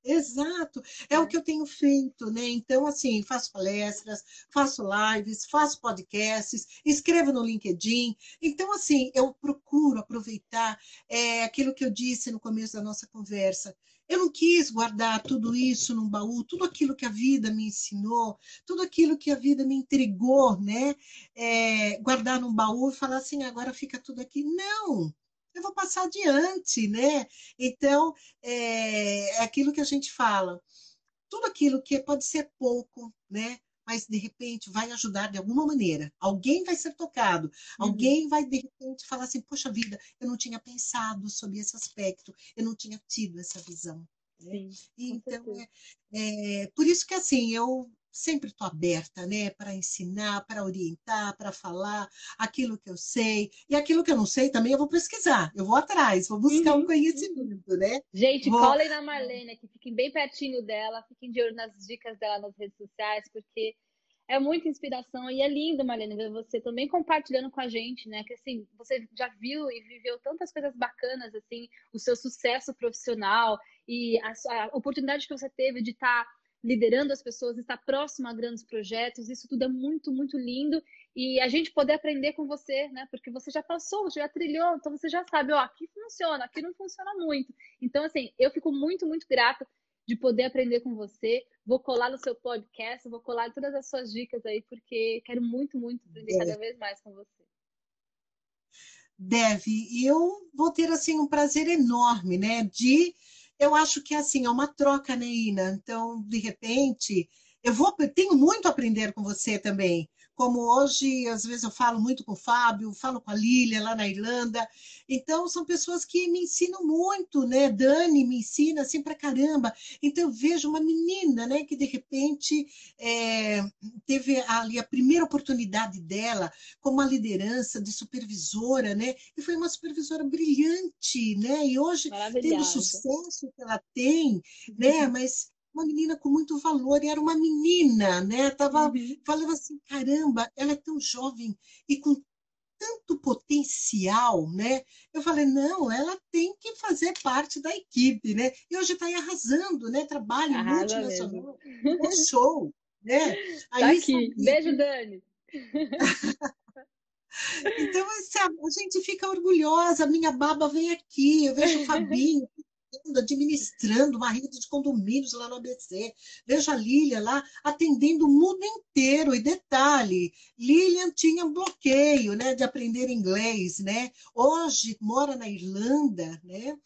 Exato, é, é, o que eu tenho feito, né? Então, assim, faço palestras, faço lives, faço podcasts, escrevo no LinkedIn. Então, assim, eu procuro aproveitar é, aquilo que eu disse no começo da nossa conversa. Eu não quis guardar tudo isso num baú, tudo aquilo que a vida me ensinou, tudo aquilo que a vida me entregou, né? É, guardar num baú e falar assim, agora fica tudo aqui. Não! Eu vou passar adiante, né? Então, é, é aquilo que a gente fala. Tudo aquilo que pode ser pouco, né? mas de repente vai ajudar de alguma maneira. Alguém vai ser tocado, uhum. alguém vai de repente falar assim: poxa vida, eu não tinha pensado sobre esse aspecto, eu não tinha tido essa visão. Né? Sim, então, é, é, por isso que assim, eu sempre estou aberta, né, para ensinar, para orientar, para falar aquilo que eu sei e aquilo que eu não sei também eu vou pesquisar, eu vou atrás, vou buscar uhum. um conhecimento, né? Gente, vou... colhem na Marlene aqui, fiquem bem pertinho dela, fiquem de olho nas dicas dela nas redes sociais, porque é muita inspiração e é lindo, Marlene, ver você também compartilhando com a gente, né? Que assim, você já viu e viveu tantas coisas bacanas, assim, o seu sucesso profissional e a, a oportunidade que você teve de estar tá liderando as pessoas, estar próximo a grandes projetos, isso tudo é muito, muito lindo. E a gente poder aprender com você, né? Porque você já passou, já trilhou, então você já sabe, ó, aqui funciona, aqui não funciona muito. Então, assim, eu fico muito, muito grata de poder aprender com você. Vou colar no seu podcast, vou colar todas as suas dicas aí, porque quero muito, muito aprender cada vez mais com você. Deve, eu vou ter assim um prazer enorme, né, de eu acho que assim, é uma troca, né, Ina? Então, de repente, eu vou, tenho muito a aprender com você também como hoje, às vezes eu falo muito com o Fábio, falo com a Lília lá na Irlanda. Então, são pessoas que me ensinam muito, né? Dani me ensina assim para caramba. Então, eu vejo uma menina, né, que de repente é, teve ali a primeira oportunidade dela como uma liderança de supervisora, né? E foi uma supervisora brilhante, né? E hoje tem o sucesso que ela tem, né? Uhum. Mas uma menina com muito valor, e era uma menina, né? Tava uhum. falando assim, caramba, ela é tão jovem e com tanto potencial, né? Eu falei, não, ela tem que fazer parte da equipe, né? E hoje está arrasando, né? Trabalho Arrasa multinacional, é show, né? Aí, tá aqui, sabe... beijo, Dani. Então, a gente fica orgulhosa, minha baba vem aqui, eu vejo o Fabinho, administrando uma rede de condomínios lá no ABC. Veja a Lilian lá atendendo o mundo inteiro. E detalhe, Lilian tinha um bloqueio né, de aprender inglês. Né? Hoje mora na Irlanda, né?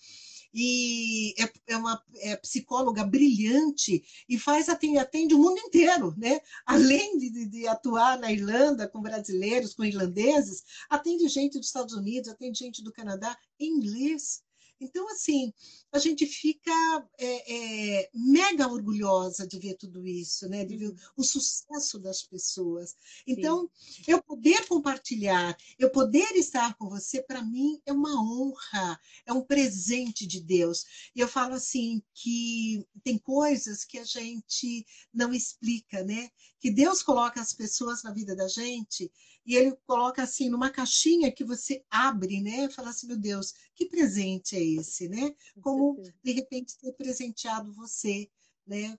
e é, é uma é psicóloga brilhante e faz atende, atende o mundo inteiro, né? Além de, de, atuar na Irlanda com brasileiros, com irlandeses, atende gente dos Estados Unidos, atende gente do Canadá em inglês. Então, assim, a gente fica é, é, mega orgulhosa de ver tudo isso, né? de ver uhum. o sucesso das pessoas. Então, Sim. eu poder compartilhar, eu poder estar com você, para mim, é uma honra, é um presente de Deus. E eu falo assim, que tem coisas que a gente não explica, né? Que Deus coloca as pessoas na vida da gente e ele coloca assim numa caixinha que você abre, né? Fala assim, meu Deus, que presente é esse, né? Como de repente ter presenteado você, né?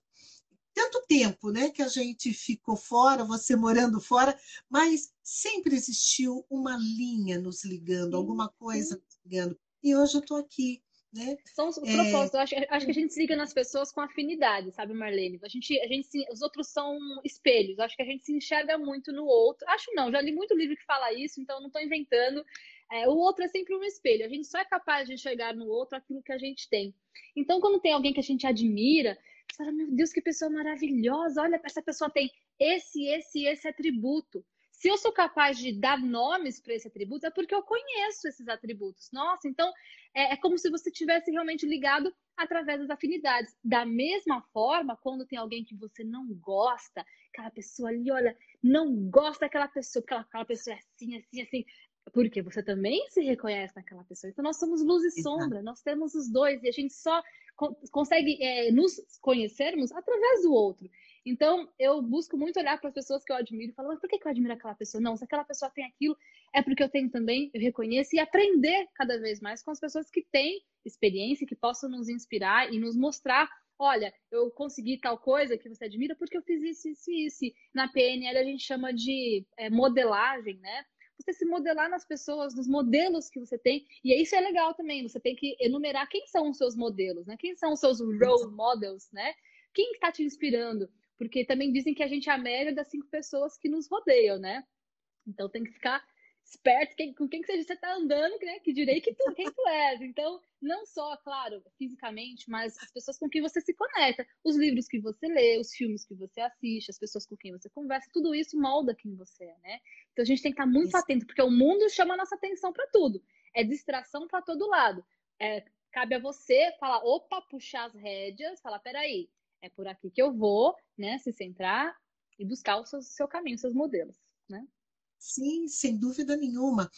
Tanto tempo, né, que a gente ficou fora, você morando fora, mas sempre existiu uma linha nos ligando, alguma coisa nos ligando. E hoje eu estou aqui, né? São os é... propósitos. Eu acho, acho, que a gente se liga nas pessoas com afinidade, sabe, Marlene? A gente, a gente se, os outros são espelhos. Acho que a gente se enxerga muito no outro. Acho não, já li muito livro que fala isso, então não estou inventando. É, o outro é sempre um espelho. A gente só é capaz de enxergar no outro aquilo que a gente tem. Então, quando tem alguém que a gente admira, você fala, meu Deus, que pessoa maravilhosa. Olha, essa pessoa tem esse, esse, esse atributo. Se eu sou capaz de dar nomes para esse atributo, é porque eu conheço esses atributos. Nossa, então é, é como se você tivesse realmente ligado através das afinidades. Da mesma forma, quando tem alguém que você não gosta, aquela pessoa ali, olha, não gosta daquela pessoa, aquela, aquela pessoa é assim, assim, assim, porque você também se reconhece naquela pessoa. Então, nós somos luz e Exato. sombra, nós temos os dois, e a gente só consegue é, nos conhecermos através do outro. Então, eu busco muito olhar para as pessoas que eu admiro e falar, mas por que eu admiro aquela pessoa? Não, se aquela pessoa tem aquilo, é porque eu tenho também, eu reconheço, e aprender cada vez mais com as pessoas que têm experiência, que possam nos inspirar e nos mostrar olha, eu consegui tal coisa que você admira porque eu fiz isso, isso e isso. Na PNL a gente chama de é, modelagem, né? Você se modelar nas pessoas, nos modelos que você tem. E isso é legal também. Você tem que enumerar quem são os seus modelos, né? Quem são os seus role models, né? Quem está te inspirando? Porque também dizem que a gente é a média das cinco pessoas que nos rodeiam, né? Então tem que ficar esperto quem, com quem que você está andando, né? Que direi que tu, quem tu és. Então, não só, claro, fisicamente, mas as pessoas com quem você se conecta, os livros que você lê, os filmes que você assiste, as pessoas com quem você conversa, tudo isso molda quem você é, né? Então a gente tem que estar muito isso. atento, porque o mundo chama a nossa atenção para tudo. É distração para todo lado. É, cabe a você falar, opa, puxar as rédeas, falar, peraí, é por aqui que eu vou, né? Se centrar e buscar o seu, seu caminho, seus modelos, né? Sim, sem dúvida nenhuma.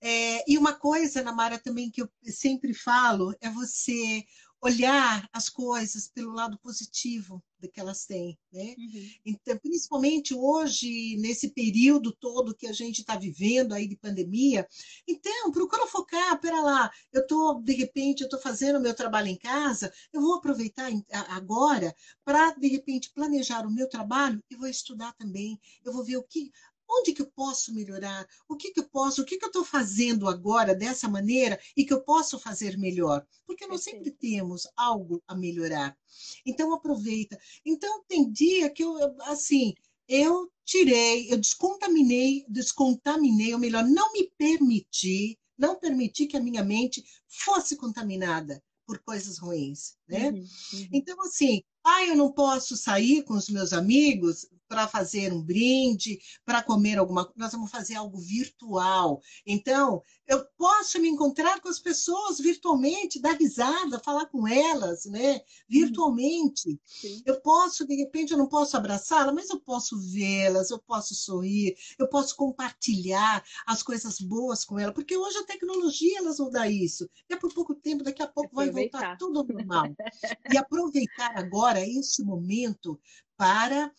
É, e uma coisa, Namara, também que eu sempre falo é você olhar as coisas pelo lado positivo que elas têm, né? Uhum. Então, principalmente hoje, nesse período todo que a gente está vivendo aí de pandemia, então, procura focar, pera lá, eu estou, de repente, eu estou fazendo o meu trabalho em casa, eu vou aproveitar agora para, de repente, planejar o meu trabalho e vou estudar também, eu vou ver o que, Onde que eu posso melhorar? O que que eu posso? O que que eu estou fazendo agora dessa maneira e que eu posso fazer melhor? Porque nós sempre temos algo a melhorar. Então aproveita. Então tem dia que eu assim eu tirei, eu descontaminei, descontaminei, ou melhor, não me permiti, não permiti que a minha mente fosse contaminada por coisas ruins, né? Uhum, uhum. Então assim, ah, eu não posso sair com os meus amigos para fazer um brinde, para comer alguma coisa. Nós vamos fazer algo virtual. Então, eu posso me encontrar com as pessoas virtualmente, dar risada, falar com elas, né? Virtualmente. Sim. Eu posso, de repente, eu não posso abraçá-las, mas eu posso vê-las, eu posso sorrir, eu posso compartilhar as coisas boas com elas, porque hoje a tecnologia elas vão dar isso. É por pouco tempo, daqui a pouco vai voltar tudo ao normal. e aproveitar agora este momento para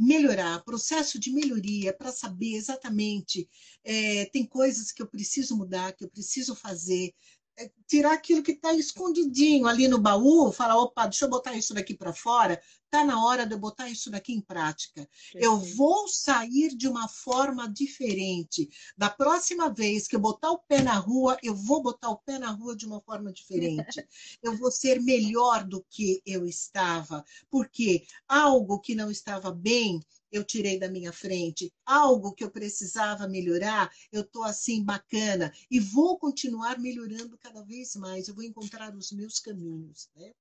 melhorar, processo de melhoria, para saber exatamente, é, tem coisas que eu preciso mudar, que eu preciso fazer, tirar aquilo que está escondidinho ali no baú, falar, opa, deixa eu botar isso daqui para fora, está na hora de eu botar isso daqui em prática. Eu vou sair de uma forma diferente. Da próxima vez que eu botar o pé na rua, eu vou botar o pé na rua de uma forma diferente. eu vou ser melhor do que eu estava, porque algo que não estava bem, eu tirei da minha frente, algo que eu precisava melhorar, eu estou assim bacana e vou continuar melhorando cada vez mais, eu vou encontrar os meus caminhos. Né?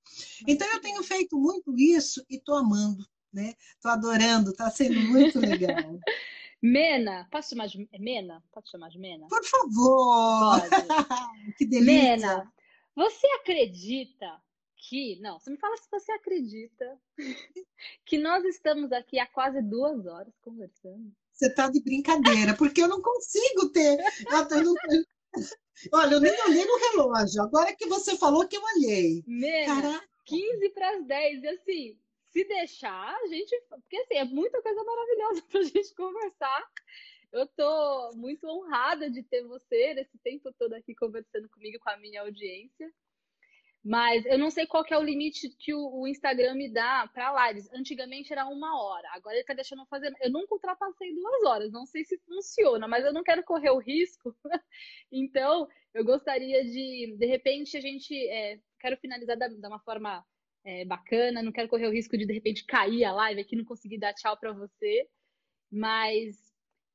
Então, eu tenho feito muito isso e estou amando, né? Estou adorando, está sendo muito legal. Mena, posso chamar de Mena? Posso chamar de Mena? Por favor! que delícia! Mena, Você acredita que. Não, você me fala se você acredita que nós estamos aqui há quase duas horas conversando. Você está de brincadeira, porque eu não consigo ter. Eu não... Olha, eu nem olhei no relógio. Agora que você falou que eu olhei. Caraca. 15 para as 10. E assim, se deixar, a gente. Porque assim, é muita coisa maravilhosa para a gente conversar. Eu tô muito honrada de ter você nesse tempo todo aqui conversando comigo, com a minha audiência. Mas eu não sei qual é o limite que o, o Instagram me dá para lives. Antigamente era uma hora, agora ele está deixando eu fazer. Eu nunca ultrapassei duas horas, não sei se funciona, mas eu não quero correr o risco. então, eu gostaria de, de repente, a gente. É, quero finalizar da, de uma forma é, bacana, não quero correr o risco de, de repente, cair a live aqui, não conseguir dar tchau para você. Mas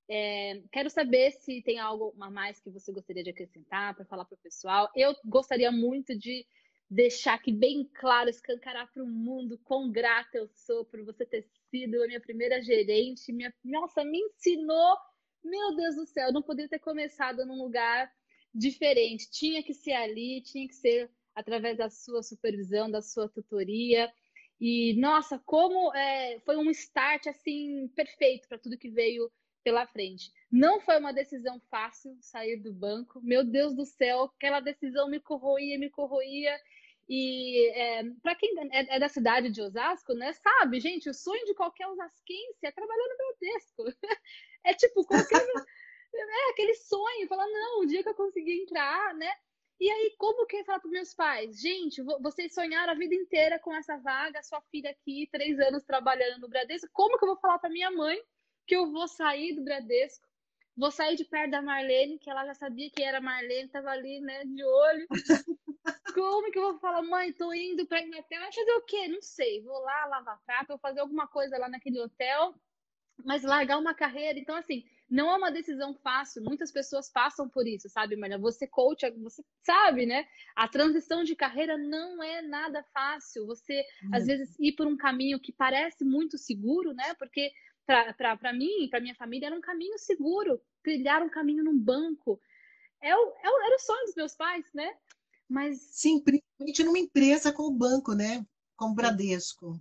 é, quero saber se tem algo a mais que você gostaria de acrescentar para falar para o pessoal. Eu gostaria muito de deixar aqui bem claro, escancarar para o mundo quão grata eu sou por você ter sido a minha primeira gerente. Minha, nossa, me ensinou. Meu Deus do céu, eu não poderia ter começado num lugar diferente. Tinha que ser ali, tinha que ser através da sua supervisão, da sua tutoria. E nossa, como é, foi um start assim perfeito para tudo que veio pela frente. Não foi uma decisão fácil sair do banco. Meu Deus do céu, aquela decisão me corroía, me corroía. E é, para quem é, é, da cidade de Osasco, né, sabe, gente, o sonho de qualquer osasquense é trabalhar no Bradesco. é tipo, qualquer, é aquele sonho, falar, não, o dia que eu conseguir entrar, né? E aí, como que eu falar para meus pais? Gente, vocês sonharam a vida inteira com essa vaga, sua filha aqui, três anos trabalhando no Bradesco. Como que eu vou falar para minha mãe que eu vou sair do Bradesco? Vou sair de perto da Marlene, que ela já sabia que era Marlene, tava ali, né, de olho. Como que eu vou falar, mãe, tô indo pra Inglaterra, fazer o quê? Não sei, vou lá lavar prato, vou fazer alguma coisa lá naquele hotel, mas largar uma carreira. Então, assim, não é uma decisão fácil. Muitas pessoas passam por isso, sabe, Maria? Você coach, você sabe, né? A transição de carreira não é nada fácil. Você, às vezes, ir por um caminho que parece muito seguro, né? Porque para mim, para minha família, era um caminho seguro. Trilhar um caminho num banco. É o, é o, era o sonho dos meus pais, né? Mas. Sim, principalmente numa empresa com o banco, né? Com o Bradesco.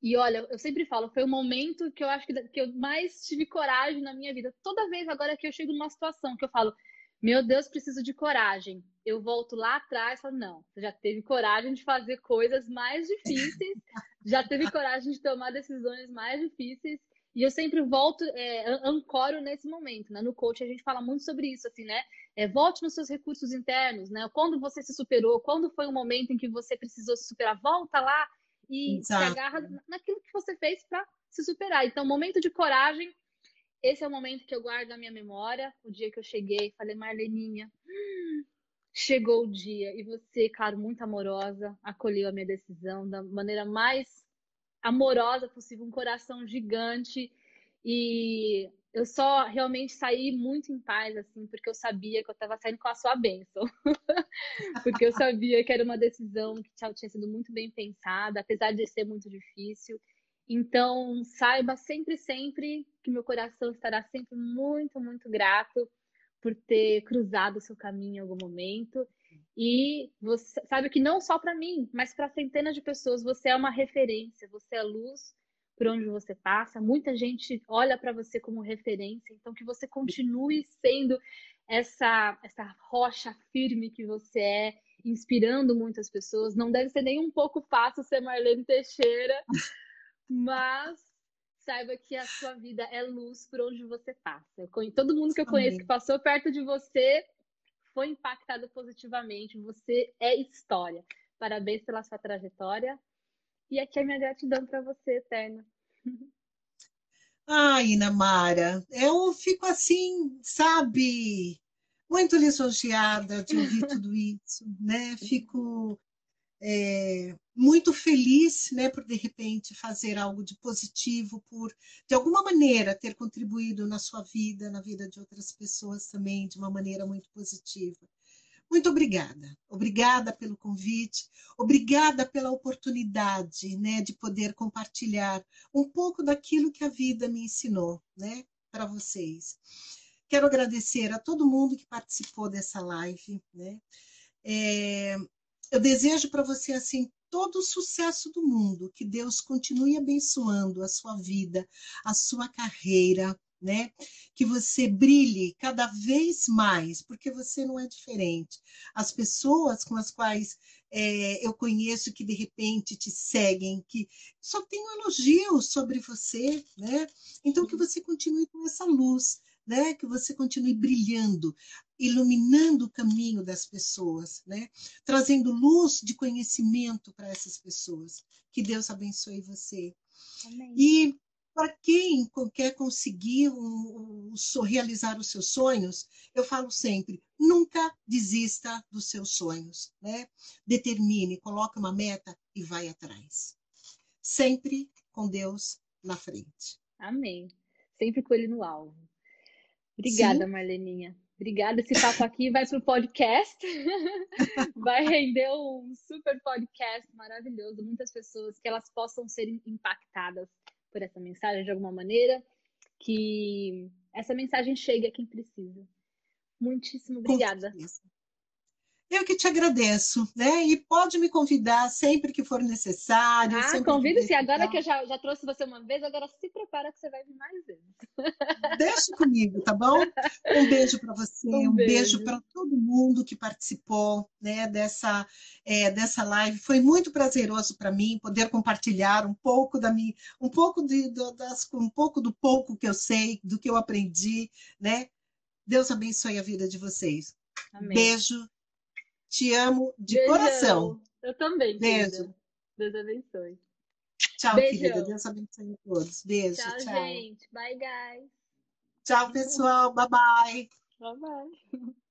E olha, eu sempre falo, foi o momento que eu acho que, que eu mais tive coragem na minha vida. Toda vez agora que eu chego numa situação que eu falo, meu Deus, preciso de coragem. Eu volto lá atrás e falo, não, você já teve coragem de fazer coisas mais difíceis, já teve coragem de tomar decisões mais difíceis. E eu sempre volto, é, ancoro nesse momento, né? No coach a gente fala muito sobre isso, assim, né? É, volte nos seus recursos internos, né? Quando você se superou, quando foi o momento em que você precisou se superar, volta lá e Exato. se agarra naquilo que você fez para se superar. Então, momento de coragem, esse é o momento que eu guardo na minha memória. O dia que eu cheguei, falei, Marleninha, hum, chegou o dia. E você, claro, muito amorosa, acolheu a minha decisão da maneira mais amorosa possível, um coração gigante. E eu só realmente saí muito em paz, assim, porque eu sabia que eu estava saindo com a sua bênção. porque eu sabia que era uma decisão que tinha sido muito bem pensada, apesar de ser muito difícil. Então, saiba sempre, sempre que meu coração estará sempre muito, muito grato por ter cruzado o seu caminho em algum momento e você sabe que não só para mim, mas para centenas de pessoas, você é uma referência, você é luz por onde você passa. Muita gente olha para você como referência, então que você continue sendo essa essa rocha firme que você é, inspirando muitas pessoas. Não deve ser nem um pouco fácil ser Marlene Teixeira, mas saiba que a sua vida é luz por onde você passa. Todo mundo que eu conheço que passou perto de você foi impactado positivamente. Você é história. Parabéns pela sua trajetória. E aqui é minha gratidão para você, Eterna. Ai, Namara, eu fico assim, sabe, muito lisonjeada de ouvir tudo isso, né? Fico é, muito feliz, né, por de repente fazer algo de positivo, por de alguma maneira ter contribuído na sua vida, na vida de outras pessoas também, de uma maneira muito positiva. Muito obrigada. Obrigada pelo convite, obrigada pela oportunidade, né, de poder compartilhar um pouco daquilo que a vida me ensinou, né, para vocês. Quero agradecer a todo mundo que participou dessa live, né? É, eu desejo para você assim todo o sucesso do mundo, que Deus continue abençoando a sua vida, a sua carreira, né? Que você brilhe cada vez mais, porque você não é diferente. As pessoas com as quais é, eu conheço que de repente te seguem, que só tem um elogio sobre você, né? Então que você continue com essa luz, né? Que você continue brilhando, iluminando o caminho das pessoas, né? Trazendo luz de conhecimento para essas pessoas. Que Deus abençoe você. Amém. E para quem quer conseguir um, um, realizar os seus sonhos, eu falo sempre: nunca desista dos seus sonhos, né? Determine, coloque uma meta e vai atrás. Sempre com Deus na frente. Amém. Sempre com ele no alvo. Obrigada, Sim. Marleninha. Obrigada. Esse papo aqui vai para o podcast. vai render um super podcast maravilhoso. Muitas pessoas que elas possam ser impactadas por essa mensagem de alguma maneira, que essa mensagem chegue a quem precisa. Muitíssimo obrigada. Eu que te agradeço, né? E pode me convidar sempre que for necessário. Ah, convido sim. Agora que eu já, já trouxe você uma vez, agora se prepara que você vai vir mais vezes. Deixa comigo, tá bom? Um beijo para você, um, um beijo, beijo para todo mundo que participou né, dessa, é, dessa live. Foi muito prazeroso para mim poder compartilhar um pouco da minha, um pouco de, das, um pouco do pouco que eu sei, do que eu aprendi, né? Deus abençoe a vida de vocês. Amém. Beijo te amo de Beijão. coração. Eu também, Beijo. Querida. Deus abençoe. Tchau, Beijão. querida. Deus abençoe a todos. Beijo. Tchau, tchau. gente. Bye, guys. Tchau, pessoal. Bye, bye. Bye, bye.